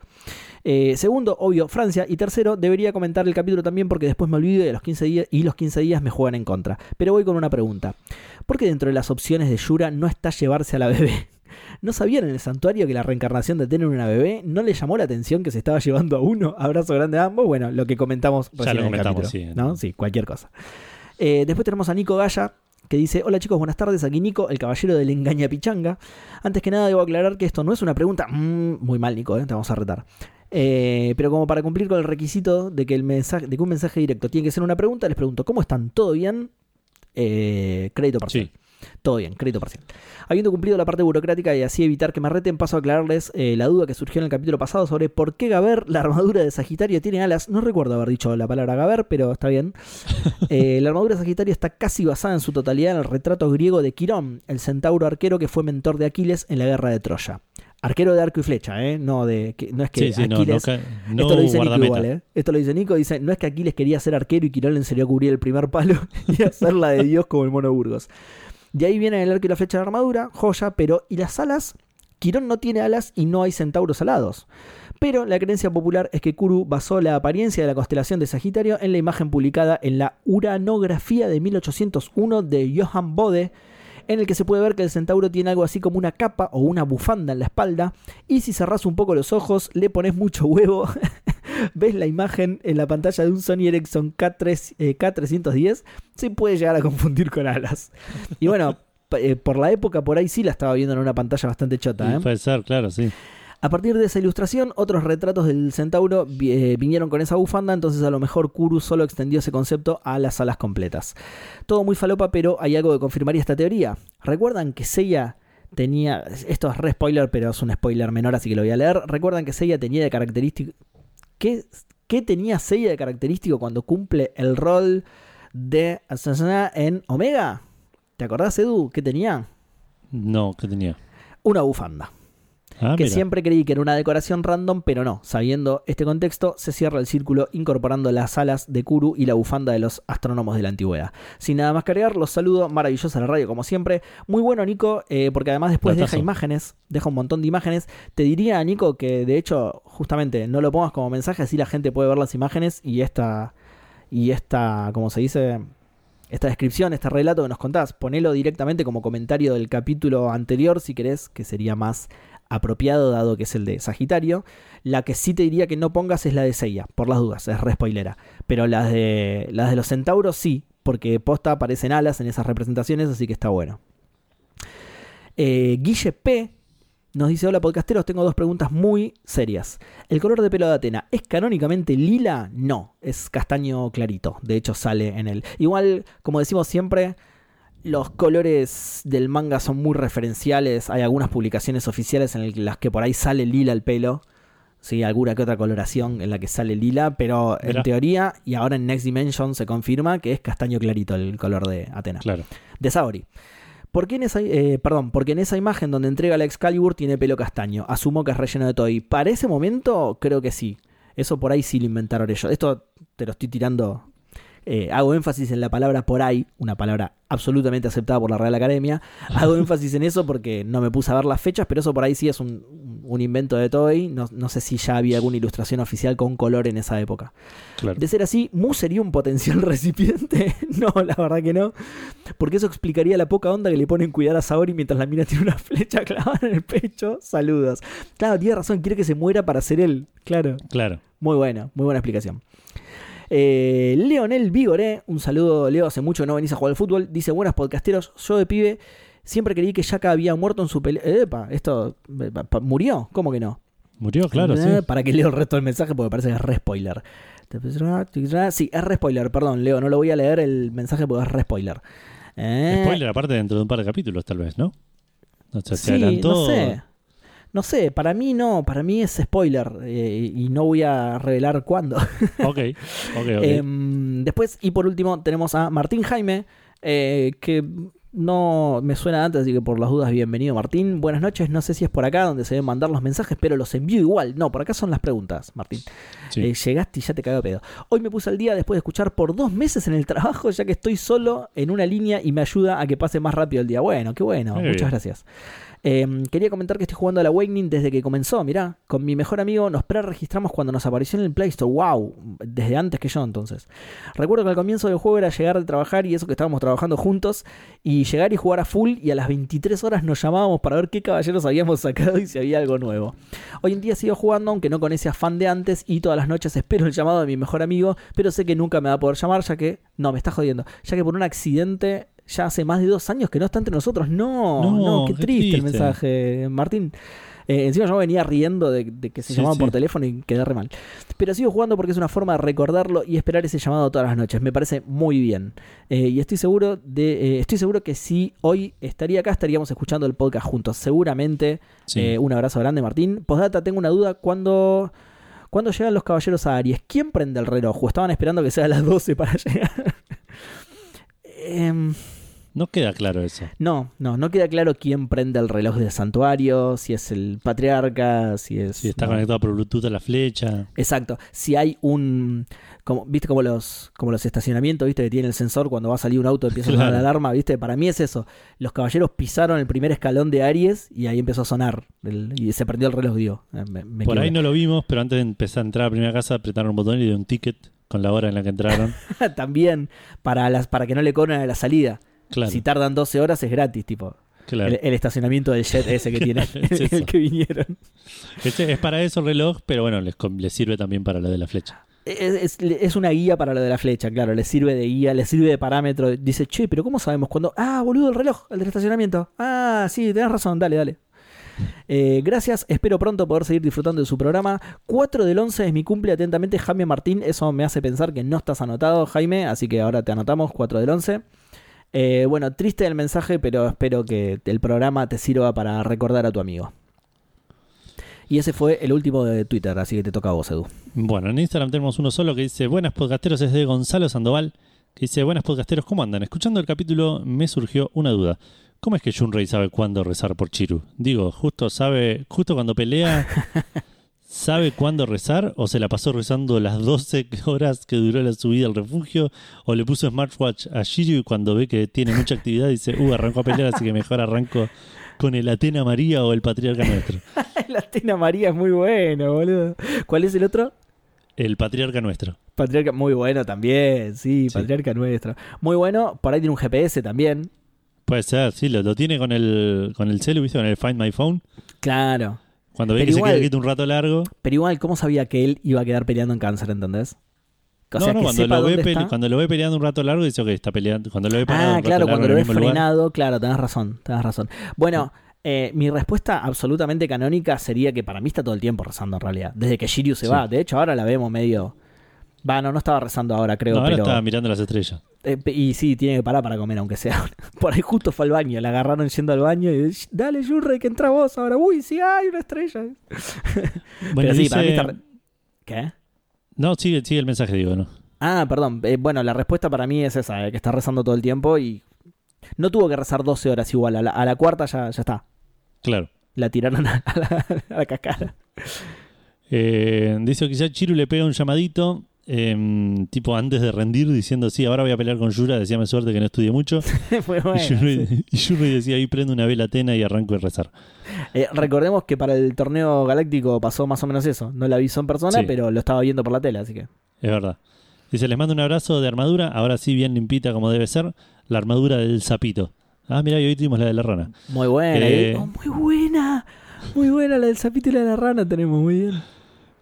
Eh, segundo, obvio, Francia. Y tercero, debería comentar el capítulo también porque después me olvido de los 15 días y los 15 días me juegan en contra. Pero voy con una pregunta. ¿Por qué dentro de las opciones de Yura no está llevarse a la bebé? ¿No sabían en el santuario que la reencarnación de tener una bebé no le llamó la atención que se estaba llevando a uno? Abrazo grande a ambos. Bueno, lo que comentamos Ya recién lo en el comentamos, capítulo, sí. ¿no? Sí, cualquier cosa. Eh, después tenemos a Nico Gaya, que dice, hola chicos, buenas tardes, aquí Nico, el caballero del engaña pichanga. Antes que nada debo aclarar que esto no es una pregunta... mm, muy mal Nico, ¿eh? te vamos a retar. Eh, pero como para cumplir con el requisito de que, el mensaje, de que un mensaje directo tiene que ser una pregunta, les pregunto, ¿cómo están? ¿Todo bien? Eh, crédito parcial. Sí. Todo bien, crédito parcial. Habiendo cumplido la parte burocrática y así evitar que me reten, paso a aclararles eh, la duda que surgió en el capítulo pasado sobre por qué Gaber, la armadura de Sagitario, tiene alas. No recuerdo haber dicho la palabra Gaber, pero está bien. Eh, la armadura de Sagitario está casi basada en su totalidad en el retrato griego de Quirón, el centauro arquero que fue mentor de Aquiles en la guerra de Troya. Arquero de arco y flecha, ¿eh? No, de, que- no es que Sí, sí, no, Aquiles... no, ca- no Esto lo dice Nico guardameta. igual, ¿eh? Esto lo dice Nico, dice, no es que Aquiles quería ser arquero y Quirón le enseñó a cubrir el primer palo y hacer la de Dios como el mono Burgos. De ahí viene el arco y la flecha de armadura, joya, pero ¿y las alas? Quirón no tiene alas y no hay centauros alados. Pero la creencia popular es que Kuru basó la apariencia de la constelación de Sagitario en la imagen publicada en la Uranografía de 1801 de Johann Bode, en el que se puede ver que el centauro tiene algo así como una capa o una bufanda en la espalda, y si cerrás un poco los ojos, le pones mucho huevo, ves la imagen en la pantalla de un Sony Ericsson K3, eh, K310, se puede llegar a confundir con alas. Y bueno, eh, por la época por ahí sí la estaba viendo en una pantalla bastante chota. ¿eh? Puede ser, claro, sí. A partir de esa ilustración, otros retratos del centauro eh, vinieron con esa bufanda, entonces a lo mejor Kuru solo extendió ese concepto a las alas completas. Todo muy falopa, pero hay algo que confirmaría esta teoría. ¿Recuerdan que Seiya tenía... Esto es re spoiler, pero es un spoiler menor, así que lo voy a leer. ¿Recuerdan que Seiya tenía de característico... ¿Qué, qué tenía Seiya de característico cuando cumple el rol de Asasana en Omega? ¿Te acordás, Edu? ¿Qué tenía? No, ¿qué tenía? Una bufanda. Ah, que mira. siempre creí que era una decoración random, pero no. Sabiendo este contexto, se cierra el círculo incorporando las alas de Kuru y la bufanda de los astrónomos de la antigüedad. Sin nada más que agregar, los saludo. Maravillosa la radio, como siempre. Muy bueno, Nico, eh, porque además después deja imágenes, deja un montón de imágenes. Te diría, Nico, que de hecho, justamente, no lo pongas como mensaje, así la gente puede ver las imágenes y esta, y esta, como se dice, esta descripción, este relato que nos contás, ponelo directamente como comentario del capítulo anterior, si querés, que sería más apropiado dado que es el de Sagitario. La que sí te diría que no pongas es la de Seiya, por las dudas, es re spoilera. Pero las de, las de los centauros sí, porque posta aparecen alas en esas representaciones, así que está bueno. Eh, Guille P. Nos dice, hola podcasteros, tengo dos preguntas muy serias. ¿El color de pelo de Atena es canónicamente lila? No, es castaño clarito. De hecho sale en el... Igual, como decimos siempre, los colores del manga son muy referenciales. Hay algunas publicaciones oficiales en las que por ahí sale lila el pelo. Sí, alguna que otra coloración en la que sale lila, pero en teoría, y ahora en Next Dimension se confirma que es castaño clarito el color de Atena Claro. de Saori. ¿Por qué en esa, eh, perdón, porque en esa imagen donde entrega la Excalibur tiene pelo castaño. Asumo que es relleno de Toy. Para ese momento, creo que sí. Eso por ahí sí lo inventaron ellos. Esto te lo estoy tirando. Eh, hago énfasis en la palabra por ahí, una palabra absolutamente aceptada por la Real Academia. Hago énfasis en eso porque no me puse a ver las fechas, pero eso por ahí sí es un, un invento de Toy. No, no sé si ya había alguna ilustración oficial con color en esa época. claro. De ser así, ¿Mu sería un potencial recipiente? no, la verdad que no. Porque eso explicaría la poca onda que le ponen cuidar a Saori mientras la mina tiene una flecha clavada en el pecho. Saludos. Claro, tiene razón, quiere que se muera para ser él. Claro. Claro. Muy buena, muy buena explicación. Eh, Leonel Vigoré, un saludo, Leo, hace mucho no venís a jugar al fútbol. Dice, buenas podcasteros, yo de pibe siempre creí que Shaka había muerto en su pelea. Epa, esto eh, murió, ¿cómo que no? Murió, claro, sí. Para que leo el resto del mensaje porque parece que es re spoiler. Sí, es re spoiler, perdón, Leo, no lo voy a leer el mensaje porque es re spoiler. Eh, Spoiler aparte dentro de un par de capítulos, tal vez, ¿no? O sea, se sí, adelantó. no sé. No sé, para mí no, para mí es spoiler eh, y no voy a revelar cuándo. Ok, ok, ok. Em, después, y por último, tenemos a Martín Jaime, eh, que no me suena antes, así que por las dudas, bienvenido Martín. Buenas noches, no sé si es por acá donde se deben mandar los mensajes, pero los envío igual. No, por acá son las preguntas, Martín. Sí. Eh, llegaste y ya te cagó pedo. Hoy me puse al día después de escuchar por dos meses en el trabajo, ya que estoy solo en una línea y me ayuda a que pase más rápido el día. Bueno, qué bueno, Muy muchas bien. gracias. Eh, quería comentar que estoy jugando al Awakening desde que comenzó, mirá. Con mi mejor amigo nos pre-registramos cuando nos apareció en el Play Store. ¡Wow! Desde antes que yo entonces. Recuerdo que al comienzo del juego era llegar de trabajar y eso que estábamos trabajando juntos. Y llegar y jugar a full y a las 23 horas nos llamábamos para ver qué caballeros habíamos sacado y si había algo nuevo. Hoy en día sigo jugando, aunque no con ese afán de antes. Y todas las noches espero el llamado de mi mejor amigo. Pero sé que nunca me va a poder llamar ya que... No, me está jodiendo. Ya que por un accidente ya hace más de dos años que no está entre nosotros. No, no, No, qué, triste, el mensaje, Martín. Eh, encima yo venía riendo de, de que se Sí, llamaban sí. por teléfono y quedé re mal. Pero sigo jugando porque es una forma de recordarlo y esperar ese llamado todas las noches. Me parece muy bien. Eh, y estoy seguro de. eh, estoy seguro que si hoy estaría acá, estaríamos escuchando el podcast juntos. Seguramente. Sí. Eh, un abrazo grande, Martín. Postdata, tengo una duda. ¿Cuándo, ¿Cuándo llegan los caballeros a Aries? ¿Quién prende el reloj? ¿O estaban esperando que sea a las 12 para llegar? Em, No queda claro eso. no, no, no queda claro quién prende el reloj del santuario, si es el patriarca, si es... Si está no. conectado por Bluetooth a la flecha. Exacto, si hay un... Como, ¿Viste como los, como los estacionamientos, viste, que tiene el sensor cuando va a salir un auto empieza a sonar la alarma, viste? Para mí es eso. Los caballeros pisaron el primer escalón de Aries y ahí empezó a sonar el- y se perdió el reloj, digo. Eh, me- me Por ahí no lo vimos, pero antes de empezar a entrar a la primera casa, apretaron un botón y dio un ticket con la hora en la que entraron. También para, las, para que no le cobren a la salida. Claro, Si tardan 12 horas es gratis, tipo. claro. El, el estacionamiento del jet ese que tiene, Claro, es el que vinieron. Este es para eso el reloj, pero bueno, les, sirve también para lo de la flecha. Es, es- es una guía para lo de la flecha, claro. Le sirve de guía, le sirve de parámetro. Dice, che, pero ¿cómo sabemos cuándo? Ah, boludo, el reloj, el del estacionamiento. Ah, sí, tenés razón, dale, dale. Eh, gracias, espero pronto poder seguir disfrutando de su programa. 4 del 11 es mi cumple, atentamente Jaime Martín. Eso me hace pensar que no estás anotado, Jaime, así que ahora te anotamos, 4 del 11. Eh, bueno, triste el mensaje, pero espero que el programa te sirva para recordar a tu amigo. Y ese fue el último de Twitter, así que te toca a vos, Edu. Bueno, en Instagram tenemos uno solo que dice, buenas podcasteros, es de Gonzalo Sandoval, que dice, buenas podcasteros, ¿cómo andan? Escuchando el capítulo me surgió una duda. ¿Cómo es que Shunrei sabe cuándo rezar por Chiru? Digo, justo sabe, justo cuando pelea, ¿sabe cuándo rezar? ¿O se la pasó rezando las 12 horas que duró la subida al refugio? ¿O le puso smartwatch a Chiru y cuando ve que tiene mucha actividad dice, uh, arrancó a pelear, así que mejor arranco con el Atena María o el Patriarca Nuestro? La Atena María es muy bueno, boludo. ¿Cuál es el otro? El Patriarca Nuestro. Patriarca, muy bueno también, sí, Sí. Patriarca nuestro. Muy bueno, por ahí tiene un GPS también. Puede ser, sí, lo, lo tiene con el, con el celu, ¿viste? Con el Find My Phone. Claro. Cuando ve Pero que se igual- queda quieto un rato largo. Pero igual, ¿cómo sabía que él iba a quedar peleando en cáncer, entendés? O sea, no, no, que cuando sepa lo, ve dónde pele- está. cuando lo ve peleando un rato largo, dice, ok, está peleando. Cuando lo ve parado Ah, claro, cuando lo lugar. frenado, claro, tenés razón, tenés razón. Bueno, eh, mi respuesta absolutamente canónica sería que para mí está todo el tiempo rezando en realidad. Desde que Shiryu se Sí. va. De hecho, ahora la vemos medio. Va, no, no estaba rezando ahora, creo, No, ahora pero. estaba mirando las estrellas. Eh, y sí, tiene que parar para comer, aunque sea. Por ahí justo fue al baño, la agarraron yendo al baño y "Sh, dale, Yurre, que entra vos ahora. Uy, sí, hay una estrella. Bueno, Pero sí, dice- para mí está. ¿Qué? No, sigue, sigue el mensaje, digo, ¿no? Ah, perdón. Eh, bueno, la respuesta para mí es esa, eh, que está rezando todo el tiempo y. No tuvo que rezar 12 horas igual. A la, a la cuarta ya, ya está. Claro. La tiraron a, a la, a la cascada. Dice que quizá Chiru le pega un llamadito, em, tipo antes de rendir, diciendo, sí, ahora voy a pelear con Yura, decíame suerte que no estudie mucho. Fue y, Yuri, sí. y Yuri decía, ahí prendo una vela Atena y arranco a rezar. Eh, recordemos que para el torneo galáctico pasó más o menos eso. No la avisó en persona, Sí. pero lo estaba viendo por la tele, así que. Es verdad. Dice, les mando un abrazo de armadura, ahora sí bien limpita como debe ser, la armadura del sapito. Ah, mira, y hoy tuvimos la de la rana. Muy buena. Eh, Oh, muy buena. Muy buena la del sapito y la de la rana tenemos, muy bien.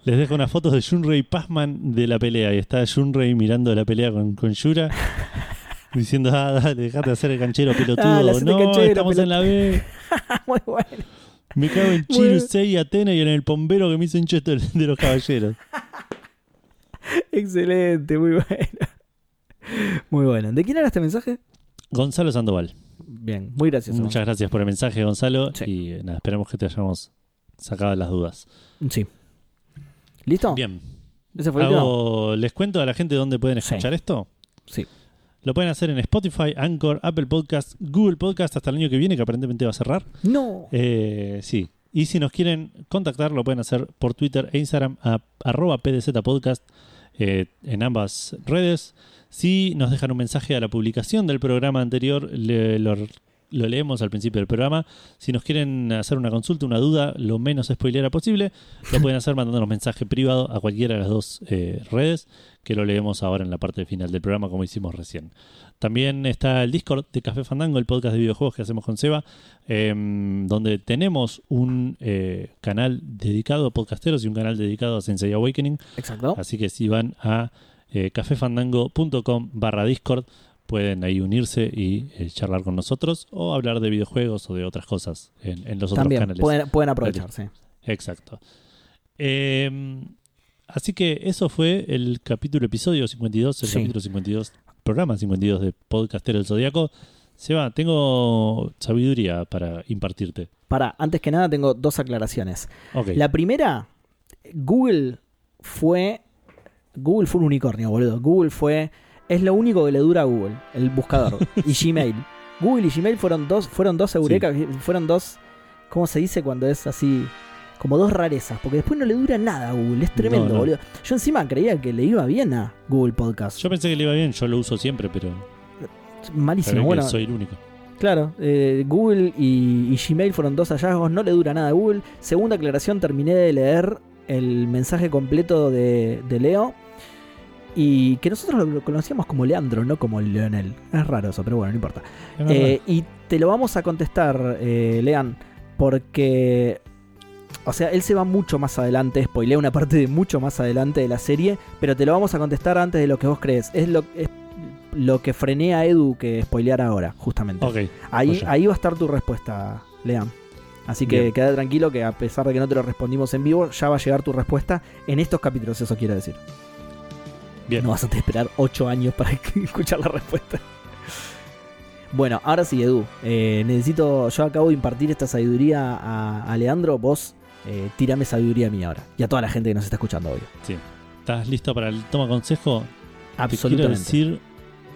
Les dejo unas fotos de Shunrei Passman de la pelea. Y está Shunrei mirando la pelea con, con Yura. diciendo, ah, dale, dejate de hacer el canchero pelotudo. Ah, no, canchero, estamos en la B. muy buena. Me cago en Bueno. Chiru, Sei, Atena y en el pombero que me hizo hincha de de los caballeros. Excelente, muy buena. Muy buena. ¿De quién era este mensaje? Gonzalo Sandoval. Bien, muy gracioso. Muchas gracias por el mensaje, Gonzalo. Sí. Y eh, nada, esperemos que te hayamos sacado las dudas. Sí. ¿Listo? Bien. Ese fue el. Hago- ¿Les cuento a la gente dónde pueden Sí. escuchar esto? Sí. Lo pueden hacer en Spotify, Anchor, Apple Podcast, Google Podcast hasta el año que viene, que aparentemente va a cerrar. No. Eh, sí. Y si nos quieren contactar, lo pueden hacer por Twitter e Instagram a arroba pdzpodcast eh, en ambas redes. Si nos dejan un mensaje a la publicación del programa anterior, le- lo lo leemos al principio del programa. Si nos quieren hacer una consulta, una duda, lo menos spoilera posible, lo pueden hacer mandándonos mensaje privado a cualquiera de las dos eh, redes, que lo leemos ahora en la parte final del programa, como hicimos recién. También está el Discord de Café Fandango, el podcast de videojuegos que hacemos con Seba, em, donde tenemos un eh, canal dedicado a podcasteros y un canal dedicado a Sensei Awakening. Exacto. Así que si van a eh, cafefandango.com barra Discord, pueden ahí unirse y eh, charlar con nosotros o hablar de videojuegos o de otras cosas en, en los otros canales. pueden, pueden aprovecharse. Exacto. Eh, así que eso fue el capítulo, episodio 52, el Sí. capítulo 52, programa 52 de Podcaster el Zodíaco. Seba, tengo sabiduría para impartirte. Para, antes que nada tengo dos aclaraciones. La primera, Google fue. Google fue un unicornio, boludo. Google fue. Es lo único que le dura a Google, el buscador. y Gmail. Google y Gmail fueron dos, fueron dos eurekas, fueron dos. ¿Cómo se dice cuando es así? Como dos rarezas, porque después no le dura nada a Google, es tremendo, No, no. boludo. Yo encima creía que le iba bien a Google Podcast. Yo pensé que le iba bien, yo lo uso siempre, pero, Malísimo, pero bueno. soy el único. Claro, eh, Google y, y Gmail fueron dos hallazgos, no le dura nada a Google. Segunda aclaración, terminé de leer el mensaje completo de, de Leo. Y que nosotros lo conocíamos como Leandro, no como Leonel. Es raro eso, pero bueno, no importa. Eh, y te lo vamos a contestar, eh, Lean, porque... O sea, él se va mucho más adelante, spoilea una parte de mucho más adelante de la serie, pero te lo vamos a contestar antes de lo que vos crees. Es lo, es lo que frené a Edu que spoileara ahora, justamente. ok. Ahí, ahí va a estar tu respuesta, Lean. Así que Bien. queda tranquilo que a pesar de que no te lo respondimos en vivo, ya va a llegar tu respuesta en estos capítulos, eso quiere decir. Bien. No vas a tener que esperar 8 años para escuchar la respuesta. Bueno, ahora sí, Edu. eh, necesito. Yo acabo de impartir esta sabiduría a, a Leandro. Vos eh, tirame sabiduría mía ahora. Y a toda la gente que nos está escuchando hoy. Sí. ¿Estás listo para el toma consejo? Te quiero Absolutamente. decir,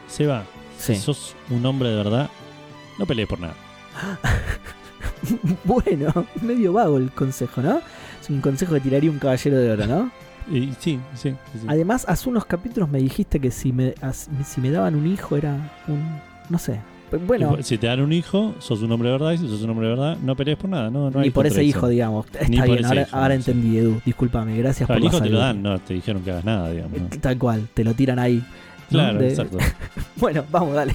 Seba, Sí. si sos un hombre de verdad, no pelees por nada. bueno, medio vago el consejo, ¿no? Es un consejo que tiraría un caballero de oro, ¿no? Y sí, sí, sí. Además, hace unos capítulos me dijiste que si me, as- si me daban un hijo era un. No sé. Bueno, Si te dan un hijo, sos un hombre de verdad, y si sos un hombre de verdad, no pelees por nada. No, no hay ni por ese hijo, digamos. Está Ni bien, ahora, hijo, ahora sí. entendí, Edu. Discúlpame, gracias Claro, por el la hijo te lo dan, no te dijeron que hagas nada, digamos. ¿no? Tal cual, te lo tiran ahí. Claro, De- exacto. Bueno, vamos, dale.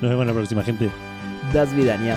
Nos vemos la próxima, gente. Das Vidania.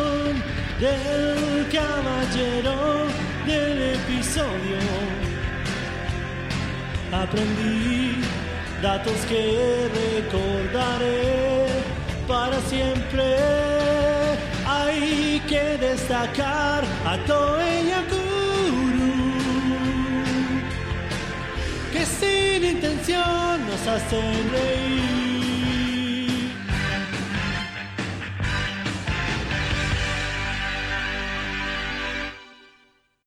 del caballero del episodio. Aprendí datos que recordaré para siempre. Hay que destacar a Toei Yakuru que sin intención nos hacen reír.